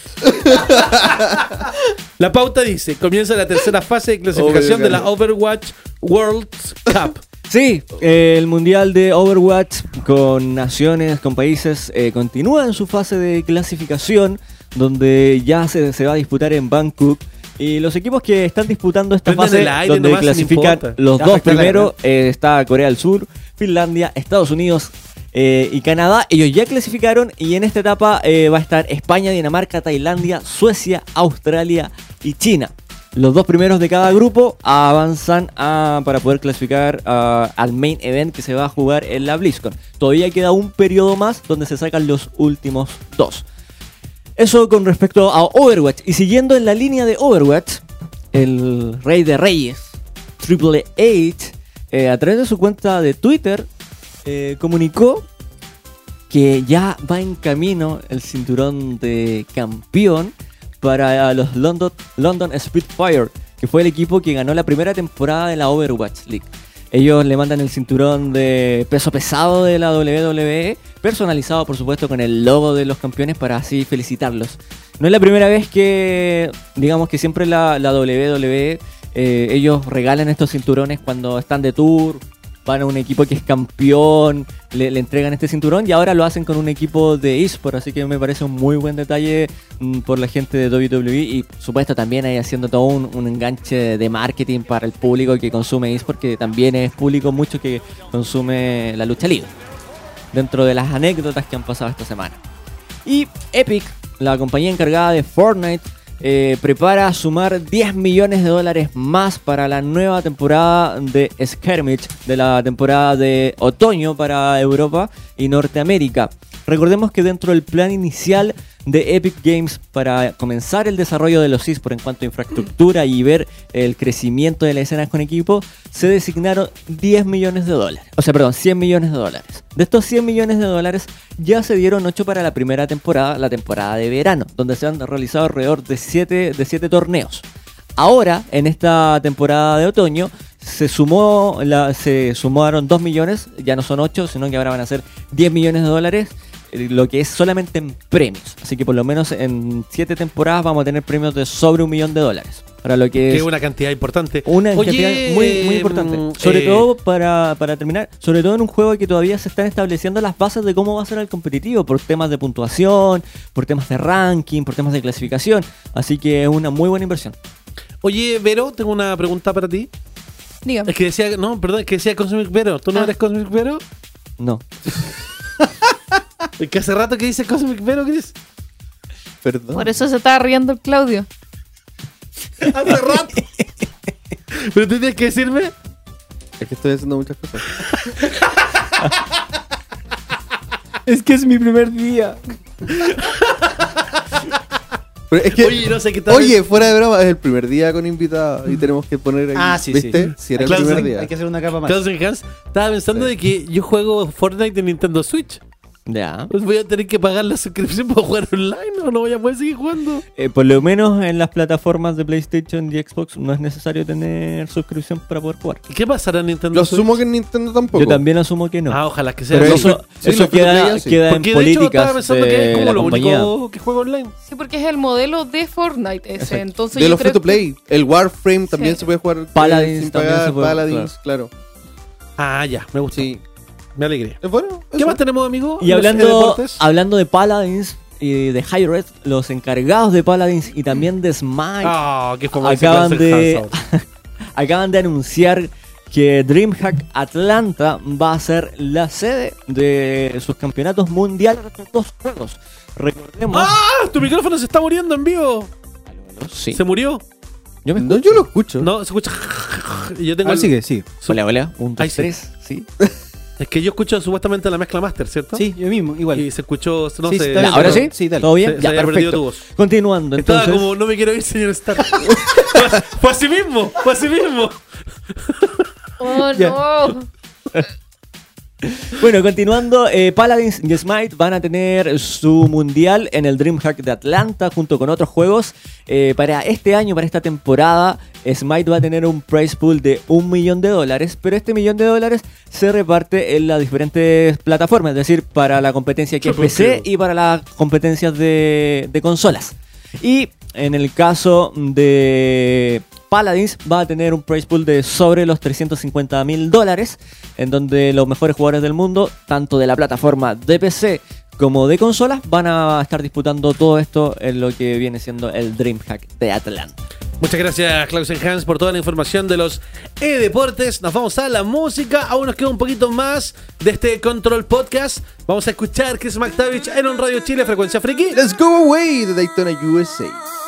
La pauta dice, comienza la tercera fase de clasificación de la Overwatch World Cup. Sí, eh, el mundial de Overwatch con naciones, con países, eh, continúa en su fase de clasificación, donde ya se, se va a disputar en Bangkok. Y los equipos que están disputando esta fase, aire donde nomás, clasifican los Ya dos primeros, eh, está Corea del Sur, Finlandia, Estados Unidos eh, y Canadá. Ellos ya clasificaron y en esta etapa eh, va a estar España, Dinamarca, Tailandia, Suecia, Australia y China. Los dos primeros de cada grupo avanzan a- para poder clasificar a- al main event que se va a jugar en la BlizzCon. Todavía queda un periodo más donde se sacan los últimos dos. Eso con respecto a Overwatch. Y siguiendo en la línea de Overwatch, el rey de reyes, Triple H, eh, a través de su cuenta de Twitter, eh, comunicó que ya va en camino el cinturón de campeón para los London, London Spitfire, que fue el equipo que ganó la primera temporada de la Overwatch League. Ellos le mandan el cinturón de peso pesado de la WWE, personalizado por supuesto con el logo de los campeones para así felicitarlos. No es la primera vez que, digamos que siempre la, WWE, eh, ellos regalan estos cinturones cuando están de tour, van a un equipo que es campeón, le, entregan este cinturón y ahora lo hacen con un equipo de eSport, así que me parece un muy buen detalle mm, por la gente de WWE y supuesto también ahí haciendo todo un, un enganche de marketing para el público que consume eSport, que también es público mucho que consume la lucha libre, dentro de las anécdotas que han pasado esta semana. Y Epic, la compañía encargada de Fortnite, eh, prepara sumar 10 millones de dólares más para la nueva temporada de Skirmish, de la temporada de otoño para Europa y Norteamérica. Recordemos que dentro del plan inicial de Epic Games para comenzar el desarrollo de los eSports en cuanto a infraestructura y ver el crecimiento de las escenas con equipo, se designaron 10 millones de dólares. O sea, perdón, 100 millones de dólares. De estos 100 millones de dólares ya se dieron 8 para la primera temporada, la temporada de verano, donde se han realizado alrededor de 7 de siete torneos. Ahora, en esta temporada de otoño, se sumó se sumaron 2 millones, ya no son 8, sino que ahora van a ser 10 millones de dólares, lo que es solamente en premios. Así que por lo menos en 7 temporadas vamos a tener premios de sobre un millón de dólares. Para lo que Que es una cantidad importante. una Oye, cantidad muy, muy importante. mm, Sobre eh, todo para, para terminar, sobre todo en un juego que todavía se están estableciendo las bases de cómo va a ser el competitivo, por temas de puntuación, por temas de ranking, por temas de clasificación. Así que es una muy buena inversión. Oye, Vero, tengo una pregunta para ti. Dígame. Es que decía, no, perdón, es que decía Cosmic Vero. ¿Tú no Ah. eres Cosmic Vero? No. [laughs] Es que hace rato que dice Cosmic Vero, Chris. Perdón. Por eso se estaba riendo el Claudio. Hace rato. Pero tú tienes que decirme. Es que estoy haciendo muchas cosas. [laughs] Es que es mi primer día. Pero es que, Oye, no sé qué tal. Oye, fuera de broma, es el primer día con invitado y tenemos que poner ahí. Ah, sí, ¿Viste? sí. Si era el primer sí. día. Hay que hacer una capa más. Cosmic Hans, estaba pensando de que yo juego Fortnite en Nintendo Switch. Ya. Pues voy a tener que pagar la suscripción [laughs] para jugar online o no voy a poder seguir jugando. Eh, por lo menos en las plataformas de PlayStation y Xbox no es necesario tener suscripción para poder jugar. ¿Y qué pasará en Nintendo Lo Switch? asumo que en Nintendo tampoco. Yo también asumo que no. Ah, ojalá que sea Pero eso sí, eso queda, play, sí. queda en Porque de hecho estaba políticas pensando que es de como la lo compañía. único que juego online. Sí, porque es el modelo de Fortnite ese. Exacto. Entonces de yo los free to play. El Warframe también Sí. se puede jugar eh, Paladins sin también pagar. se puede- Paladins, claro. Ah, ya, me gusta. Sí. Me alegré. Es bueno. ¿Qué eso. más tenemos, amigo? Y hablando, deportes? hablando de Paladins y de High Red, los encargados de Paladins y también de Smite Ah, qué acaban de, [laughs] acaban de anunciar que DreamHack Atlanta va a ser la sede de sus campeonatos mundiales de dos juegos. Recordemos. ¡Ah! Tu micrófono se está muriendo en vivo. Sí. ¿Se murió? Yo me No, yo lo escucho. No, se escucha. Y [laughs] yo tengo. Ah, el- sigue, sí. Hola, hola. Un, dos, Ahí sí. tres. Sí. [laughs] Es que yo escucho supuestamente la mezcla master, ¿cierto? Sí, yo mismo, igual. Y se escuchó. No Sí, sé. bien, ¿Ahora sí? sí, dale. ¿Todo bien? Se- se ya, perdido perfecto. tu voz. Continuando, Estaba entonces. como, no me quiero ir, señor Stark. fue, [laughs] fue así mismo, fue así mismo. [laughs] Oh, no. [laughs] Bueno, continuando, eh, Paladins y Smite van a tener su mundial en el DreamHack de Atlanta junto con otros juegos. Eh, para este año, para esta temporada, Smite va a tener un price pool de un millón de dólares, pero este millón de dólares se reparte en las diferentes plataformas, es decir, para la competencia que es PC y para las competencias de, de consolas. Y en el caso de Paladins va a tener un price pool de sobre los 350 mil dólares, en donde los mejores jugadores del mundo, tanto de la plataforma de PC como de consolas, van a estar disputando todo esto en lo que viene siendo el DreamHack de Atlanta. Muchas gracias, Clausen Hans, por toda la información de los e-deportes. Nos vamos a la música. Aún nos queda un poquito más de este Control Podcast. Vamos a escuchar Chris McTavish en un Radio Chile, Frecuencia Friki. Let's go away de Daytona USA.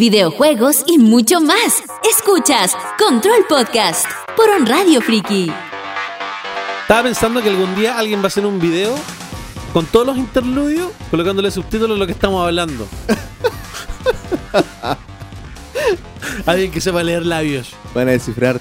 Videojuegos y mucho más. Escuchas Control Podcast por On Radio Friki. Estaba pensando que algún día alguien va a hacer un video con todos los interludios, colocándole subtítulos a lo que estamos hablando. [laughs] alguien que sepa leer labios. Van a descifrar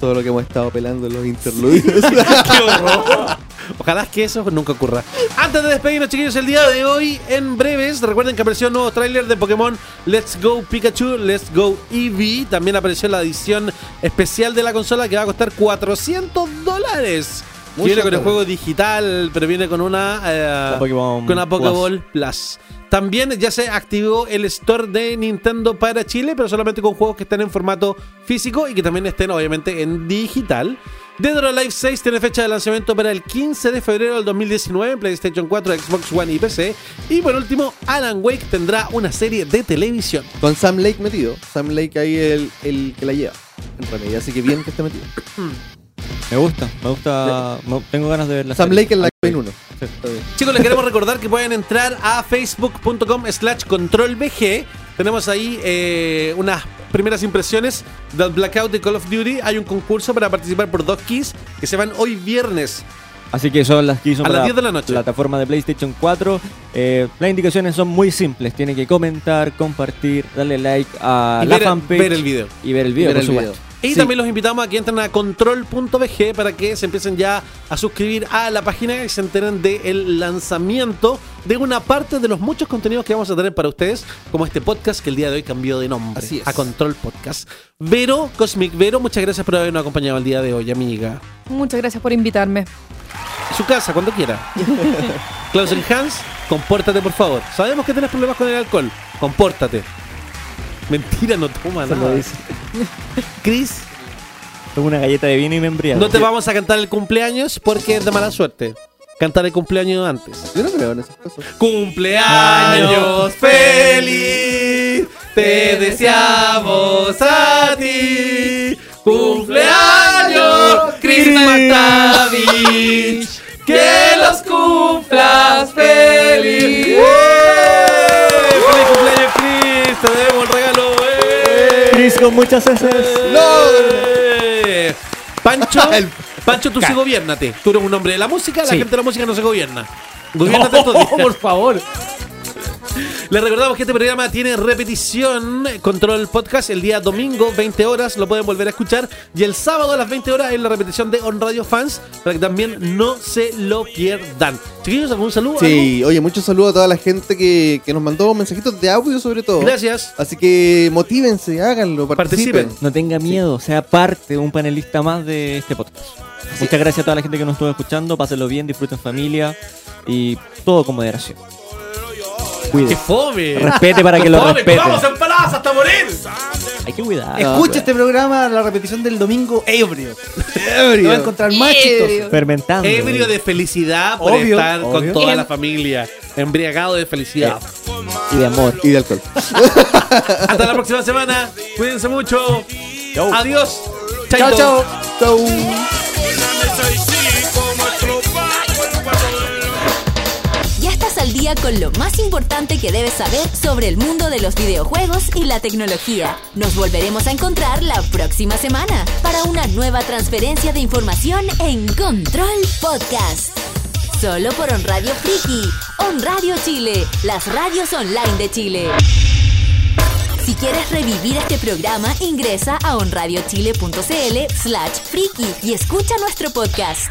todo lo que hemos estado pelando en los interludios. [laughs] ¡Qué horror! Ojalá que eso nunca ocurra. Antes de despedirnos, chiquillos, el día de hoy, en breves, recuerden que apareció un nuevo tráiler de Pokémon Let's Go Pikachu, Let's Go Eevee. También apareció la edición especial de la consola que va a costar 400 dólares. Viene con el juego digital, pero viene con una, eh, con una Pokéball Plus. También ya se activó el store de Nintendo para Chile, pero solamente con juegos que estén en formato físico y que también estén obviamente en digital. Dead or Alive 6 tiene fecha de lanzamiento para el 15 de febrero del 2019 en PlayStation 4, Xbox One y PC. Y por último, Alan Wake tendrá una serie de televisión. Con Sam Lake metido. Sam Lake ahí el, el que la lleva. En realidad, así que bien que esté metido. Me gusta, me gusta. me- tengo ganas de ver la Sam serie. Lake en la Ay, Play 1. Chicos, les queremos recordar que pueden entrar a facebook.com slash controlbg. Tenemos ahí eh, unas primeras impresiones del Blackout de Call of Duty. Hay un concurso para participar por dos keys que se van hoy viernes. Así que son las hizo A las para 10 de la noche. plataforma de PlayStation 4. Eh, las indicaciones son muy simples. Tiene que comentar, compartir, darle like a Y la ver- fanpage. ver el video. Y ver el video, Ver por el supuesto. video. Y Sí. también los invitamos a que entren a control.bg para que se empiecen ya a suscribir a la página y se enteren del lanzamiento de una parte de los muchos contenidos que vamos a tener para ustedes, como este podcast que el día de hoy cambió de nombre Así es. a Control Podcast. Vero, Cosmic Vero, muchas gracias por habernos acompañado el día de hoy, amiga. Muchas gracias por invitarme. Su casa, cuando quiera. [laughs] Clausen Hans, compórtate por favor. Sabemos que tienes problemas con el alcohol. Compórtate. Mentira, no toma Se lo nada. dice. [laughs] Chris, Tengo una galleta de vino y me embriago. no te vamos a cantar el cumpleaños porque es de mala suerte. Cantar el cumpleaños antes. Yo no creo en esas cosas. Cumpleaños feliz, te deseamos a ti. Cumpleaños, Chris McTavish, que los cumplas feliz. ¡Feliz cumpleaños, Chris! Te debemos el regalo. Con muchas heces. ¡Eh! Pancho, [laughs] Pancho, tú sí gobiernate. Tú eres un hombre de la música, la Sí. gente de la música no se gobierna. Gobiernate estos [laughs] días. por favor. Les recordamos que este programa tiene repetición, Control Podcast, el día domingo, 20 horas, lo pueden volver a escuchar. Y el sábado a las 20 horas en la repetición de On Radio Fans, para que también no se lo pierdan. Chiquillos, ¿algún saludo? Sí, oye, muchos saludos a toda la gente que, que nos mandó mensajitos de audio sobre todo. Gracias. Así que motívense, háganlo, participen. Participen. No tenga miedo, sea parte, un panelista más de este podcast. Muchas gracias a toda la gente que nos estuvo escuchando. Pásenlo bien, disfruten familia y todo con moderación. ¡Qué Cuide. fome! Respete para que lo ¡Fome! respeten. ¡Vamos empaladas hasta morir! Hay que cuidar. Escucha este programa, la repetición del domingo ebrio. Lo va a encontrar más chistoso. Fermentando. Ebrio de felicidad por Obvio, estar con obvio. toda la familia. Embriagado de felicidad. Y de amor. Y de alcohol. [laughs] Hasta la próxima semana. Cuídense mucho. Adiós. Chao, chao. Chau. Al día con lo más importante que debes saber sobre el mundo de los videojuegos y la tecnología. Nos volveremos a encontrar la próxima semana para una nueva transferencia de información en Control Podcast. Solo por On Radio Friki, On Radio Chile, las radios online de Chile. Si quieres revivir este programa, ingresa a onradiochile.cl slash friki y escucha nuestro podcast.